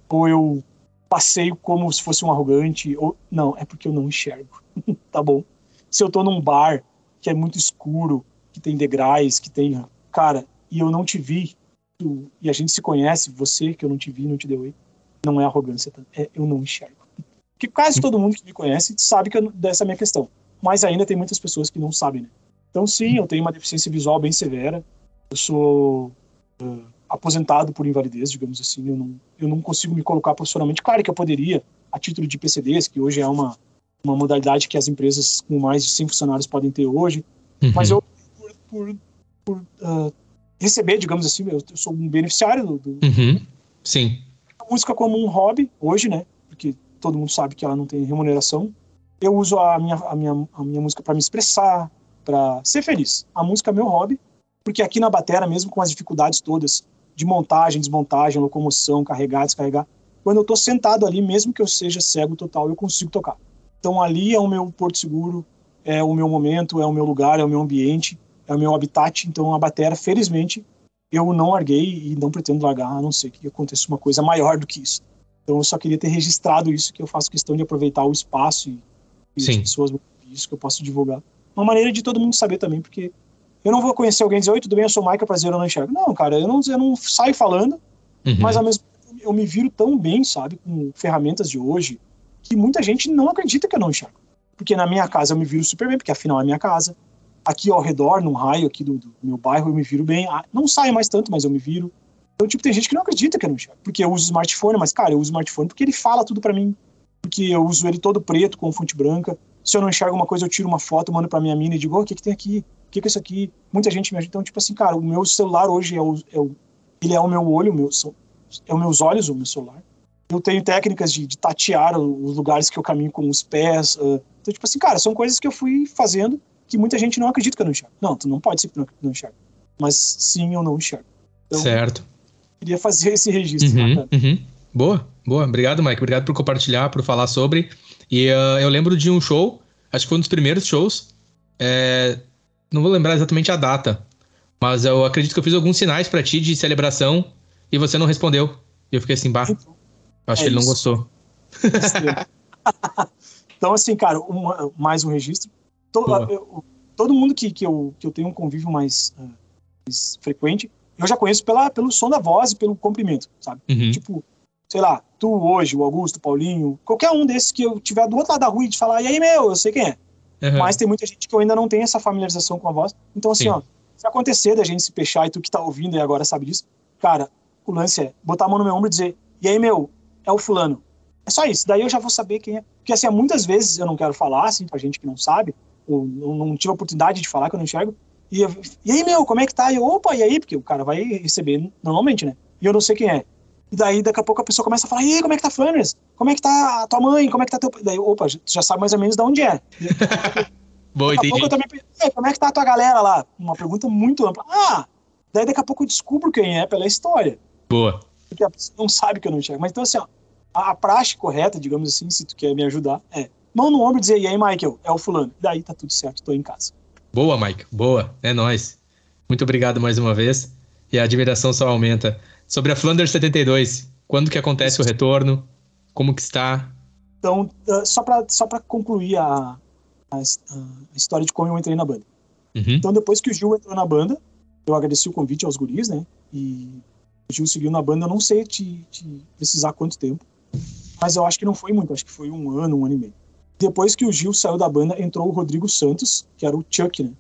S2: ou eu passei como se fosse um arrogante, ou não, é porque eu não enxergo, tá bom? Se eu tô num bar que é muito escuro, que tem degraus, que tem, cara, e eu não te vi, tu, e a gente se conhece, você que eu não te vi, não te deu oi, não é arrogância, tá? é eu não enxergo. Que quase todo mundo que me conhece sabe que eu, dessa minha questão, mas ainda tem muitas pessoas que não sabem, né? Então sim, eu tenho uma deficiência visual bem severa, eu sou uh, aposentado por invalidez, digamos assim. Eu não, eu não consigo me colocar profissionalmente. Claro que eu poderia, a título de PCDs, que hoje é uma, uma modalidade que as empresas com mais de 100 funcionários podem ter hoje, uhum. mas eu, por, por, por uh, receber, digamos assim, eu, eu, sou um beneficiário do. do
S1: uhum. Sim.
S2: A música como um hobby, hoje, né? Porque todo mundo sabe que ela não tem remuneração. Eu uso a minha, a minha, a minha música para me expressar, para ser feliz. A música é meu hobby, porque aqui na batera, mesmo com as dificuldades todas de montagem, desmontagem, locomoção, carregar, descarregar. Quando eu estou sentado ali, mesmo que eu seja cego total, eu consigo tocar. Então ali é o meu porto seguro, é o meu momento, é o meu lugar, é o meu ambiente, é o meu habitat. Então a bateria, felizmente, eu não larguei e não pretendo largar, a não ser que aconteça uma coisa maior do que isso. Então eu só queria ter registrado isso, que eu faço questão de aproveitar o espaço e, e as pessoas isso que eu posso divulgar. Uma maneira de todo mundo saber também, porque eu não vou conhecer alguém e dizer, oi, tudo bem, eu sou o Michael, prazer, eu não enxergo. Não, cara, eu não, eu não saio falando, uhum. mas ao mesmo tempo eu me viro tão bem, sabe, com ferramentas de hoje, que muita gente não acredita que eu não enxergo. Porque na minha casa eu me viro super bem, porque afinal é minha casa. Aqui ao redor, num raio aqui do, do meu bairro, eu me viro bem. Ah, não saio mais tanto, mas eu me viro. Então, tipo, tem gente que não acredita que eu não enxergo. Porque eu uso smartphone, mas, cara, eu uso smartphone porque ele fala tudo para mim. Porque eu uso ele todo preto, com fonte branca. Se eu não enxergo uma coisa, eu tiro uma foto, mando pra minha mina e digo, oh, o que, que tem aqui? Que, que é isso aqui? Muita gente me ajuda. Então, tipo assim, cara, o meu celular hoje é o, é o ele é o meu olho, o meu, é os meus olhos, o meu celular. Eu tenho técnicas de, de tatear os lugares que eu caminho com os pés. Uh, então, tipo assim, cara, são coisas que eu fui fazendo que muita gente não acredita que eu não enxergo. Não, tu não pode ser que não, não enxergo. Mas sim, eu não enxergo.
S1: Então, certo.
S2: Queria fazer esse registro.
S1: Uhum, uhum. Boa, boa. Obrigado, Mike. Obrigado por compartilhar, por falar sobre. E uh, eu lembro de um show, acho que foi um dos primeiros shows. É, não vou lembrar exatamente a data, mas eu acredito que eu fiz alguns sinais para ti de celebração e você não respondeu. E eu fiquei assim, bah, acho é que ele não gostou.
S2: então, assim, cara, uma, mais um registro. Todo, eu, todo mundo que, que, eu, que eu tenho um convívio mais, uh, mais, frequente, eu já conheço pela, pelo som da voz e pelo comprimento, sabe? Uhum. Tipo, sei lá, tu hoje, o Augusto, o Paulinho, qualquer um desses que eu tiver do outro lado da rua e te falar, e aí, meu, eu sei quem é. Uhum. Mas tem muita gente que ainda não tem essa familiarização com a voz. Então, assim, Sim. ó, se acontecer da gente se fechar e tu que tá ouvindo e agora sabe disso, cara, o lance é botar a mão no meu ombro e dizer, e aí, meu, é o fulano. É só isso. Daí eu já vou saber quem é. Porque, assim, muitas vezes eu não quero falar, assim, pra gente que não sabe, ou não, tive a oportunidade de falar que eu não enxergo. E, eu, e aí, meu, como é que tá? E eu, opa, e aí? Porque o cara vai receber normalmente, né? E eu não sei quem é. E daí, daqui a pouco, a pessoa começa a falar: E aí, como é que tá Flanders? Como é que tá a tua mãe? Como é que tá teu. Daí, opa, tu já sabe mais ou menos de onde é.
S1: Boa, daqui
S2: entendi. a pouco eu também pensei, como é que tá a tua galera lá? Uma pergunta muito ampla. Ah, daí daqui a pouco eu descubro quem é pela história.
S1: Boa.
S2: Porque a pessoa não sabe que eu não enxergo. Mas então, assim, ó, a, a praxe correta, digamos assim, se tu quer me ajudar, é mão no ombro e dizer: E aí, Michael, é o fulano. Daí tá tudo certo, tô em casa.
S1: Boa, Mike. Boa. É nós. Muito obrigado mais uma vez. E a admiração só aumenta. Sobre a Flanders 72, quando que acontece o retorno? Como que está?
S2: Então, uh, só para só concluir a, a, a, história de como eu entrei na banda. Uhum. Então, depois que o Gil entrou na banda, eu agradeci o convite aos guris, né? E o Gil seguiu na banda, eu não sei te, te precisar quanto tempo, mas eu acho que não foi muito, acho que foi um ano, um ano e meio. Depois que o Gil saiu da banda, entrou o Rodrigo Santos, que era o Chuck, né?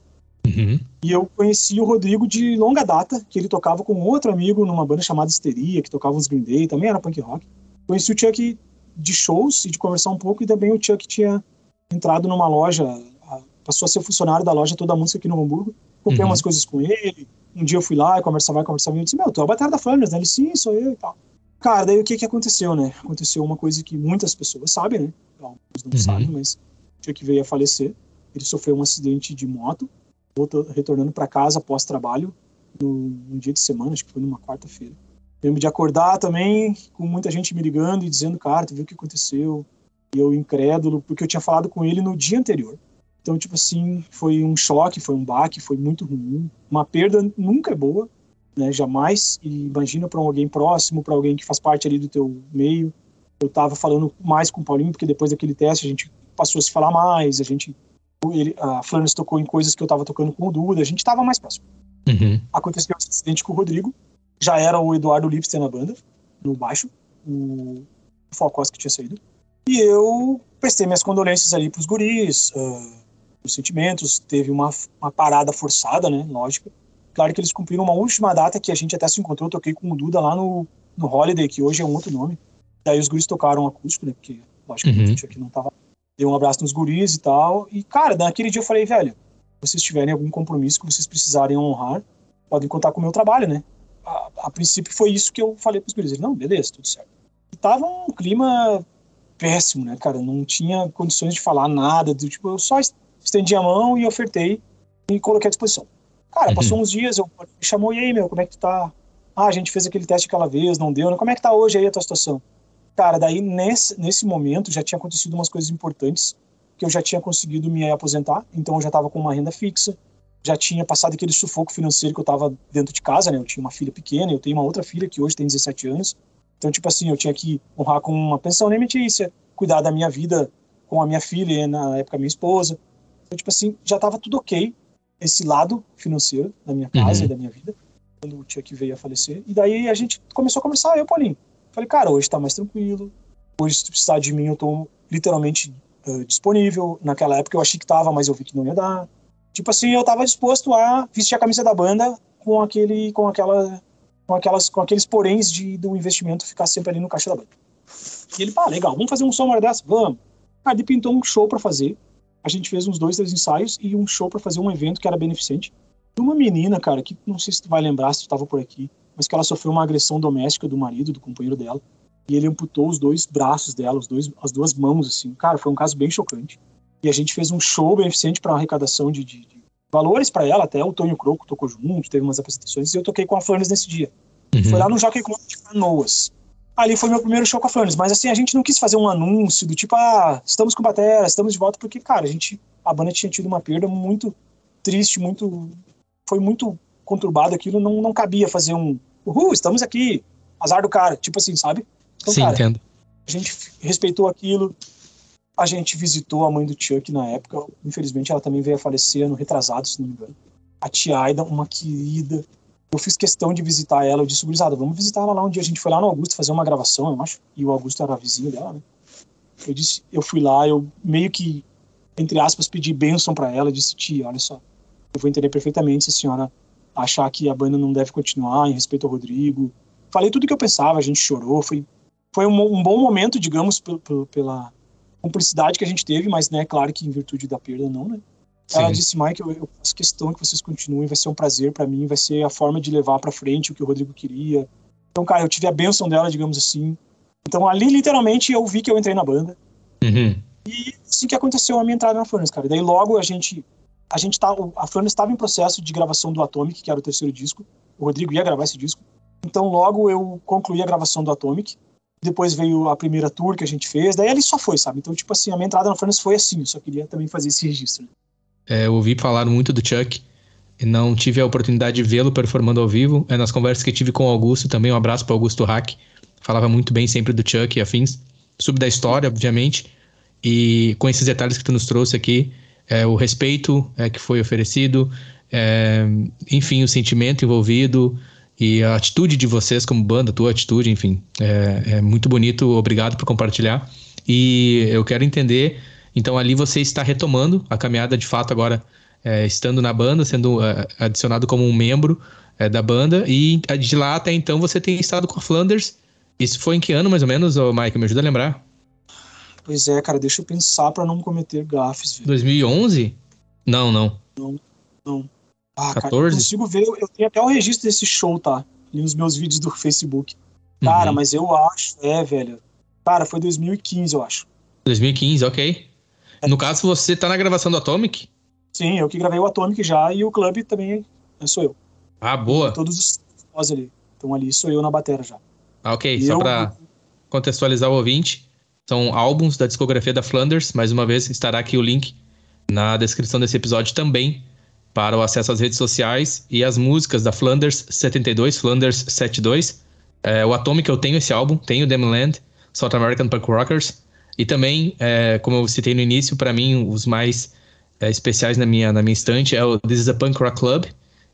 S2: Uhum. E eu conheci o Rodrigo de longa data, que ele tocava com outro amigo numa banda chamada Histeria, que tocava uns Green Day, também era punk rock. Conheci o Chuck de shows e de conversar um pouco, e também o Chuck tinha entrado numa loja, passou a ser funcionário da loja Toda a Música aqui no Hamburgo. Comprei uhum. umas coisas com ele. Um dia eu fui lá e conversava, conversava, e eu disse: Meu, tu é o batalha da Flanders, né? Ele, sim, sou eu e tal. Cara, daí o que que aconteceu, né? Aconteceu uma coisa que muitas pessoas sabem, né? Alguns não uhum. sabem, mas o que veio a falecer. Ele sofreu um acidente de moto, voltou, retornando para casa após trabalho, no, dia de semana, acho que foi numa quarta-feira. Lembro de acordar também com muita gente me ligando e dizendo, cara, tu viu o que aconteceu? E eu incrédulo, porque eu tinha falado com ele no dia anterior. Então, tipo assim, foi um choque, foi um baque, foi muito ruim. Uma perda nunca é boa, né? Jamais. E imagina para alguém próximo, para alguém que faz parte ali do teu meio. Eu tava falando mais com o Paulinho, porque depois daquele teste a gente passou a se falar mais, a gente ele, a Flanders tocou em coisas que eu tava tocando com o Duda, a gente tava mais próximo.
S1: Uhum.
S2: Aconteceu esse acidente com o Rodrigo, já era o Eduardo Lipster na banda, no baixo, o Falcós que tinha saído. E eu prestei minhas condolências ali pros guris, uh, os sentimentos, teve uma, uma parada forçada, né, lógico. Claro que eles cumpriram uma última data que a gente até se encontrou, eu toquei com o Duda lá no, no Holiday, que hoje é um outro nome. Daí os guris tocaram acústico, né, porque lógico que uhum. a gente aqui não tava dei um abraço nos guris e tal. E, cara, naquele dia eu falei, velho, se vocês tiverem algum compromisso que vocês precisarem honrar, podem contar com o meu trabalho, né? A, a princípio foi isso que eu falei pros guris. Ele, não, beleza, tudo certo. E tava um clima péssimo, né, cara? Não tinha condições de falar nada. Do, tipo, eu só estendi a mão e ofertei e coloquei à disposição. Cara, uhum. passou uns dias, eu me chamou, e aí, meu, como é que tu tá? Ah, a gente fez aquele teste aquela vez, não deu, né? Como é que tá hoje aí a tua situação? Cara, daí nesse, nesse momento já tinha acontecido umas coisas importantes, que eu já tinha conseguido me aposentar, então eu já estava com uma renda fixa, já tinha passado aquele sufoco financeiro que eu estava dentro de casa, né? Eu tinha uma filha pequena, eu tenho uma outra filha que hoje tem 17 anos. Então, tipo assim, eu tinha que honrar com uma pensão alimentícia, cuidar da minha vida com a minha filha, na época minha esposa. Então, tipo assim, já estava tudo ok, esse lado financeiro da minha casa uhum. e da minha vida, quando o tia que veio a falecer. E daí a gente começou a conversar, eu, Paulinho, Falei, cara, hoje tá mais tranquilo. Hoje, se tu precisar de mim, eu tô literalmente uh, disponível. Naquela época eu achei que tava, mas eu vi que não ia dar. Tipo assim, eu tava disposto a vestir a camisa da banda com aquele, com aquela, com aquelas, com aqueles poréns de do investimento ficar sempre ali no caixa da banda. E ele, pá, legal, vamos fazer um som uma dessa? Vamos. Aí ele pintou um show para fazer. A gente fez uns dois, três ensaios e um show para fazer um evento que era beneficente. Uma menina, cara, que não sei se tu vai lembrar se tu tava por aqui mas que ela sofreu uma agressão doméstica do marido, do companheiro dela, e ele amputou os dois braços dela, os dois, as duas mãos, assim. Cara, foi um caso bem chocante. E a gente fez um show beneficente para arrecadação de, de, de valores para ela, até o Tonho Croco tocou junto, teve umas apresentações, e eu toquei com a Flanes nesse dia. Uhum. Foi lá no Jockey Club de Canoas. Ali foi meu primeiro show com a Flanes, mas assim, a gente não quis fazer um anúncio do tipo, ah, estamos com batera, estamos de volta, porque, cara, a gente, a banda tinha tido uma perda muito triste, muito, foi muito conturbado aquilo, não, não cabia fazer um, uhul, estamos aqui, azar do cara, tipo assim, sabe?
S1: Então, Sim, cara, entendo.
S2: A gente respeitou aquilo, a gente visitou a mãe do Chuck na época, infelizmente ela também veio a falecer ano retrasado, se não me engano. A tia Aida, uma querida, eu fiz questão de visitar ela, eu disse, gurizada, vamos visitar ela lá um dia, a gente foi lá no Augusto fazer uma gravação, eu acho, e o Augusto era vizinho dela, né? Eu disse, eu fui lá, eu meio que, entre aspas, pedi bênção para ela, disse, tia, olha só, eu vou entender perfeitamente se a senhora achar que a banda não deve continuar em respeito ao Rodrigo. Falei tudo o que eu pensava, a gente chorou, foi, foi um, um bom momento, digamos, pela cumplicidade que a gente teve, mas, né, claro que em virtude da perda não, né? Sim. Ela disse, Mike, eu, eu faço questão que vocês continuem, vai ser um prazer para mim, vai ser a forma de levar para frente o que o Rodrigo queria. Então, cara, eu tive a bênção dela, digamos assim. Então, ali, literalmente, eu vi que eu entrei na banda.
S1: Uhum.
S2: E assim que aconteceu a minha entrada na Furnace, cara. Daí, logo, a gente a gente tá, a Flames estava em processo de gravação do Atomic, que era o terceiro disco. O Rodrigo ia gravar esse disco. Então logo eu concluí a gravação do Atomic. Depois veio a primeira tour que a gente fez. Daí ele só foi, sabe? Então tipo assim, a minha entrada na Flames foi assim. Eu só queria também fazer esse registro.
S1: É, eu ouvi falar muito do Chuck. Não tive a oportunidade de vê-lo performando ao vivo. É nas conversas que tive com o Augusto também. Um abraço para Augusto Hack. Falava muito bem sempre do Chuck e afins. Sub da história, obviamente. E com esses detalhes que tu nos trouxe aqui, é, o respeito é, que foi oferecido, é, enfim, o sentimento envolvido e a atitude de vocês como banda, a tua atitude, enfim, é, é, muito bonito. Obrigado por compartilhar. E eu quero entender, então ali você está retomando a caminhada de fato agora, é, estando na banda, sendo é, adicionado como um membro é, da banda e de lá até então você tem estado com a Flanders. Isso foi em que ano mais ou menos, ô Mike? Me ajuda a lembrar.
S2: Pois é, cara, deixa eu pensar para não cometer gafes.
S1: Velho. 2011? Não, não.
S2: Não, não.
S1: Ah, 14? Cara, eu
S2: consigo ver, eu tenho até o registro desse show, tá? Ali nos meus vídeos do Facebook. Cara, uhum. mas eu acho, é, velho. Cara, foi 2015, eu acho.
S1: 2015, ok. É. No caso, você tá na gravação do Atomic?
S2: Sim, eu que gravei o Atomic já e o Club também sou eu.
S1: Ah, boa.
S2: E todos os nós ali. Então ali sou eu na bateria já.
S1: Ah, ok. E Só eu... pra contextualizar o ouvinte, são álbuns da discografia da Flanders. Mais uma vez, estará aqui o link na descrição desse episódio também para o acesso às redes sociais e as músicas da Flanders 72, Flanders 72. É, o Atomic eu tenho esse álbum, tenho Land, South American Punk Rockers. E também, é, como eu citei no início, para mim os mais é, especiais na minha, na minha estante é o This is a Punk Rock Club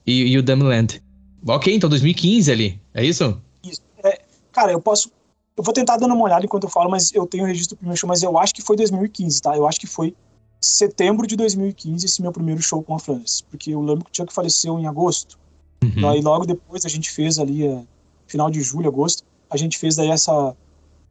S1: e, e o Land. Ok, então 2015 ali, é isso?
S2: Isso. É, cara, eu posso. Eu vou tentar dando uma olhada enquanto eu falo, mas eu tenho o registro do primeiro show, mas eu acho que foi 2015, tá? Eu acho que foi setembro de 2015 esse meu primeiro show com a Francis, porque eu lembro que o Chuck faleceu em agosto. Uhum. Aí logo depois a gente fez ali, é, final de julho, agosto, a gente fez daí essa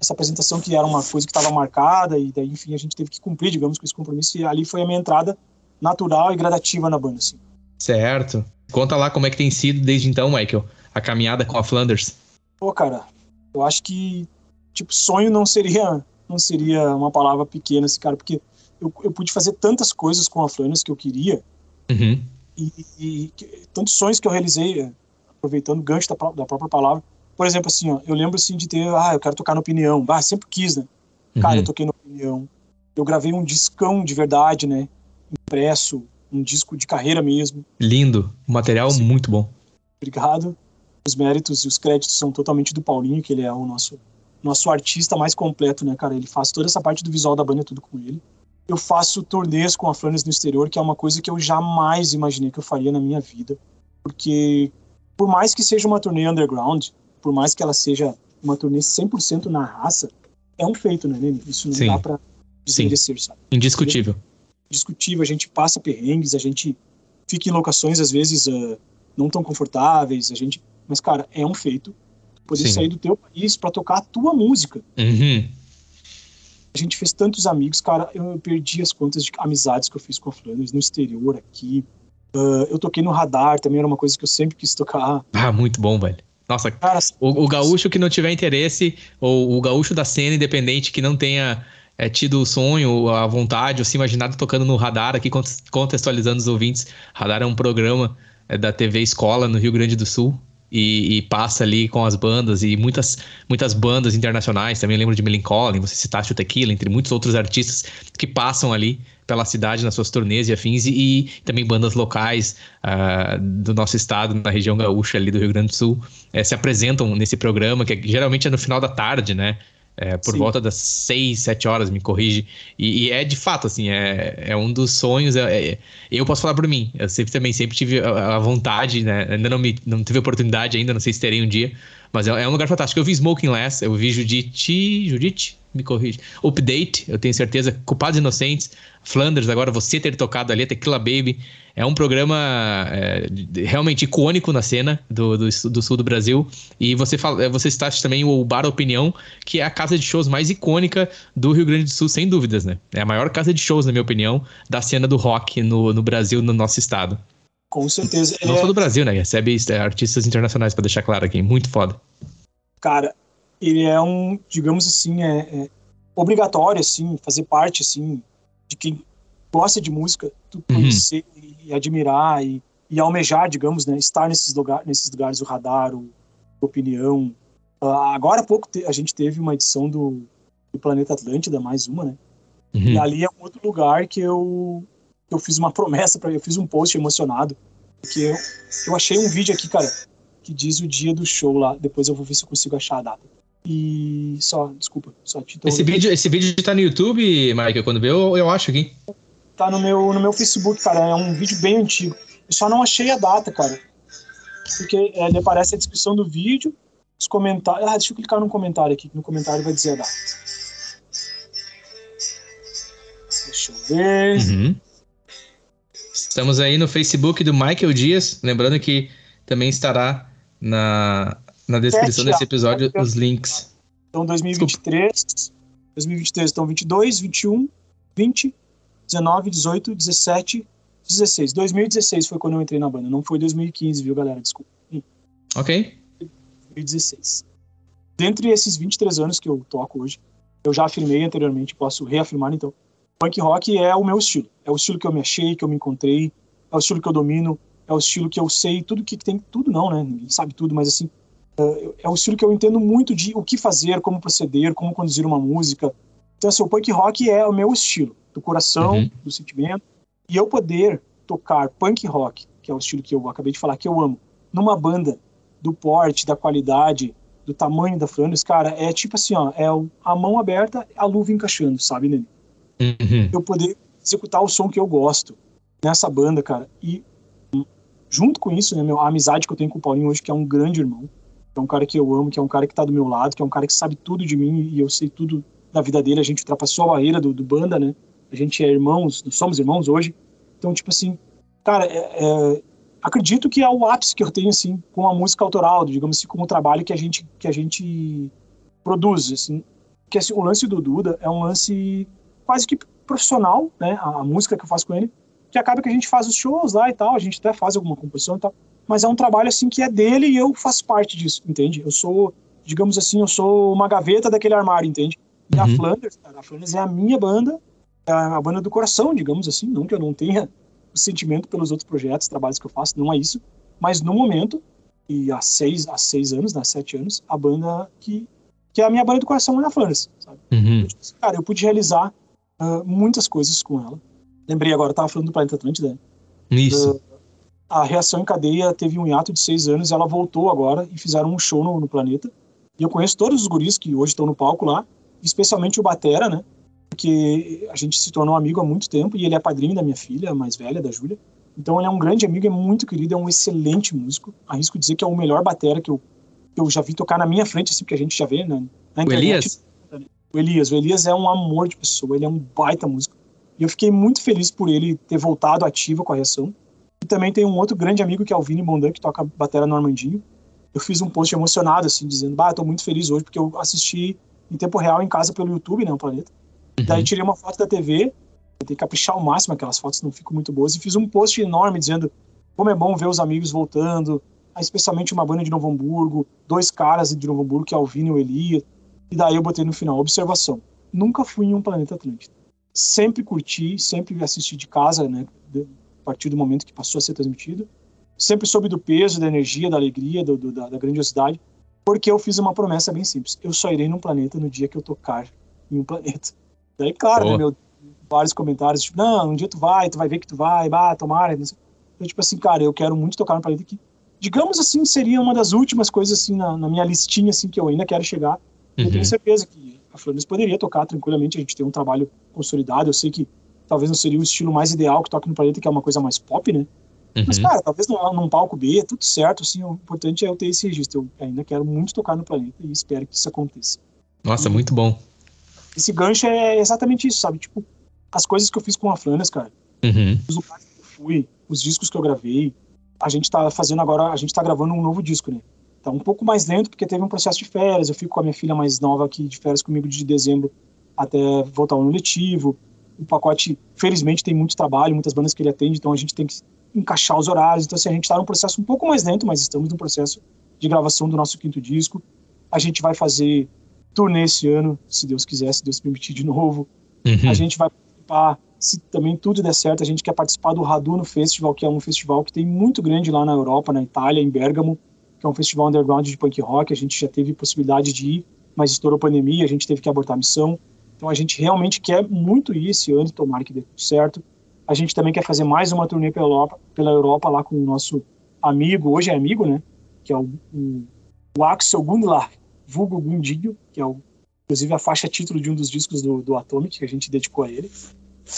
S2: essa apresentação que era uma coisa que estava marcada e daí enfim a gente teve que cumprir, digamos, com esse compromisso e ali foi a minha entrada natural e gradativa na banda, assim.
S1: Certo. Conta lá como é que tem sido desde então, Michael, a caminhada com a Flanders.
S2: Pô, cara, eu acho que tipo sonho não seria não seria uma palavra pequena, assim, cara, porque eu, eu pude fazer tantas coisas com a Flanders que eu queria
S1: uhum.
S2: e, e, tantos sonhos que eu realizei aproveitando o gancho da, da, própria palavra. Por exemplo, assim, ó, eu lembro assim de ter, ah, eu quero tocar na opinião, ah, sempre quis, né? Cara, uhum. eu toquei na opinião. Eu gravei um discão de verdade, né? Impresso, um disco de carreira mesmo.
S1: Lindo, material Sim. muito bom.
S2: Obrigado. Os méritos e os créditos são totalmente do Paulinho, que ele é o nosso nosso artista mais completo, né, cara? Ele faz toda essa parte do visual da banda, tudo com ele. Eu faço turnês com a Flanders no exterior, que é uma coisa que eu jamais imaginei que eu faria na minha vida. Porque, por mais que seja uma turnê underground, por mais que ela seja uma turnê 100% na raça, é um feito, né, Nene? Isso não Sim. dá pra desmerecer, sabe?
S1: Indiscutível
S2: discutível, a gente passa perrengues, a gente fica em locações às vezes uh, não tão confortáveis, a gente, mas cara, é um feito poder Sim. sair do teu país para tocar a tua música.
S1: Uhum.
S2: A gente fez tantos amigos, cara, eu perdi as contas de amizades que eu fiz com a Flanders no exterior aqui. Uh, eu toquei no radar, também era uma coisa que eu sempre quis tocar.
S1: Ah, muito bom, velho. Nossa, cara, o, o gaúcho que não tiver interesse, ou o gaúcho da cena independente que não tenha é, tido o sonho, a vontade, ou se imaginado tocando no Radar, aqui contextualizando os ouvintes. Radar é um programa é, da TV Escola no Rio Grande do Sul. E, e, passa ali com as bandas e muitas, muitas bandas internacionais. Também lembro de Melancholy, você citaste o Tequila, entre muitos outros artistas que passam ali pela cidade nas suas turnês e afins, e, e também bandas locais uh, do nosso estado, na região gaúcha ali do Rio Grande do Sul, é, se apresentam nesse programa, que geralmente é no final da tarde, né? É, por Sim. volta das 6, 7 horas, me corrige. E, e, é de fato, assim, é, é um dos sonhos. É, é, eu posso falar por mim. Eu sempre também sempre tive a, a, vontade, né? Ainda não, me, não tive oportunidade ainda, não sei se terei um dia. Mas é, é um lugar fantástico. Eu vi Smoking Less, eu vi Judite. Judite? Me corrige. Update, eu tenho certeza. Culpados Inocentes. Flanders, agora você ter tocado ali, Tequila Baby. É um programa é, realmente icônico na cena do, do, do, sul do Brasil. E você, fala, você está também o Bar Opinião, que é a casa de shows mais icônica do Rio Grande do Sul, sem dúvidas, né? É a maior casa de shows, na minha opinião, da cena do rock no, no Brasil, no nosso estado.
S2: Com certeza.
S1: Não é... só do Brasil, né? Recebe é, artistas internacionais, para deixar claro aqui. Muito foda.
S2: Cara, ele é um, digamos assim, é, é obrigatório, assim, fazer parte, assim, de quem gosta de música, tu uhum. conhecer uhum. E admirar e, e, almejar, digamos, né, estar nesses, lugar, nesses lugares, o radar, o, opinião. Uh, agora há pouco te, a gente teve uma edição do, do Planeta Atlântida, mais uma, né? Uhum. E ali é um outro lugar que eu, eu fiz uma promessa para eu fiz um post emocionado, porque eu, eu achei um vídeo aqui, cara, que diz o dia do show lá. Depois eu vou ver se eu consigo achar a data. E só, desculpa, só te
S1: esse vídeo, esse vídeo tá no YouTube, Michael, quando vê, eu, eu acho aqui.
S2: Tá no meu, no meu Facebook, cara, é um vídeo bem antigo. Eu só não achei a data, cara. Porque é, ele aparece a descrição do vídeo, os comentários. Ah, deixa eu clicar no comentário aqui, no comentário vai dizer a data. Deixa eu ver.
S1: Uhum. Estamos aí no Facebook do Michael Dias, lembrando que também estará na, na descrição desse episódio os links.
S2: Então, 2023, Desculpa. 2023 estão 22, 21, 20, 19, 18, 17, 16. 2016 foi quando eu entrei na banda, não foi 2015, viu, galera? Desculpa.
S1: Ok.
S2: 2016. dentre esses 23 anos que eu toco hoje, eu já afirmei anteriormente, posso reafirmar então, punk rock é o meu estilo. É o estilo que eu me achei, que eu me encontrei, é o estilo que eu domino, é o estilo que eu sei tudo que tem, tudo não, né? Ninguém sabe tudo, mas assim, é, é o estilo que eu entendo muito de o que fazer, como proceder, como conduzir uma música. Então, assim, o punk rock é o meu estilo, do coração, uhum. do sentimento. E eu poder tocar punk rock, que é o estilo que eu acabei de falar, que eu amo, numa banda do porte, da qualidade, do tamanho da Flanders, cara, é tipo assim, ó, é a mão aberta, a luva encaixando, sabe, Nene? Uhum. Eu poder executar o som que eu gosto nessa banda, cara. E junto com isso, né, meu, a amizade que eu tenho com o Paulinho hoje, que é um grande irmão, que é um cara que eu amo, que é um cara que tá do meu lado, que é um cara que sabe tudo de mim e eu sei tudo da vida dele. A gente ultrapassou a barreira do, do banda, né? A gente é irmãos, somos irmãos hoje. Então, tipo assim, cara, é, é, acredito que é o ápice que eu tenho, assim, com a música autoral, digamos assim, com o trabalho que a gente, que a gente produz, assim. Que assim, o lance do Duda é um lance quase que profissional, né? A, a música que eu faço com ele, que acaba que a gente faz os shows lá e tal, a gente até faz alguma composição e tal, mas é um trabalho assim que é dele e eu faço parte disso, entende? Eu sou, digamos assim, eu sou uma gaveta daquele armário, entende? E uhum. a Flanders, cara, a Flanders é a minha banda, é a banda do coração, digamos assim, não que eu não tenha o sentimento pelos outros projetos, trabalhos que eu faço, não é isso, mas no momento, e há seis, há seis anos, há né, sete anos, a banda que, que é a minha banda do coração é a Flanders, sabe? Uhum. Cara, eu pude realizar uh, muitas coisas com ela. Lembrei agora, eu tava falando do Planeta Atlântida.
S1: Isso. Uh,
S2: a reação em cadeia teve um hiato de seis anos, ela voltou agora e fizeram um show no, no planeta. E eu conheço todos os guris que hoje estão no palco lá, especialmente o Batera, né? Porque a gente se tornou amigo há muito tempo e ele é padrinho da minha filha, a mais velha, da Júlia. Então ele é um grande amigo, é muito querido, é um excelente músico. Arrisco dizer que é o melhor batera que eu, que eu já vi tocar na minha frente, assim, porque a gente já vê né,
S1: na internet. O Elias?
S2: O Elias. O Elias é um amor de pessoa, ele é um baita músico. E eu fiquei muito feliz por ele ter voltado ativo com a reação. E também tem um outro grande amigo que é o Vini Bondan, que toca batera no Armandinho. Eu fiz um post emocionado, assim, dizendo, bah, tô muito feliz hoje, porque eu assisti em tempo real em casa pelo YouTube, né, o Planeta. Uhum. Daí tirei uma foto da TV, tentei caprichar ao máximo, aquelas fotos não ficam muito boas, e fiz um post enorme dizendo como é bom ver os amigos voltando, especialmente uma banda de Novo Hamburgo, dois caras de Novo Hamburgo, que é o Vini e o Elia. E daí eu botei no final, observação, nunca fui em um Planeta Atlântico. Sempre curti, sempre assisti de casa, né, a partir do momento que passou a ser transmitido. Sempre soube do peso, da energia, da alegria, do, do, da, da, grandiosidade, porque eu fiz uma promessa bem simples. Eu só irei num planeta no dia que eu tocar em um planeta. Daí, claro, né, meu, vários comentários, tipo, não, um dia tu vai, tu vai ver que tu vai, bah, tomara. Não sei. Eu, tipo assim, cara, eu quero muito tocar no planeta que, digamos assim, seria uma das últimas coisas, assim, na, na minha listinha, assim, que eu ainda quero chegar. Uhum. Eu tenho certeza que a Flores poderia tocar tranquilamente, a gente tem um trabalho consolidado, eu sei que talvez não seria o estilo mais ideal que toque no planeta, que é uma coisa mais pop, né? Uhum. Mas, cara, talvez num, num palco B, tudo certo, assim, o importante é eu ter esse registro. Eu ainda quero muito tocar no planeta e espero que isso aconteça.
S1: Nossa, e, muito bom.
S2: Esse gancho é exatamente isso, sabe? Tipo, as coisas que eu fiz com a Flanders, cara.
S1: Uhum.
S2: Os lugares que eu fui, os discos que eu gravei. A gente tá fazendo agora, a gente tá gravando um novo disco, né? Tá um pouco mais lento porque teve um processo de férias. Eu fico com a minha filha mais nova aqui de férias comigo de dezembro até voltar ao ano letivo o pacote, felizmente, tem muito trabalho, muitas bandas que ele atende, então a gente tem que encaixar os horários. Então, assim, a gente está num processo um pouco mais lento, mas estamos no processo de gravação do nosso quinto disco. A gente vai fazer turnê esse ano, se Deus quiser, se Deus permitir de novo. Uhum. A gente vai participar, se também tudo der certo, a gente quer participar do Raduno Festival, que é um festival que tem muito grande lá na Europa, na Itália, em Bergamo, que é um festival underground de punk rock. A gente já teve possibilidade de ir, mas estourou a pandemia, a gente teve que abortar a missão. Então a gente realmente quer muito ir esse ano, tomara que dê tudo certo. A gente também quer fazer mais uma turnê pela Europa, pela Europa lá com o nosso amigo, hoje é amigo, né? Que é o, o, o Axel Gundlar, vulgo Gundinho, que é o, inclusive a faixa título de um dos discos do, do Atomic, que a gente dedicou a ele.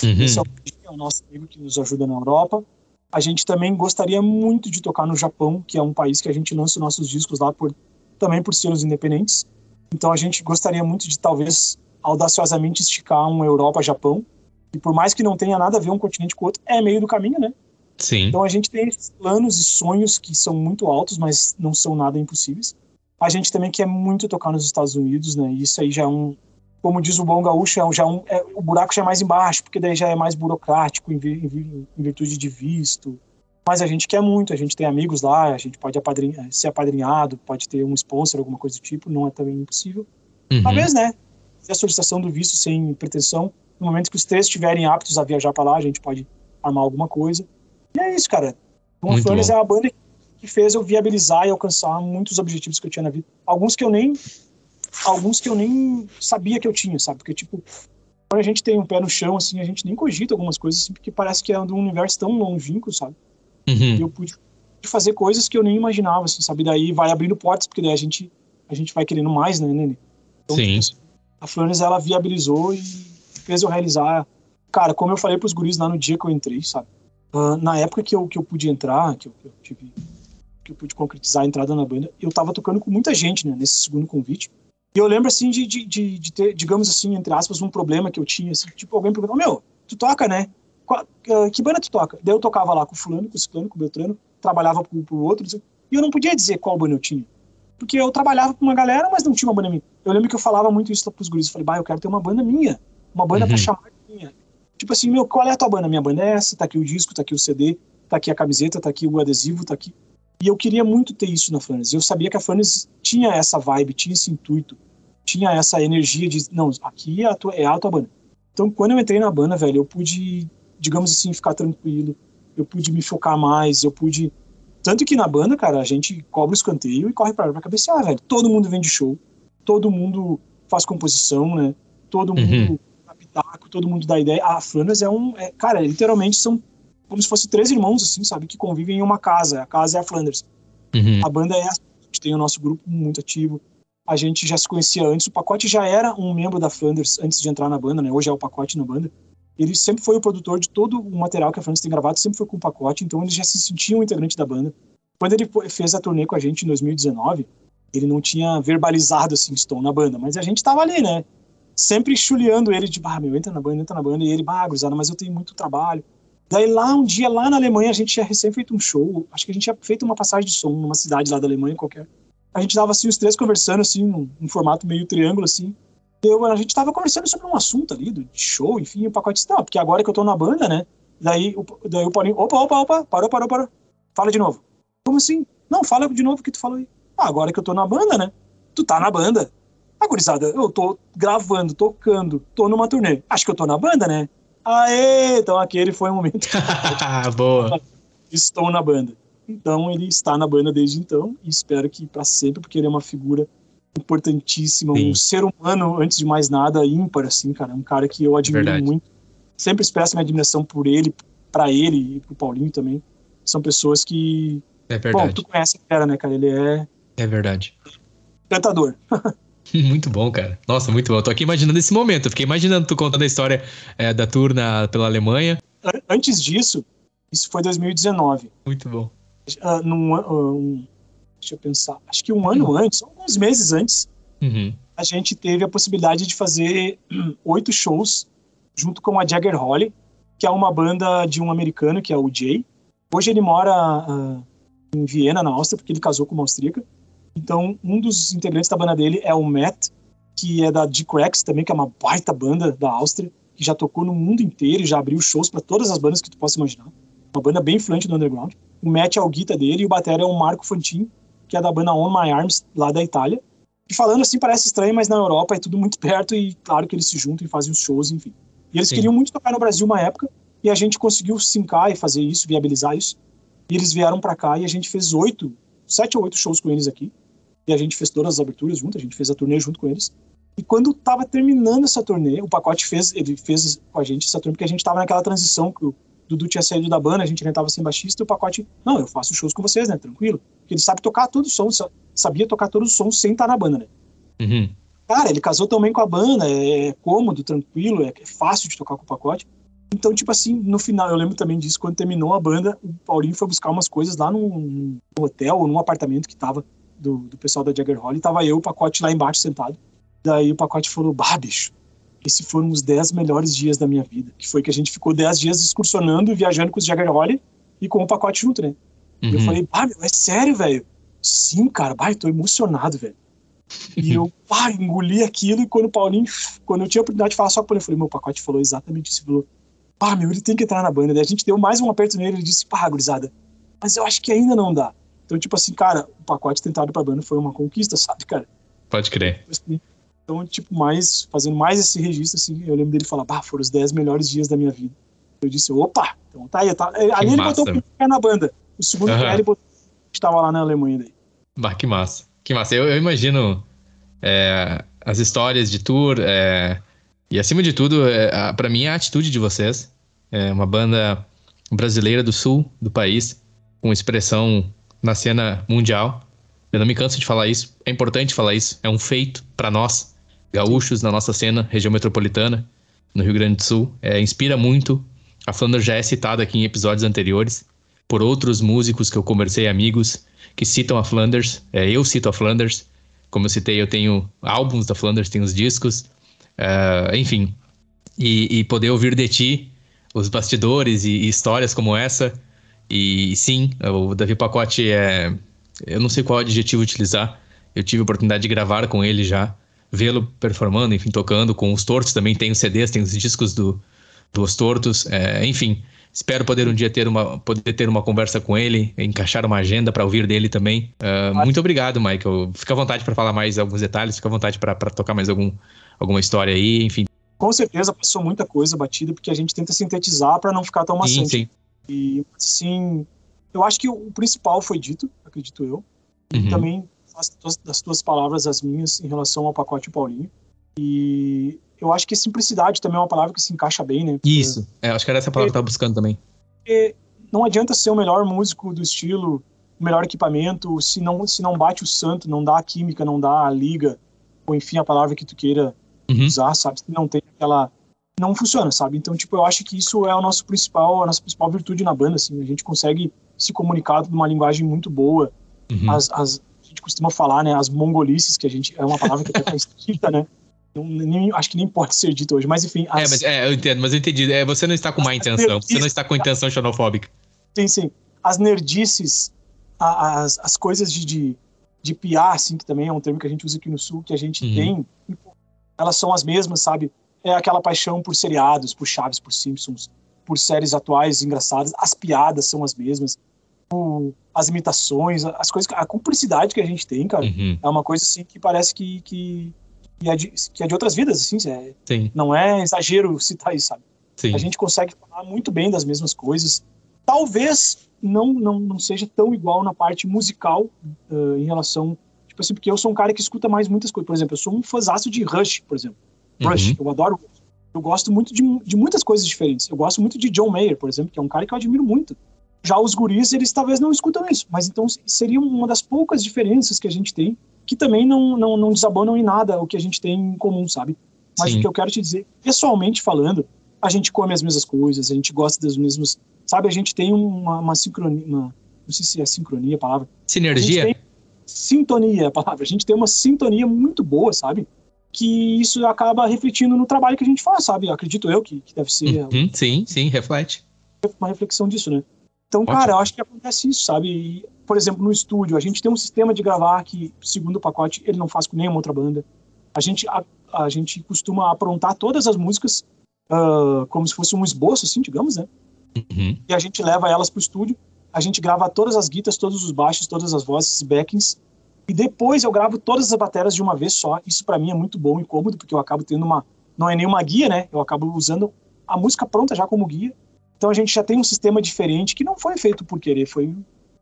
S2: Uhum. Esse é o, é o nosso amigo que nos ajuda na Europa. A gente também gostaria muito de tocar no Japão, que é um país que a gente lança os nossos discos lá por, também por selos independentes. Então a gente gostaria muito de talvez audaciosamente esticar um Europa-Japão. E por mais que não tenha nada a ver um continente com o outro, é meio do caminho, né?
S1: Sim.
S2: Então a gente tem esses planos e sonhos que são muito altos, mas não são nada impossíveis. A gente também quer muito tocar nos Estados Unidos, né? E isso aí já é um, como diz o bom gaúcho, é, já um, é, o buraco já é mais embaixo, porque daí já é mais burocrático em, vir, em virtude de visto. Mas a gente quer muito, a gente tem amigos lá, a gente pode apadrinha, ser apadrinhado, pode ter um sponsor, alguma coisa do tipo, não é também impossível. Uhum. Talvez, né? A solicitação do visto sem pretensão. No momento que os três estiverem aptos a viajar para lá, a gente pode armar alguma coisa. E é isso, cara. Tom Flores é a banda que fez eu viabilizar e alcançar muitos objetivos que eu tinha na vida. Alguns que eu nem alguns que eu nem sabia que eu tinha, sabe? Porque tipo, quando a gente tem um pé no chão assim, a gente nem cogita algumas coisas assim, porque parece que é um universo tão longínquo, sabe? Uhum. E eu pude fazer coisas que eu nem imaginava, assim, sabe? Daí vai abrindo portas, porque daí a gente a gente vai querendo mais, né, Nene?
S1: Então, Sim.
S2: Tipo, a Flores ela viabilizou e fez eu realizar. Cara, como eu falei pros guris lá no dia que eu entrei, sabe? Uh, na época que eu, que eu pude entrar, que eu, que eu tive que eu pude concretizar a entrada na banda, eu tava tocando com muita gente, né, nesse segundo convite. E eu lembro, assim, de, de, de, de ter, digamos assim, entre aspas, um problema que eu tinha, assim, tipo, alguém perguntou, meu, tu toca, né? Qual, uh, que banda tu toca? Daí eu tocava lá com o fulano, com o ciclano, com o beltrano, trabalhava pro, pro outro, e eu não podia dizer qual banda eu tinha. Porque eu trabalhava com uma galera, mas não tinha uma banda minha. Eu lembro que eu falava muito isso pros guris. Eu falei, bah, eu quero ter uma banda minha. Uma banda uhum. pra chamar minha. Tipo assim, meu, qual é a tua banda? Minha banda é essa, tá aqui o disco, tá aqui o CD, tá aqui a camiseta, tá aqui o adesivo, tá aqui. E eu queria muito ter isso na Furnace. Eu sabia que a Furnace tinha essa vibe, tinha esse intuito, tinha essa energia de, não, aqui é a tua, é a tua banda. Então, quando eu entrei na banda, velho, eu pude, digamos assim, ficar tranquilo, eu pude me focar mais, eu pude. Tanto que na banda, cara, a gente cobra o escanteio e corre pra, pra cabecear, velho. Todo mundo vem de show, todo mundo faz composição, né? Todo uhum. mundo uhum. dá pitaco, todo mundo dá ideia. A Flanders é um. É, cara, literalmente são como se fossem três irmãos, assim, sabe? Que convivem em uma casa. A casa é a Flanders. Uhum. A banda é. A gente tem o nosso grupo muito ativo. A gente já se conhecia antes. O Pacote já era um membro da Flanders antes de entrar na banda, né? Hoje é o Pacote na banda. Ele sempre foi o produtor de todo o material que a Flanders tem gravado, sempre foi com o Pacote, então ele já se sentia um integrante da banda. Quando ele fez a turnê com a gente em 2019, ele não tinha verbalizado assim, estou na banda, mas a gente tava ali, né? Sempre chuleando ele de, bah, meu, entra na banda, entra na banda, e ele, bah, grisada, mas eu tenho muito trabalho. Daí lá, um dia, lá na Alemanha, a gente tinha recém feito um show, acho que a gente tinha feito uma passagem de som numa cidade lá da Alemanha qualquer. A gente tava assim, os três conversando, assim, num, num formato meio triângulo, assim. Eu, a gente tava conversando sobre um assunto ali, do show, enfim, o pacote disse, não, porque agora que eu tô na banda, né? Daí, o, daí o Paulinho, opa, opa, opa, parou, parou, parou. Fala de novo. Como assim? Não, fala de novo o que tu falou aí. Ah, agora que eu tô na banda, né? Tu tá na banda. Ah, gurizada, eu tô gravando, tocando, tô numa turnê. Acho que eu tô na banda, né? Aê! Então aquele foi o momento.
S1: Boa.
S2: Estou na banda. Então ele está na banda desde então e espero que para sempre, porque ele é uma figura importantíssima, Sim. um ser humano, antes de mais nada, ímpar, assim, cara. Um cara que eu admiro Verdade. muito. Sempre expresso minha admiração por ele, para ele e pro Paulinho também. São pessoas que
S1: é verdade. Bom,
S2: tu conhece a cara, né, cara? Ele é.
S1: É verdade.
S2: Cantador.
S1: muito bom, cara. Nossa, muito bom. Eu tô aqui imaginando esse momento. Eu fiquei imaginando tu contando a história é, da tour na, pela Alemanha.
S2: Antes disso, isso foi 2019.
S1: Muito bom.
S2: Uh, num, um, deixa eu pensar. Acho que um ano uhum. antes, alguns meses antes, uhum. a gente teve a possibilidade de fazer oito shows junto com a Jagger Holly, que é uma banda de um americano, que é o Jay. Hoje ele mora uh, em Viena, na Áustria, porque ele casou com uma austríaca. Então, um dos integrantes da banda dele é o Matt, que é da D-Cracks também, que é uma baita banda da Áustria, que já tocou no mundo inteiro e já abriu shows para todas as bandas que tu possa imaginar. Uma banda bem influente do underground. O Matt é o guitarra dele e o batera é o Marco Fantin, que é da banda On My Arms, lá da Itália. E falando assim parece estranho, mas na Europa é tudo muito perto e claro que eles se juntam e fazem os shows, enfim. E eles Sim. queriam muito tocar no Brasil uma época e a gente conseguiu sincar e fazer isso, viabilizar isso. E eles vieram para cá e a gente fez oito, sete ou oito shows com eles aqui. E a gente fez todas as aberturas junto, a gente fez a turnê junto com eles. E quando tava terminando essa turnê, o pacote fez, ele fez com a gente essa turnê, porque a gente tava naquela transição que o Dudu tinha saído da banda, a gente ainda tava sem baixista, e o pacote, não, eu faço shows com vocês, né, tranquilo. Porque ele sabe tocar todos os sons, sabia tocar todos os sons sem estar na banda, né. Uhum. Cara, ele casou também com a banda, é cômodo, tranquilo, é fácil de tocar com o pacote. Então, tipo assim, no final, eu lembro também disso, quando terminou a banda, o Paulinho foi buscar umas coisas lá num, hotel ou num apartamento que tava do, do pessoal da Jagger Holly, e tava eu, o pacote lá embaixo sentado. Daí o pacote falou, bah, bicho, esses foram os 10 melhores dias da minha vida. Que foi que a gente ficou 10 dias excursionando, viajando com os Jagger Holly e com o pacote junto, né? Uhum. Eu falei, bah, meu, é sério, velho? Sim, cara, bah, eu tô emocionado, velho. E eu, pá, engoli aquilo, e quando o Paulinho, quando eu tinha a oportunidade de falar só com ele, eu falei, meu pacote falou exatamente isso. Ele falou, pá, meu, ele tem que entrar na banda. Daí a gente deu mais um aperto nele, ele disse, pá, gurizada, mas eu acho que ainda não dá. Então, tipo assim, cara, o pacote tentado pra banda foi uma conquista, sabe, cara?
S1: Pode crer.
S2: Assim, então, tipo, mais, fazendo mais esse registro, assim, eu lembro dele falar, bah, foram os 10 melhores dias da minha vida. Eu disse, opa, então tá aí. Tá. Ali ele botou o pé na banda. O segundo uhum. pé ele botou, estava lá na Alemanha daí.
S1: Bah, que massa. Que massa. Eu, eu imagino é, as histórias de tour, é, e acima de tudo, é, para mim, a atitude de vocês. É uma banda brasileira do sul do país, com expressão na cena mundial. Eu não me canso de falar isso, é importante falar isso, é um feito para nós, gaúchos, na nossa cena, região metropolitana, no Rio Grande do Sul. É, inspira muito. A Flanders já é citada aqui em episódios anteriores por outros músicos que eu conversei, amigos, que citam a Flanders. É, eu cito a Flanders. Como eu citei, eu tenho álbuns da Flanders, tenho os discos. Uh, enfim, e, e, poder ouvir de ti os bastidores e, e, histórias como essa. E sim, o Davi Pacote é. Eu não sei qual adjetivo utilizar. Eu tive a oportunidade de gravar com ele já, vê-lo performando, enfim, tocando. Com os Tortos também tem os CDs, tem os discos do, dos Tortos. É, enfim, espero poder um dia ter uma, poder ter uma conversa com ele, encaixar uma agenda para ouvir dele também. Uh, muito obrigado, Michael. Fica à vontade para falar mais alguns detalhes, fica à vontade para tocar mais algum, alguma história aí, enfim.
S2: Com certeza passou muita coisa batida, porque a gente tenta sintetizar para não ficar tão maçante. Sim, sim. E, assim, eu acho que o principal foi dito, acredito eu. E uhum. também as, das tuas palavras, as minhas, em relação ao pacote Paulinho. E eu acho que simplicidade também é uma palavra que se encaixa bem, né?
S1: Porque, Isso, é, acho que era essa palavra que eu tava buscando também.
S2: não adianta ser o melhor músico do estilo, o melhor equipamento, se não, se não bate o santo, não dá a química, não dá a liga, ou enfim, a palavra que tu queira uhum. usar, sabe? Se não tem aquela. Não funciona, sabe? Então, tipo, eu acho que isso é o nosso principal, a nossa principal virtude na banda, assim. A gente consegue se comunicar numa linguagem muito boa. Uhum. As, as, a gente costuma falar, né? As mongolices, que a gente. É uma palavra que até tá escrita, né? Não, nem, acho que nem pode ser dito hoje, mas enfim.
S1: As, é, mas, é, eu entendo, mas eu entendi. É, você não está com má intenção, você não está com intenção xenofóbica.
S2: Sim, sim. As nerdices, as, as coisas de, de, de piar, assim, que também é um termo que a gente usa aqui no Sul, que a gente uhum. tem elas são as mesmas, sabe? É aquela paixão por seriados, por Chaves, por Simpsons, por séries atuais engraçadas. As piadas são as mesmas. As imitações, as coisas, a cumplicidade que a gente tem, cara, uhum. é uma coisa assim que parece que, que, que, é, de, que é de outras vidas, assim, é, não é exagero citar isso, sabe? Sim. A gente consegue falar muito bem das mesmas coisas. Talvez não, não, não seja tão igual na parte musical uh, em relação Tipo assim, porque eu sou um cara que escuta mais muitas coisas. Por exemplo, eu sou um fãzaço de Rush, por exemplo. Rush, uhum. eu adoro. Eu gosto muito de, de muitas coisas diferentes. Eu gosto muito de John Mayer, por exemplo, que é um cara que eu admiro muito. Já os guris, eles talvez não escutam isso, mas então seria uma das poucas diferenças que a gente tem, que também não, não, não desabonam em nada o que a gente tem em comum, sabe? Mas Sim. o que eu quero te dizer, pessoalmente falando, a gente come as mesmas coisas, a gente gosta dos mesmos. Sabe, a gente tem uma, uma sincronia. Uma, não sei se é sincronia a palavra.
S1: Sinergia?
S2: A sintonia, a palavra. A gente tem uma sintonia muito boa, sabe? Que isso acaba refletindo no trabalho que a gente faz, sabe? Acredito eu que, que deve ser.
S1: Uhum, sim, sim, reflete.
S2: Uma reflexão disso, né? Então, Ótimo. cara, eu acho que acontece isso, sabe? E, por exemplo, no estúdio, a gente tem um sistema de gravar que, segundo o pacote, ele não faz com nenhuma outra banda. A gente, a, a gente costuma aprontar todas as músicas uh, como se fosse um esboço, assim, digamos, né? Uhum. E a gente leva elas pro estúdio a gente grava todas as guitas, todos os baixos, todas as vozes, backings, e depois eu gravo todas as baterias de uma vez só. Isso para mim é muito bom e cômodo, porque eu acabo tendo uma. Não é nenhuma guia, né? Eu acabo usando a música pronta já como guia. Então a gente já tem um sistema diferente que não foi feito por querer, foi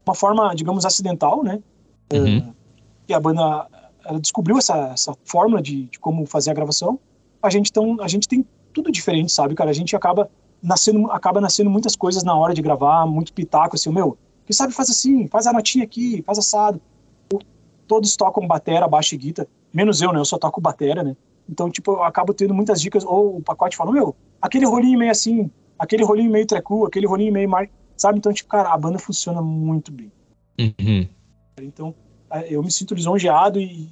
S2: uma forma, digamos, acidental, né? Uhum. Uh, que a banda ela descobriu essa, essa fórmula de, de como fazer a gravação. A gente, então, a gente tem tudo diferente, sabe, cara? A gente acaba nascendo, acaba nascendo muitas coisas na hora de gravar, muito pitaco, assim, meu, quem sabe faz assim, faz a notinha aqui, faz assado. Todos tocam batera, baixo e guitarra, menos eu, né? Eu só toco batera, né? Então, tipo, eu acabo tendo muitas dicas, ou o pacote fala, meu, aquele rolinho meio assim, aquele rolinho meio trecu, aquele rolinho meio mar, sabe? Então, tipo, cara, a banda funciona muito bem. Uhum. Então, é, eu me sinto lisonjeado e,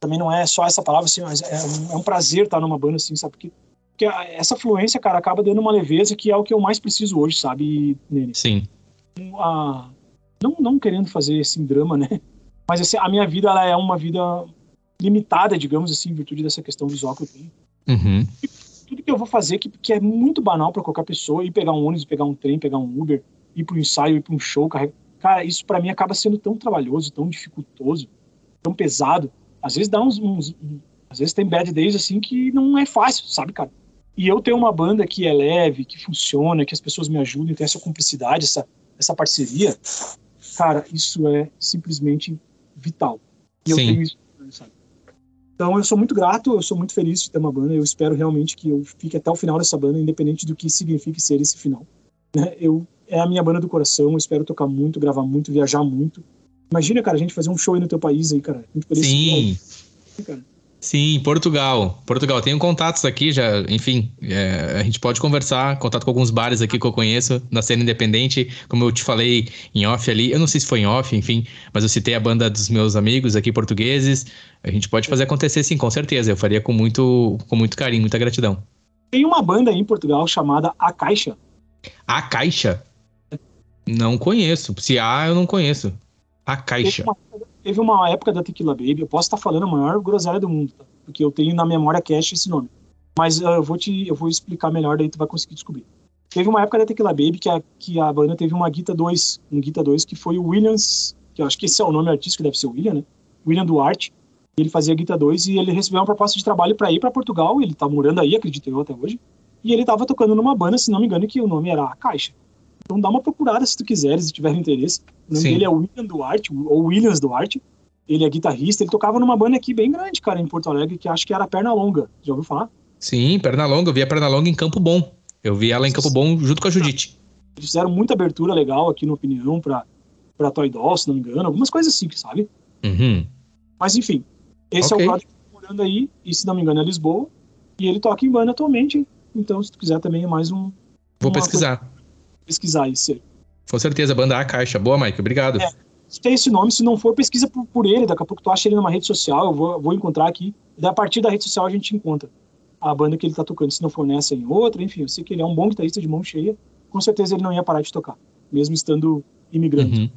S2: também não é só essa palavra, assim, mas é um, é um prazer estar numa banda assim, sabe? Porque porque essa fluência, cara, acaba dando uma leveza que é o que eu mais preciso hoje, sabe, Nene?
S1: Sim.
S2: A, não, não querendo fazer esse drama, né? Mas assim, a minha vida, ela é uma vida limitada, digamos assim, em virtude dessa questão visual que eu tenho. Uhum. tudo que eu vou fazer, que, que é muito banal para qualquer pessoa, ir pegar um ônibus, pegar um trem, pegar um Uber, ir para um ensaio, ir para um show, carregar. Cara, isso para mim acaba sendo tão trabalhoso, tão dificultoso, tão pesado. Às vezes dá uns, uns, às vezes tem bad days assim que não é fácil, sabe, cara? E eu ter uma banda que é leve, que funciona, que as pessoas me ajudem, tem essa cumplicidade, essa, essa parceria, cara, isso é simplesmente vital. E eu tenho isso, sabe? Então eu sou muito grato, eu sou muito feliz de ter uma banda. Eu espero realmente que eu fique até o final dessa banda, independente do que signifique ser esse final. Né? Eu é a minha banda do coração. Eu espero tocar muito, gravar muito, viajar muito. Imagina, cara, a gente fazer um show aí no teu país aí, cara. A gente
S1: poder Sim. cara. Sim, Portugal. Portugal. Tenho contatos aqui já, enfim, é, a gente pode conversar, contato com alguns bares aqui que eu conheço na cena independente, como eu te falei em off ali, eu não sei se foi em off, enfim, mas eu citei a banda dos meus amigos aqui portugueses, a gente pode fazer acontecer sim, com certeza, eu faria com muito, com muito carinho, muita gratidão.
S2: Tem uma banda aí em Portugal chamada A Caixa.
S1: A Caixa? Não conheço, se há eu não conheço. A Caixa.
S2: Uma teve uma época da Tequila Baby, eu posso estar falando a maior groselha do mundo, tá? porque eu tenho na memória cache esse nome. Mas uh, eu vou te eu vou explicar melhor, daí tu vai conseguir descobrir. Teve uma época da Tequila Baby que a, que a banda teve uma Guita 2, um Guita 2 que foi o Williams, que eu acho que esse é o nome artístico, deve ser William, né? William Duarte. Ele fazia Guita 2 e ele recebeu uma proposta de trabalho para ir para Portugal, ele tá morando aí, acredito eu até hoje. E ele tava tocando numa banda, se não me engano, que o nome era A Caixa. Então dá uma procurada se tu quiseres, se tiver interesse. O nome Sim. dele é William Duarte, ou Williams Duarte. Ele é guitarrista, ele tocava numa banda aqui bem grande, cara, em Porto Alegre, que acho que era Perna Longa. Já ouviu falar?
S1: Sim, Perna Longa. Eu vi a Perna Longa em Campo Bom. Eu vi ela em Campo Bom junto com a Judite.
S2: Eles fizeram muita abertura legal aqui, na opinião, pra, pra Toy Doll, se não me engano. Algumas coisas assim, sabe?
S1: Uhum.
S2: Mas enfim, esse okay. é o Claudio que tá morando aí, e se não me engano é Lisboa. E ele toca em banda atualmente. Então, se tu quiser também é mais um.
S1: Vou pesquisar.
S2: Pesquisar isso
S1: Com certeza, banda A Caixa. Boa, Mike. Obrigado. É,
S2: tem esse nome, se não for, pesquisa por, por, ele, daqui a pouco tu acha ele numa rede social, eu vou, vou encontrar aqui, e a partir da rede social a gente encontra a banda que ele tá tocando, se não for nessa, em outra, enfim, eu sei que ele é um bom guitarrista de mão cheia, com certeza ele não ia parar de tocar, mesmo estando imigrante. Uhum.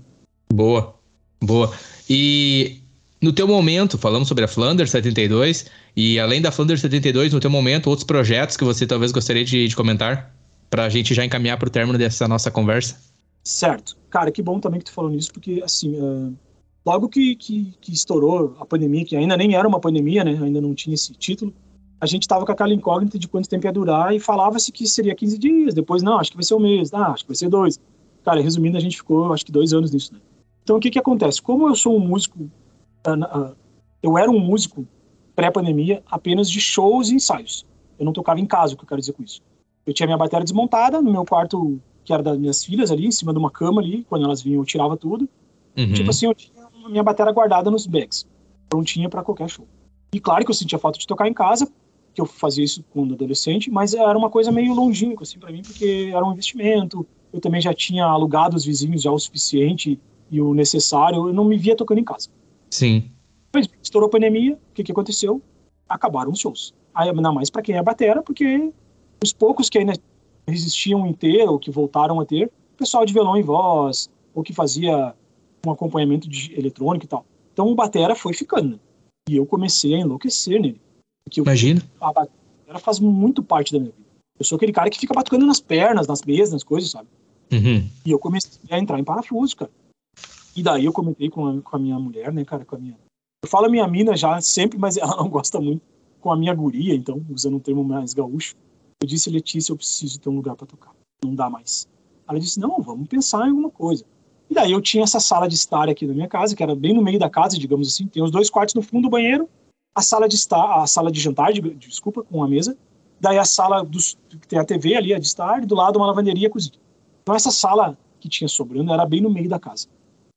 S1: Boa, boa. E no teu momento, falamos sobre a Flanders 72, e além da Flanders 72, no teu momento, outros projetos que você talvez gostaria de, de comentar, para a gente já encaminhar para o término dessa nossa conversa?
S2: Certo. Cara, que bom também que tu falou nisso, porque, assim, uh, logo que, que, que, estourou a pandemia, que ainda nem era uma pandemia, né? Ainda não tinha esse título, a gente tava com aquela incógnita de quanto tempo ia durar e falava-se que seria 15 dias, depois, não, acho que vai ser um mês, ah, acho que vai ser dois. Cara, resumindo, a gente ficou, acho que dois anos nisso, né? Então, o que que acontece? Como eu sou um músico, uh, uh, eu era um músico pré-pandemia apenas de shows e ensaios. Eu não tocava em casa, o que eu quero dizer com isso. Eu tinha minha bateria desmontada, no meu quarto que era das minhas filhas ali, em cima de uma cama ali, quando elas vinham eu tirava tudo. Uhum. Tipo assim, eu tinha a minha bateria guardada nos bags, prontinha para qualquer show. E claro que eu sentia falta de tocar em casa, que eu fazia isso quando adolescente, mas era uma coisa meio longínqua assim para mim, porque era um investimento. Eu também já tinha alugado os vizinhos já o suficiente e o necessário, eu não me via tocando em casa.
S1: Sim.
S2: Mas estourou a pandemia, o que que aconteceu? Acabaram os shows. Ainda mais para quem é batera, porque os poucos que ainda resistiam em ter, ou que voltaram a ter, pessoal de violão e voz, ou que fazia um acompanhamento de eletrônico e tal. Então o batera foi ficando. E eu comecei a enlouquecer nele.
S1: Imagina.
S2: A batera faz muito parte da minha vida. Eu sou aquele cara que fica batucando nas pernas, nas mesas, nas coisas, sabe?
S1: Uhum.
S2: E eu comecei a entrar em parafuso, cara. E daí eu comentei com a, com a minha mulher, né, cara, com a minha... Eu falo a minha mina já sempre, mas ela não gosta muito. Com a minha guria, então, usando um termo mais gaúcho. Eu disse, Letícia, eu preciso ter um lugar para tocar. Não dá mais. Ela disse, não, vamos pensar em alguma coisa. E daí eu tinha essa sala de estar aqui na minha casa, que era bem no meio da casa, digamos assim. Tem os dois quartos no fundo do banheiro, a sala de estar, a sala de jantar, de, desculpa, com a mesa. Daí a sala dos, que tem a TV ali, a de estar, e do lado uma lavanderia cozinha. Então essa sala que tinha sobrando era bem no meio da casa.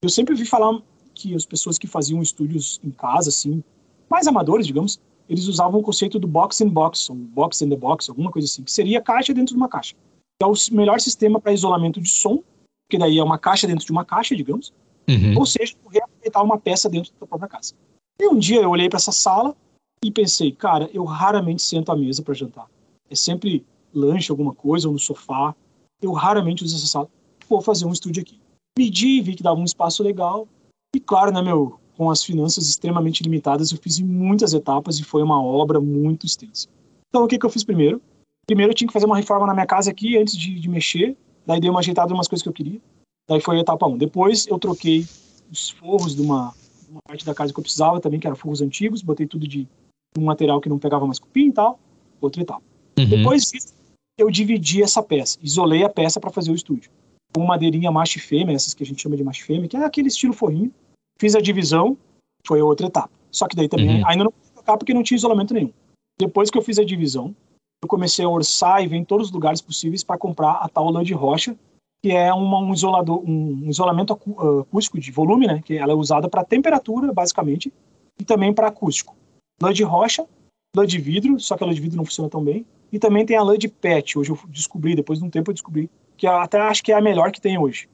S2: Eu sempre vi falar que as pessoas que faziam estúdios em casa, assim, mais amadores, digamos, eles usavam o conceito do box in box, ou box in the box, alguma coisa assim, que seria caixa dentro de uma caixa. É o melhor sistema para isolamento de som, que daí é uma caixa dentro de uma caixa, digamos, uhum. ou seja, reaproveitar uma peça dentro da própria casa. E um dia eu olhei para essa sala e pensei, cara, eu raramente sento à mesa para jantar. É sempre lanche, alguma coisa, ou no sofá. Eu raramente uso essa sala. Vou fazer um estúdio aqui. Medi, vi que dava um espaço legal. E claro, né, meu, com as finanças extremamente limitadas, eu fiz muitas etapas e foi uma obra muito extensa. Então, o que, que eu fiz primeiro? Primeiro, eu tinha que fazer uma reforma na minha casa aqui antes de, de mexer. Daí dei uma ajeitada em umas coisas que eu queria. Daí foi a etapa 1. Depois eu troquei os forros de uma, uma parte da casa que eu precisava também, que eram forros antigos, botei tudo de um material que não pegava mais cupim e tal. Outra etapa. Uhum. Depois eu dividi essa peça, isolei a peça para fazer o estúdio. Com madeirinha macho e fêmea, essas que a gente chama de macho e fêmea, que é aquele estilo forrinho. Fiz a divisão, foi outra etapa. Só que daí também, uhum. ainda não pude tocar porque não tinha isolamento nenhum. Depois que eu fiz a divisão, eu comecei a orçar e ver em todos os lugares possíveis para comprar a tal lã de rocha, que é uma, um isolador, um isolamento ah, acústico de volume, né? Que ela é usada para temperatura, basicamente, e também para acústico. Lã de rocha, lã de vidro, só que a lã de vidro não funciona tão bem. E também tem a lã de PET. Hoje eu descobri, depois de um tempo eu descobri, que eu até acho que é a melhor que tem hoje.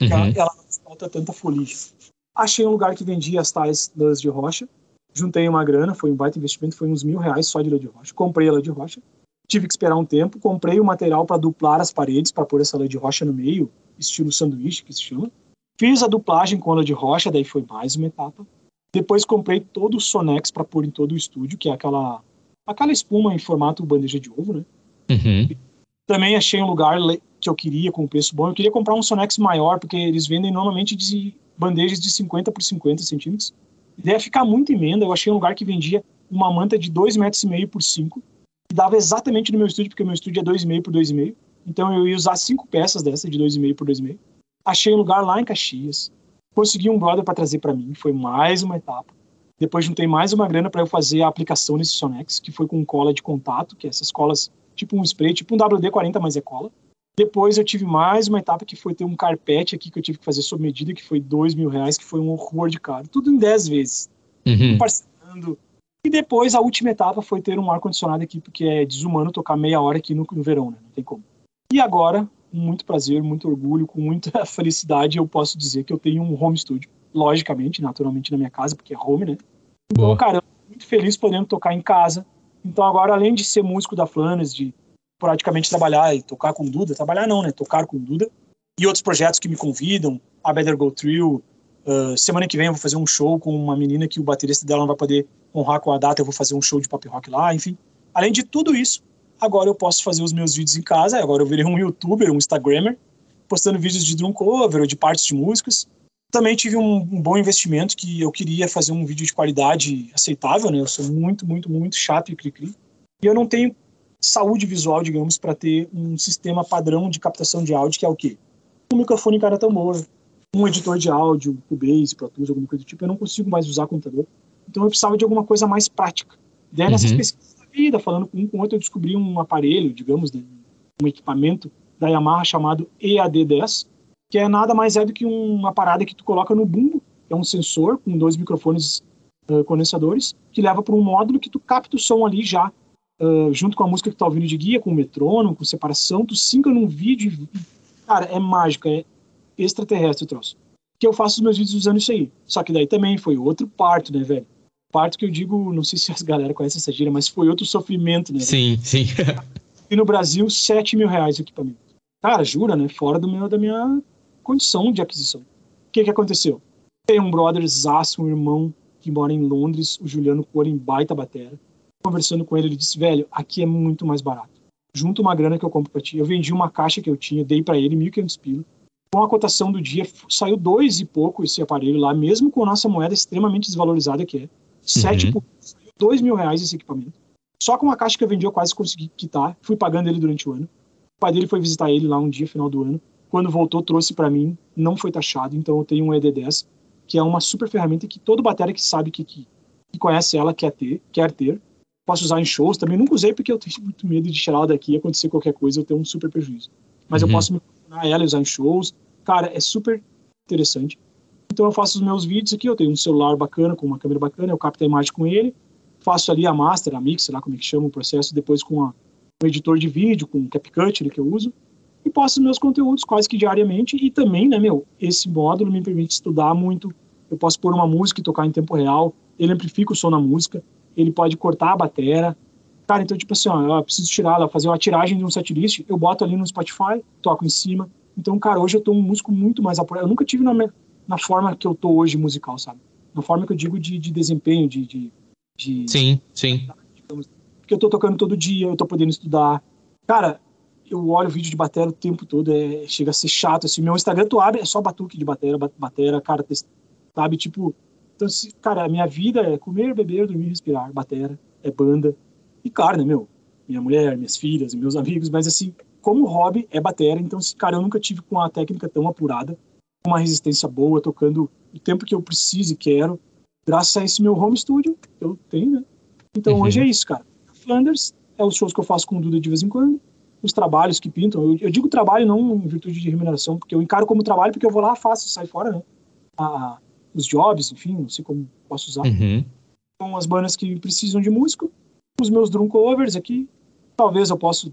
S2: Uhum. Ela, ela não falta tanta folia. Achei um lugar que vendia as tais lãs de rocha. Juntei uma grana, foi um baita investimento, foi uns mil reais só de lã de rocha. Comprei a lã de rocha. Tive que esperar um tempo. Comprei o material para duplar as paredes, para pôr essa lã de rocha no meio, estilo sanduíche, que se chama. Fiz a duplagem com a lã de rocha, daí foi mais uma etapa. Depois comprei todo o Sonex para pôr em todo o estúdio, que é aquela aquela espuma em formato bandeja de ovo, né? Uhum. Também achei um lugar que eu queria com preço bom. Eu queria comprar um Sonex maior, porque eles vendem normalmente de bandejas de 50 por 50 centímetros. Ideia é ficar muito emenda. Eu achei um lugar que vendia uma manta de 2,5 metros e meio por 5 e dava exatamente no meu estúdio, porque meu estúdio é 2,5 por 2,5. Então eu ia usar cinco peças dessa de 2,5 por 2,5. Achei um lugar lá em Caxias. Consegui um brother para trazer para mim. Foi mais uma etapa. Depois juntei mais uma grana para eu fazer a aplicação nesse Sonex, que foi com cola de contato, que é essas colas, tipo um spray, tipo um WD-40, mas é cola. Depois eu tive mais uma etapa que foi ter um carpete aqui que eu tive que fazer sob medida, que foi dois mil reais, que foi um horror de caro. Tudo em dez vezes. Uhum. Parcelando. E depois a última etapa foi ter um ar-condicionado aqui, porque é desumano tocar meia hora aqui no, no verão, né? Não tem como. E agora, com muito prazer, muito orgulho, com muita felicidade, eu posso dizer que eu tenho um home studio. Logicamente, naturalmente na minha casa, porque é home, né? Então, cara, eu tô muito feliz podendo tocar em casa. Então, agora, além de ser músico da Flanes, de praticamente trabalhar e tocar com Duda, trabalhar não, né? Tocar com Duda. E outros projetos que me convidam, a Better Go Trio. Uh, semana que vem eu vou fazer um show com uma menina que o baterista dela não vai poder honrar com a data, eu vou fazer um show de pop rock lá, enfim. Além de tudo isso, agora eu posso fazer os meus vídeos em casa, agora eu virei um youtuber, um instagrammer, postando vídeos de drum cover ou de partes de músicas. Também tive um, um, bom investimento que eu queria fazer um vídeo de qualidade aceitável, né? Eu sou muito, muito, muito chato e cri-cri. E eu não tenho saúde visual, digamos, para ter um sistema padrão de captação de áudio, que é o quê? Um microfone cara tambor, um editor de áudio, Cubase, Pro Tools, alguma coisa do tipo. Eu não consigo mais usar computador. Então eu precisava de alguma coisa mais prática. Daí uhum. nessas pesquisas da vida, falando com um com outro, eu descobri um aparelho, digamos, né? um equipamento da Yamaha chamado EAD10, que é nada mais é do que uma parada que tu coloca no bumbo, é um sensor com dois microfones uh, condensadores, que leva para um módulo que tu capta o som ali já, uh, junto com a música que tá ouvindo de guia, com o metrônomo, com separação, tu sinca num vídeo, cara, é mágico, é extraterrestre o troço. Que eu faço os meus vídeos usando isso aí. Só que daí também foi outro parto, né, velho? Parto que eu digo, não sei se as galera conhecem essa gíria, mas foi outro sofrimento, né?
S1: Sim, sim.
S2: e no Brasil, 7 mil reais o equipamento. Cara, jura, né? Fora do meu, da minha condição de aquisição. O que, que aconteceu? Tem um brother zaço, um irmão que mora em Londres, o Juliano Coren, baita batera. Conversando com ele, ele disse, velho, aqui é muito mais barato. Junto uma grana que eu compro pra ti. Eu vendi uma caixa que eu tinha, dei para ele 1.500 pila. Com a cotação do dia, saiu dois e pouco esse aparelho lá, mesmo com a nossa moeda extremamente desvalorizada que é. Sete uhum. por dois mil reais esse equipamento. Só com a caixa que eu vendi, eu quase consegui quitar. Fui pagando ele durante o ano. O pai dele foi visitar ele lá um dia, final do ano. Quando voltou, trouxe para mim, não foi taxado, então eu tenho um ED10, que é uma super ferramenta que todo bateria que sabe que, que, que conhece ela quer ter, quer ter. Posso usar em shows, também nunca usei porque eu tenho muito medo de tirar ela daqui e acontecer qualquer coisa, eu tenho um super prejuízo. Mas uhum. eu posso me funcionar ela e usar em shows. Cara, é super interessante. Então eu faço os meus vídeos aqui, eu tenho um celular bacana, com uma câmera bacana, eu capto a imagem com ele, faço ali a master, a mix, sei lá como é que chama o processo, depois com a, o editor de vídeo, com o CapCut que eu uso, e posto meus conteúdos quase que diariamente. E também, né, meu, esse módulo me permite estudar muito. Eu posso pôr uma música e tocar em tempo real. Ele amplifica o som na música. Ele pode cortar a bateria. Cara, então, tipo assim, ó, eu preciso tirar, fazer uma tiragem de um setlist, eu boto ali no Spotify, toco em cima. Então, cara, hoje eu tô um músico muito mais apurado. Eu nunca tive na, na forma que eu tô hoje musical, sabe? Na forma que eu digo de, de desempenho, de, de, de.
S1: Sim, sim.
S2: Porque eu tô tocando todo dia, eu tô podendo estudar. Cara, eu olho o vídeo de batera o tempo todo, é, chega a ser chato, assim, meu Instagram tu abre, é só batuque de batera, batera, cara, sabe, tipo, então, cara, a minha vida é comer, beber, dormir, respirar, batera, é banda, e claro, né, meu, minha mulher, minhas filhas, meus amigos, mas assim, como hobby é batera, então, cara, eu nunca tive com a técnica tão apurada, uma resistência boa, tocando o tempo que eu preciso e quero, graças a esse meu home studio que eu tenho, né? Então uhum. hoje é isso, cara. Flanders é os shows que eu faço com o Duda de vez em quando, os trabalhos que pintam. Eu, eu, digo trabalho não em virtude de remuneração, porque eu encaro como trabalho porque eu vou lá, faço, sai fora, né? A, os jobs, enfim, não sei como posso usar.
S1: Uhum.
S2: Então, as bandas que precisam de músico, os meus drum covers aqui, talvez eu possa,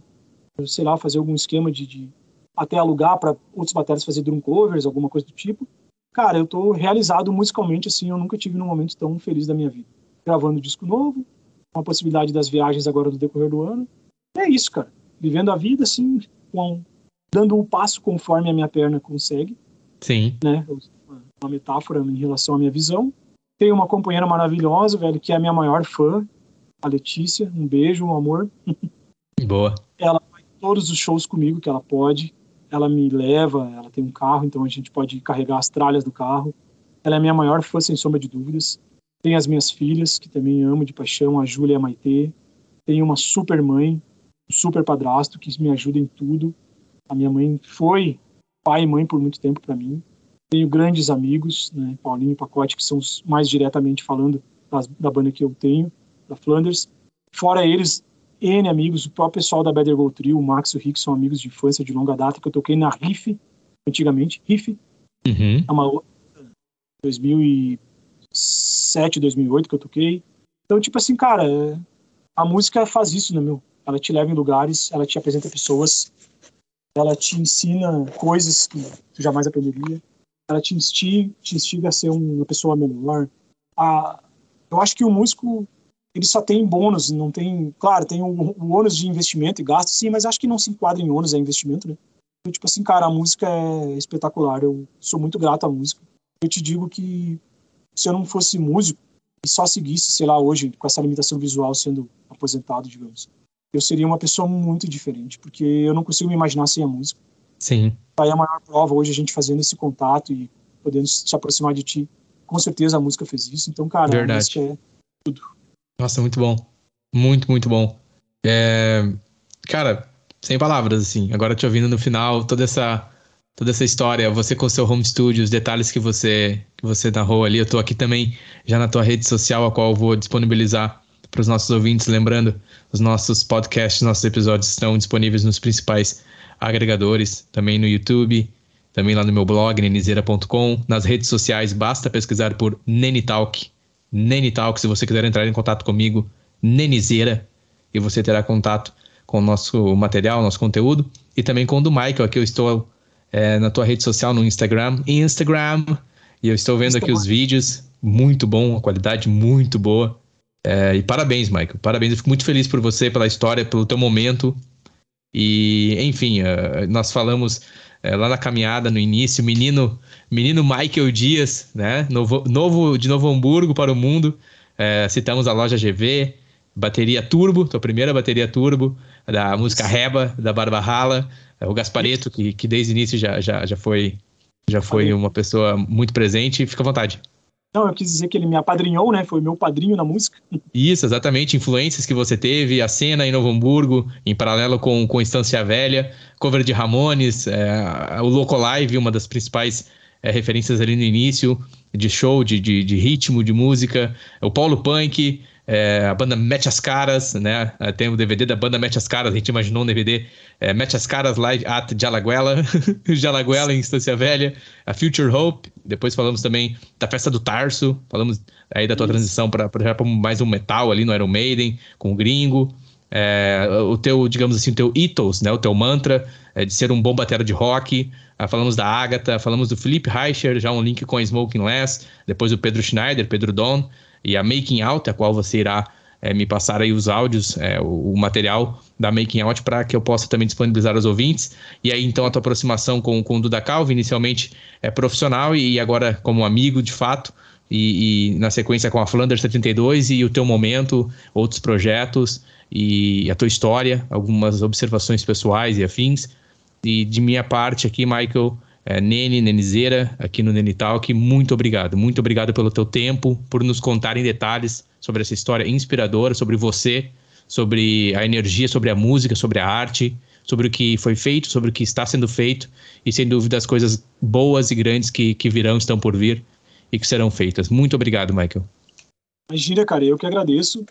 S2: sei lá, fazer algum esquema de, de até alugar para outros bateras fazer drum covers, alguma coisa do tipo. Cara, eu tô realizado musicalmente, assim, eu nunca tive num momento tão feliz da minha vida. Gravando disco novo, com a possibilidade das viagens agora no decorrer do ano. É isso, cara. Vivendo a vida, assim, com, dando um passo conforme a minha perna consegue.
S1: Sim.
S2: Né? Uma metáfora em relação à minha visão. Tenho uma companheira maravilhosa, velho, que é a minha maior fã, a Letícia. Um beijo, um amor.
S1: Boa.
S2: Ela vai todos os shows comigo que ela pode. Ela me leva, ela tem um carro, então a gente pode carregar as tralhas do carro. Ela é a minha maior fã, sem sombra de dúvidas. Tem as minhas filhas, que também amo de paixão, a Júlia e a Maitê. Tenho uma super mãe, um super padrasto que me ajuda em tudo. A minha mãe foi pai e mãe por muito tempo para mim. Tenho grandes amigos, né, Paulinho e Pacote, que são os mais diretamente falando das, da banda que eu tenho, da Flanders. Fora eles, N amigos, o próprio pessoal da Better Go Trio, o Max e o Rick são amigos de infância de longa data, que eu toquei na Riff, antigamente, Riff,
S1: uhum.
S2: é uma 2000 e 2007, 2008 que eu toquei. Então, tipo assim, cara, a música faz isso, né, meu? Ela te leva em lugares, ela te apresenta pessoas, ela te ensina coisas que tu jamais aprenderia, ela te instiga, te instiga a ser uma pessoa melhor. A, eu acho que o músico, ele só tem bônus, não tem... Claro, tem o ônus de investimento e gasto, sim, mas acho que não se enquadra em ônus, é investimento, né? Então, tipo assim, cara, a música é espetacular, eu sou muito grato à música. Eu te digo que se eu não fosse músico e só seguisse, sei lá, hoje, com essa limitação visual sendo aposentado, digamos, eu seria uma pessoa muito diferente, porque eu não consigo me imaginar sem a música.
S1: Sim.
S2: Aí a maior prova hoje a gente fazendo esse contato e podendo se aproximar de ti. Com certeza a música fez isso. Então, cara,
S1: Verdade.
S2: a música é tudo.
S1: Nossa, muito bom. Muito, muito bom. É... Cara, sem palavras, assim. Agora te ouvindo no final, toda essa toda essa história, você com o seu home studio, os detalhes que você que você narrou ali. Eu estou aqui também já na tua rede social, a qual eu vou disponibilizar para os nossos ouvintes, lembrando, os nossos podcasts, nossos episódios estão disponíveis nos principais agregadores, também no YouTube, também lá no meu blog, nenizeira.com. Nas redes sociais, basta pesquisar por Nenitalk. Nenitalk, se você quiser entrar em contato comigo, Nenizeira, e você terá contato com o nosso material, nosso conteúdo, e também com o do Michael, aqui eu estou é, na tua rede social, no Instagram. Instagram. E eu estou vendo aqui os vídeos. Muito bom, a qualidade muito boa. É, e parabéns, Michael. Parabéns. Eu fico muito feliz por você, pela história, pelo teu momento. E, enfim, uh, nós falamos uh, lá na caminhada, no início, menino, menino Michael Dias, né? Novo, novo de Novo Hamburgo para o mundo. Uh, citamos a loja GV, bateria turbo, tua primeira bateria turbo, da música Reba, da Barba Rala. O Gaspareto, que, que desde o início já, já, já foi, já foi uma pessoa muito presente. Fica à vontade.
S2: Não, eu quis dizer que ele me apadrinhou, né? Foi meu padrinho na música.
S1: Isso, exatamente. Influências que você teve, a cena em Novo Hamburgo, em paralelo com, com Estância Velha, cover de Ramones, é, o Loco Live, uma das principais é, referências ali no início, de show, de, de, de ritmo, de música. O Paulo Punk, é, a banda Mete as Caras, né? É, tem o DVD da banda Mete as Caras, a gente imaginou um DVD. É, Mete as Caras Live at Jalaguela, Jalaguela em Instância Velha, a Future Hope. Depois falamos também da Festa do Tarso, falamos aí da tua Isso. transição para mais um metal ali no Iron Maiden, com o Gringo. É, o teu, digamos assim, o teu ethos, né? O teu mantra é de ser um bom batera de rock. Ah, falamos da Agatha, falamos do Felipe Reicher, já um link com a Smoking Less. Depois o Pedro Schneider, Pedro Don e a Making Out, a qual você irá é, me passar aí os áudios, é, o, o, material da Making Out para que eu possa também disponibilizar aos ouvintes. E aí então a tua aproximação com, com o Duda Calvi, inicialmente é profissional e agora como amigo de fato, e, e, na sequência com a Flanders 72 e o teu momento, outros projetos e a tua história, algumas observações pessoais e afins. E de minha parte aqui, Michael, é, Nene, Nenizeira, aqui no Nene Talk, muito obrigado. Muito obrigado pelo teu tempo, por nos contar em detalhes sobre essa história inspiradora, sobre você, sobre a energia, sobre a música, sobre a arte, sobre o que foi feito, sobre o que está sendo feito e, sem dúvida, as coisas boas e grandes que, que virão, estão por vir e que serão feitas. Muito obrigado, Michael.
S2: Imagina, cara, eu que agradeço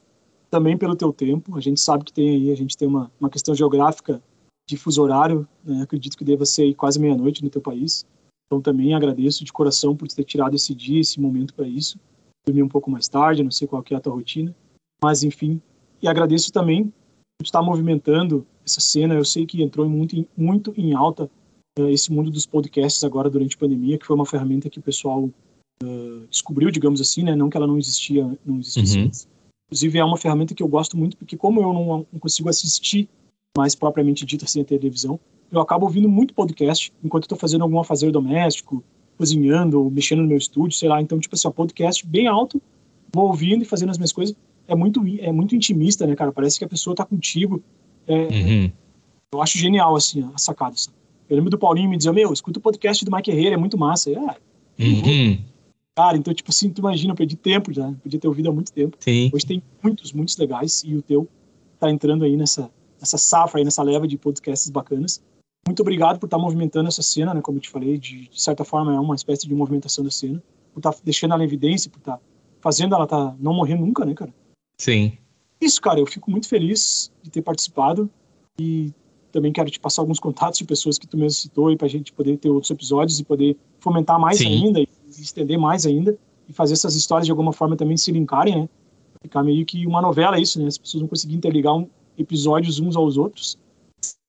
S2: também pelo teu tempo. A gente sabe que tem aí, a gente tem uma, uma questão geográfica de fuso horário, né? acredito que deva ser quase meia-noite no teu país. Então também agradeço de coração por ter tirado esse dia, esse momento para isso. Dormir um pouco mais tarde, não sei qual é a tua rotina, mas enfim. E agradeço também por estar movimentando essa cena. Eu sei que entrou muito, muito em alta uh, esse mundo dos podcasts agora durante a pandemia, que foi uma ferramenta que o pessoal uh, descobriu, digamos assim, né? Não que ela não existia, não existisse uhum. Inclusive é uma ferramenta que eu gosto muito porque como eu não, não consigo assistir mais propriamente dito assim a televisão, eu acabo ouvindo muito podcast enquanto estou fazendo algum fazer doméstico, cozinhando, mexendo no meu estúdio, sei lá. Então, tipo assim, podcast bem alto, vou ouvindo e fazendo as minhas coisas. É muito, é muito intimista, né, cara? Parece que a pessoa tá contigo. É, uhum. Eu acho genial, assim, a sacada. Sabe? Eu lembro do Paulinho me dizer, meu, escuta o podcast do Mike Herrera, é muito massa. E, ah, uhum. Cara, então, tipo assim, tu imagina, eu perdi tempo já, podia ter ouvido há muito tempo.
S1: Sim.
S2: Hoje tem muitos, muitos legais e o teu tá entrando aí nessa, nessa safra aí, nessa leva de podcasts bacanas. Muito obrigado por estar tá movimentando essa cena, né? Como eu te falei, de, de certa forma é uma espécie de movimentação da cena, por estar tá deixando ela em evidência, por estar tá fazendo ela tá não morrer nunca, né, cara?
S1: Sim.
S2: Isso, cara, eu fico muito feliz de ter participado e também quero te passar alguns contatos de pessoas que tu mesmo citou e para a gente poder ter outros episódios e poder fomentar mais Sim. ainda e estender mais ainda e fazer essas histórias de alguma forma também se linkarem, né? Ficar meio que uma novela isso, né? As pessoas vão conseguir interligar um, episódios uns aos outros.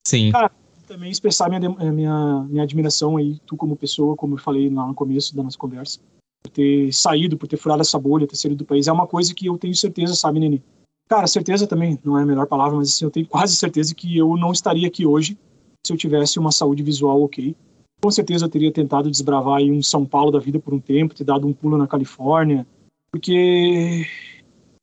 S1: Sim.
S2: Cara, também expressar minha, minha, minha admiração aí, tu como pessoa, como eu falei lá no começo da nossa conversa, por ter saído, por ter furado essa bolha, ter saído do país, é uma coisa que eu tenho certeza, sabe, Nene? Cara, certeza também não é a melhor palavra, mas assim, eu tenho quase certeza que eu não estaria aqui hoje se eu tivesse uma saúde visual ok. Com certeza eu teria tentado desbravar aí um São Paulo da vida por um tempo, ter dado um pulo na Califórnia, porque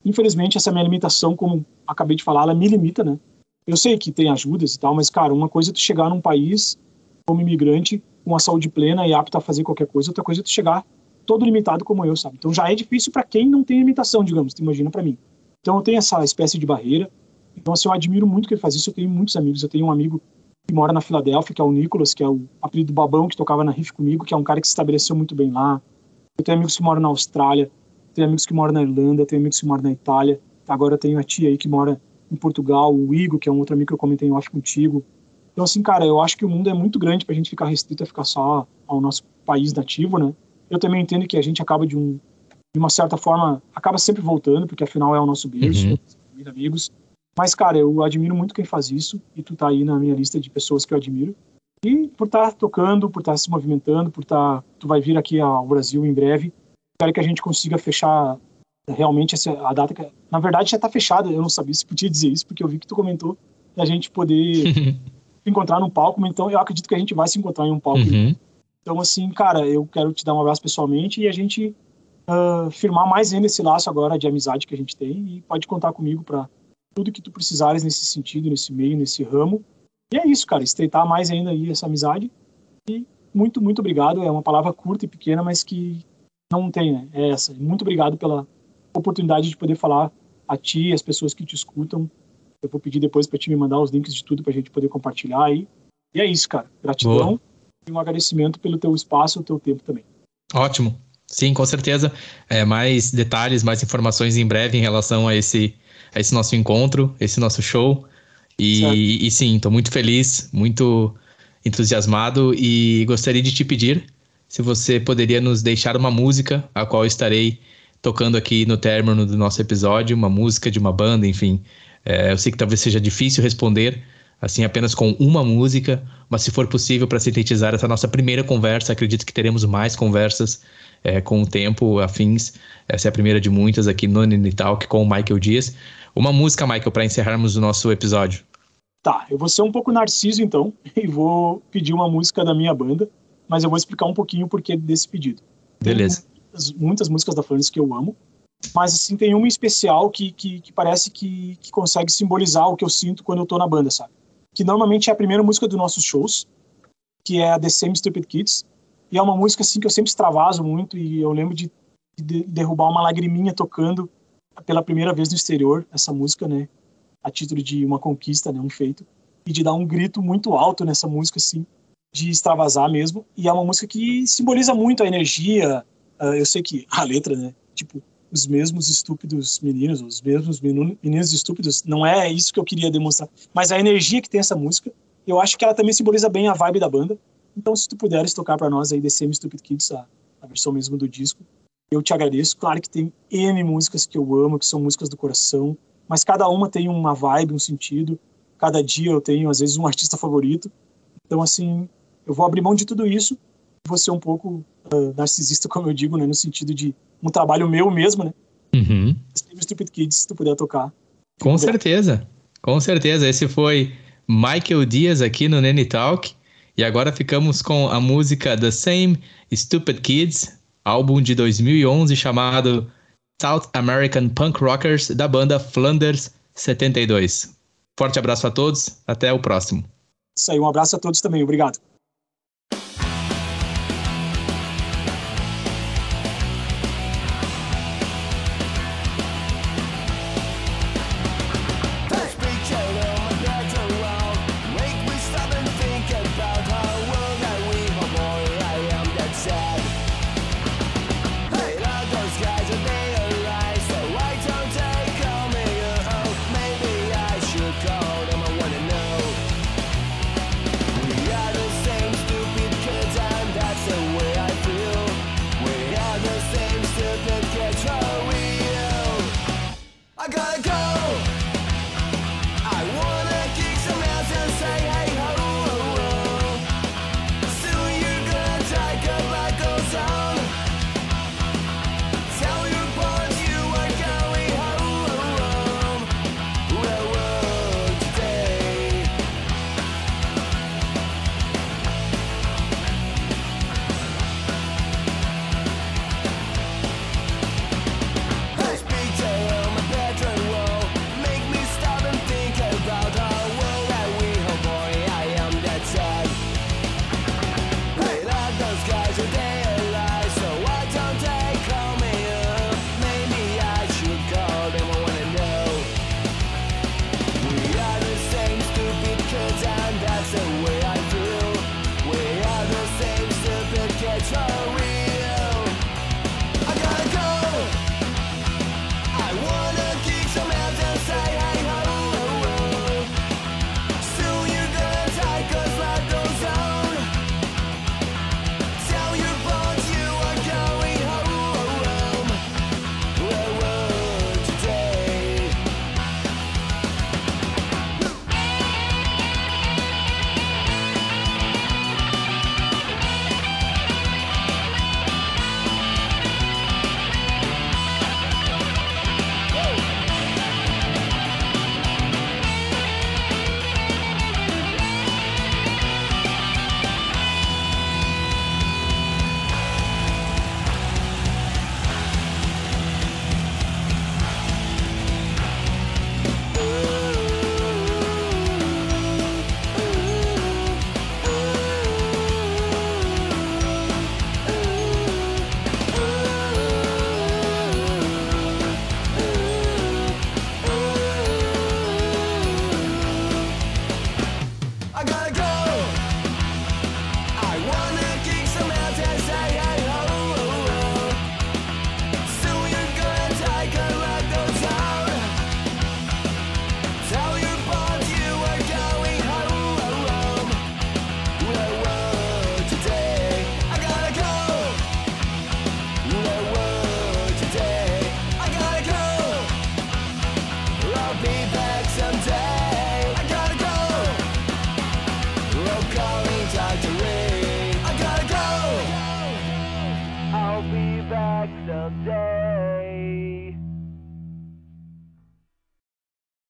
S2: infelizmente essa minha limitação, como acabei de falar, ela me limita, né? Eu sei que tem ajudas e tal, mas, cara, uma coisa é tu chegar num país como imigrante, com a saúde plena e apto a fazer qualquer coisa, outra coisa é tu chegar todo limitado como eu, sabe? Então já é difícil para quem não tem limitação, digamos, tu imagina para mim. Então eu tenho essa espécie de barreira. Então, assim, eu admiro muito que ele faz isso. Eu tenho muitos amigos. Eu tenho um amigo que mora na Filadélfia, que é o Nicolas, que é o apelido Babão, que tocava na Riff comigo, que é um cara que se estabeleceu muito bem lá. Eu tenho amigos que moram na Austrália tenho amigos que moram na Irlanda, tenho amigos que moram na Itália. Agora eu tenho a tia aí que mora em Portugal, o Igor, que é um outro amigo que eu comentei off contigo. Então, assim, cara, eu acho que o mundo é muito grande pra gente ficar restrito a ficar só ao nosso país nativo, né? Eu também entendo que a gente acaba de, um, de uma certa forma, acaba sempre voltando, porque afinal é o nosso berço, uhum. amigos. Mas, cara, eu admiro muito quem faz isso, e tu tá aí na minha lista de pessoas que eu admiro. E por estar tá tocando, por estar tá se movimentando, por estar. Tá, tu vai vir aqui ao Brasil em breve espero que a gente consiga fechar realmente essa, a data. Que, na verdade, já está fechada. Eu não sabia se podia dizer isso, porque eu vi que tu comentou da gente poder encontrar num palco. Então, eu acredito que a gente vai se encontrar em um palco. Uhum. Então, assim, cara, eu quero te dar um abraço pessoalmente e a gente uh, firmar mais ainda esse laço agora de amizade que a gente tem. E pode contar comigo para tudo que tu precisares nesse sentido, nesse meio, nesse ramo. E é isso, cara, estreitar mais ainda aí essa amizade. E muito, muito obrigado. É uma palavra curta e pequena, mas que não tem, né? É essa. Muito obrigado pela oportunidade de poder falar a ti e as pessoas que te escutam. Eu vou pedir depois para ti me mandar os links de tudo para a gente poder compartilhar aí. E é isso, cara. Gratidão Boa. e um agradecimento pelo teu espaço e o teu tempo também.
S1: Ótimo. Sim, com certeza. É, mais detalhes, mais informações em breve em relação a esse, a esse nosso encontro, esse nosso show. E, e sim, estou muito feliz, muito entusiasmado e gostaria de te pedir se você poderia nos deixar uma música, a qual estarei tocando aqui no término do nosso episódio, uma música de uma banda, enfim. É, eu sei que talvez seja difícil responder assim apenas com uma música, mas se for possível para sintetizar essa nossa primeira conversa, acredito que teremos mais conversas é, com o tempo, afins. Essa é a primeira de muitas aqui no Nini Talk com o Michael Dias. Uma música, Michael, para encerrarmos o nosso episódio.
S2: Tá, eu vou ser um pouco narciso então e vou pedir uma música da minha banda mas eu vou explicar um pouquinho o porquê desse pedido.
S1: Beleza.
S2: Muitas, muitas, músicas da Florence que eu amo, Mas, assim, tem uma especial que, que, que parece que, que consegue simbolizar o que eu sinto quando eu tô na banda, sabe? Que normalmente é a primeira música dos nossos shows, que é a The Same Stupid Kids. E é uma música, assim, que eu sempre extravaso muito e eu lembro de, de derrubar uma lagriminha tocando pela primeira vez no exterior, essa música, né? A título de uma conquista, né? Um feito. E de dar um grito muito alto nessa música, assim, de extravasar mesmo. E é uma música que simboliza muito a energia. Uh, eu sei que a letra, né? Tipo, os mesmos estúpidos meninos, os mesmos meninos estúpidos, não é isso que eu queria demonstrar. Mas a energia que tem essa música, eu acho que ela também simboliza bem a vibe da banda. Então, se tu puderes tocar para nós aí Same Stupid Kids, a, a versão mesmo do disco, eu te agradeço. Claro que tem N músicas que eu amo, que são músicas do coração, mas cada uma tem uma vibe, um sentido. Cada dia eu tenho, às vezes, um artista favorito. Então, assim, eu vou abrir mão de tudo isso. Vou ser um pouco uh, narcisista, como eu digo, né? No sentido de um trabalho meu mesmo, né?
S1: Uhum.
S2: Stupid Kids, se tu puder tocar.
S1: Com puder. certeza. Com certeza. Esse foi Michael Dias aqui no Nene Talk. E agora ficamos com a música The Same Stupid Kids, álbum de 2011 chamado South American Punk Rockers da banda Flanders 72. Forte abraço a todos, até o próximo.
S2: Isso aí, um abraço a todos também, obrigado.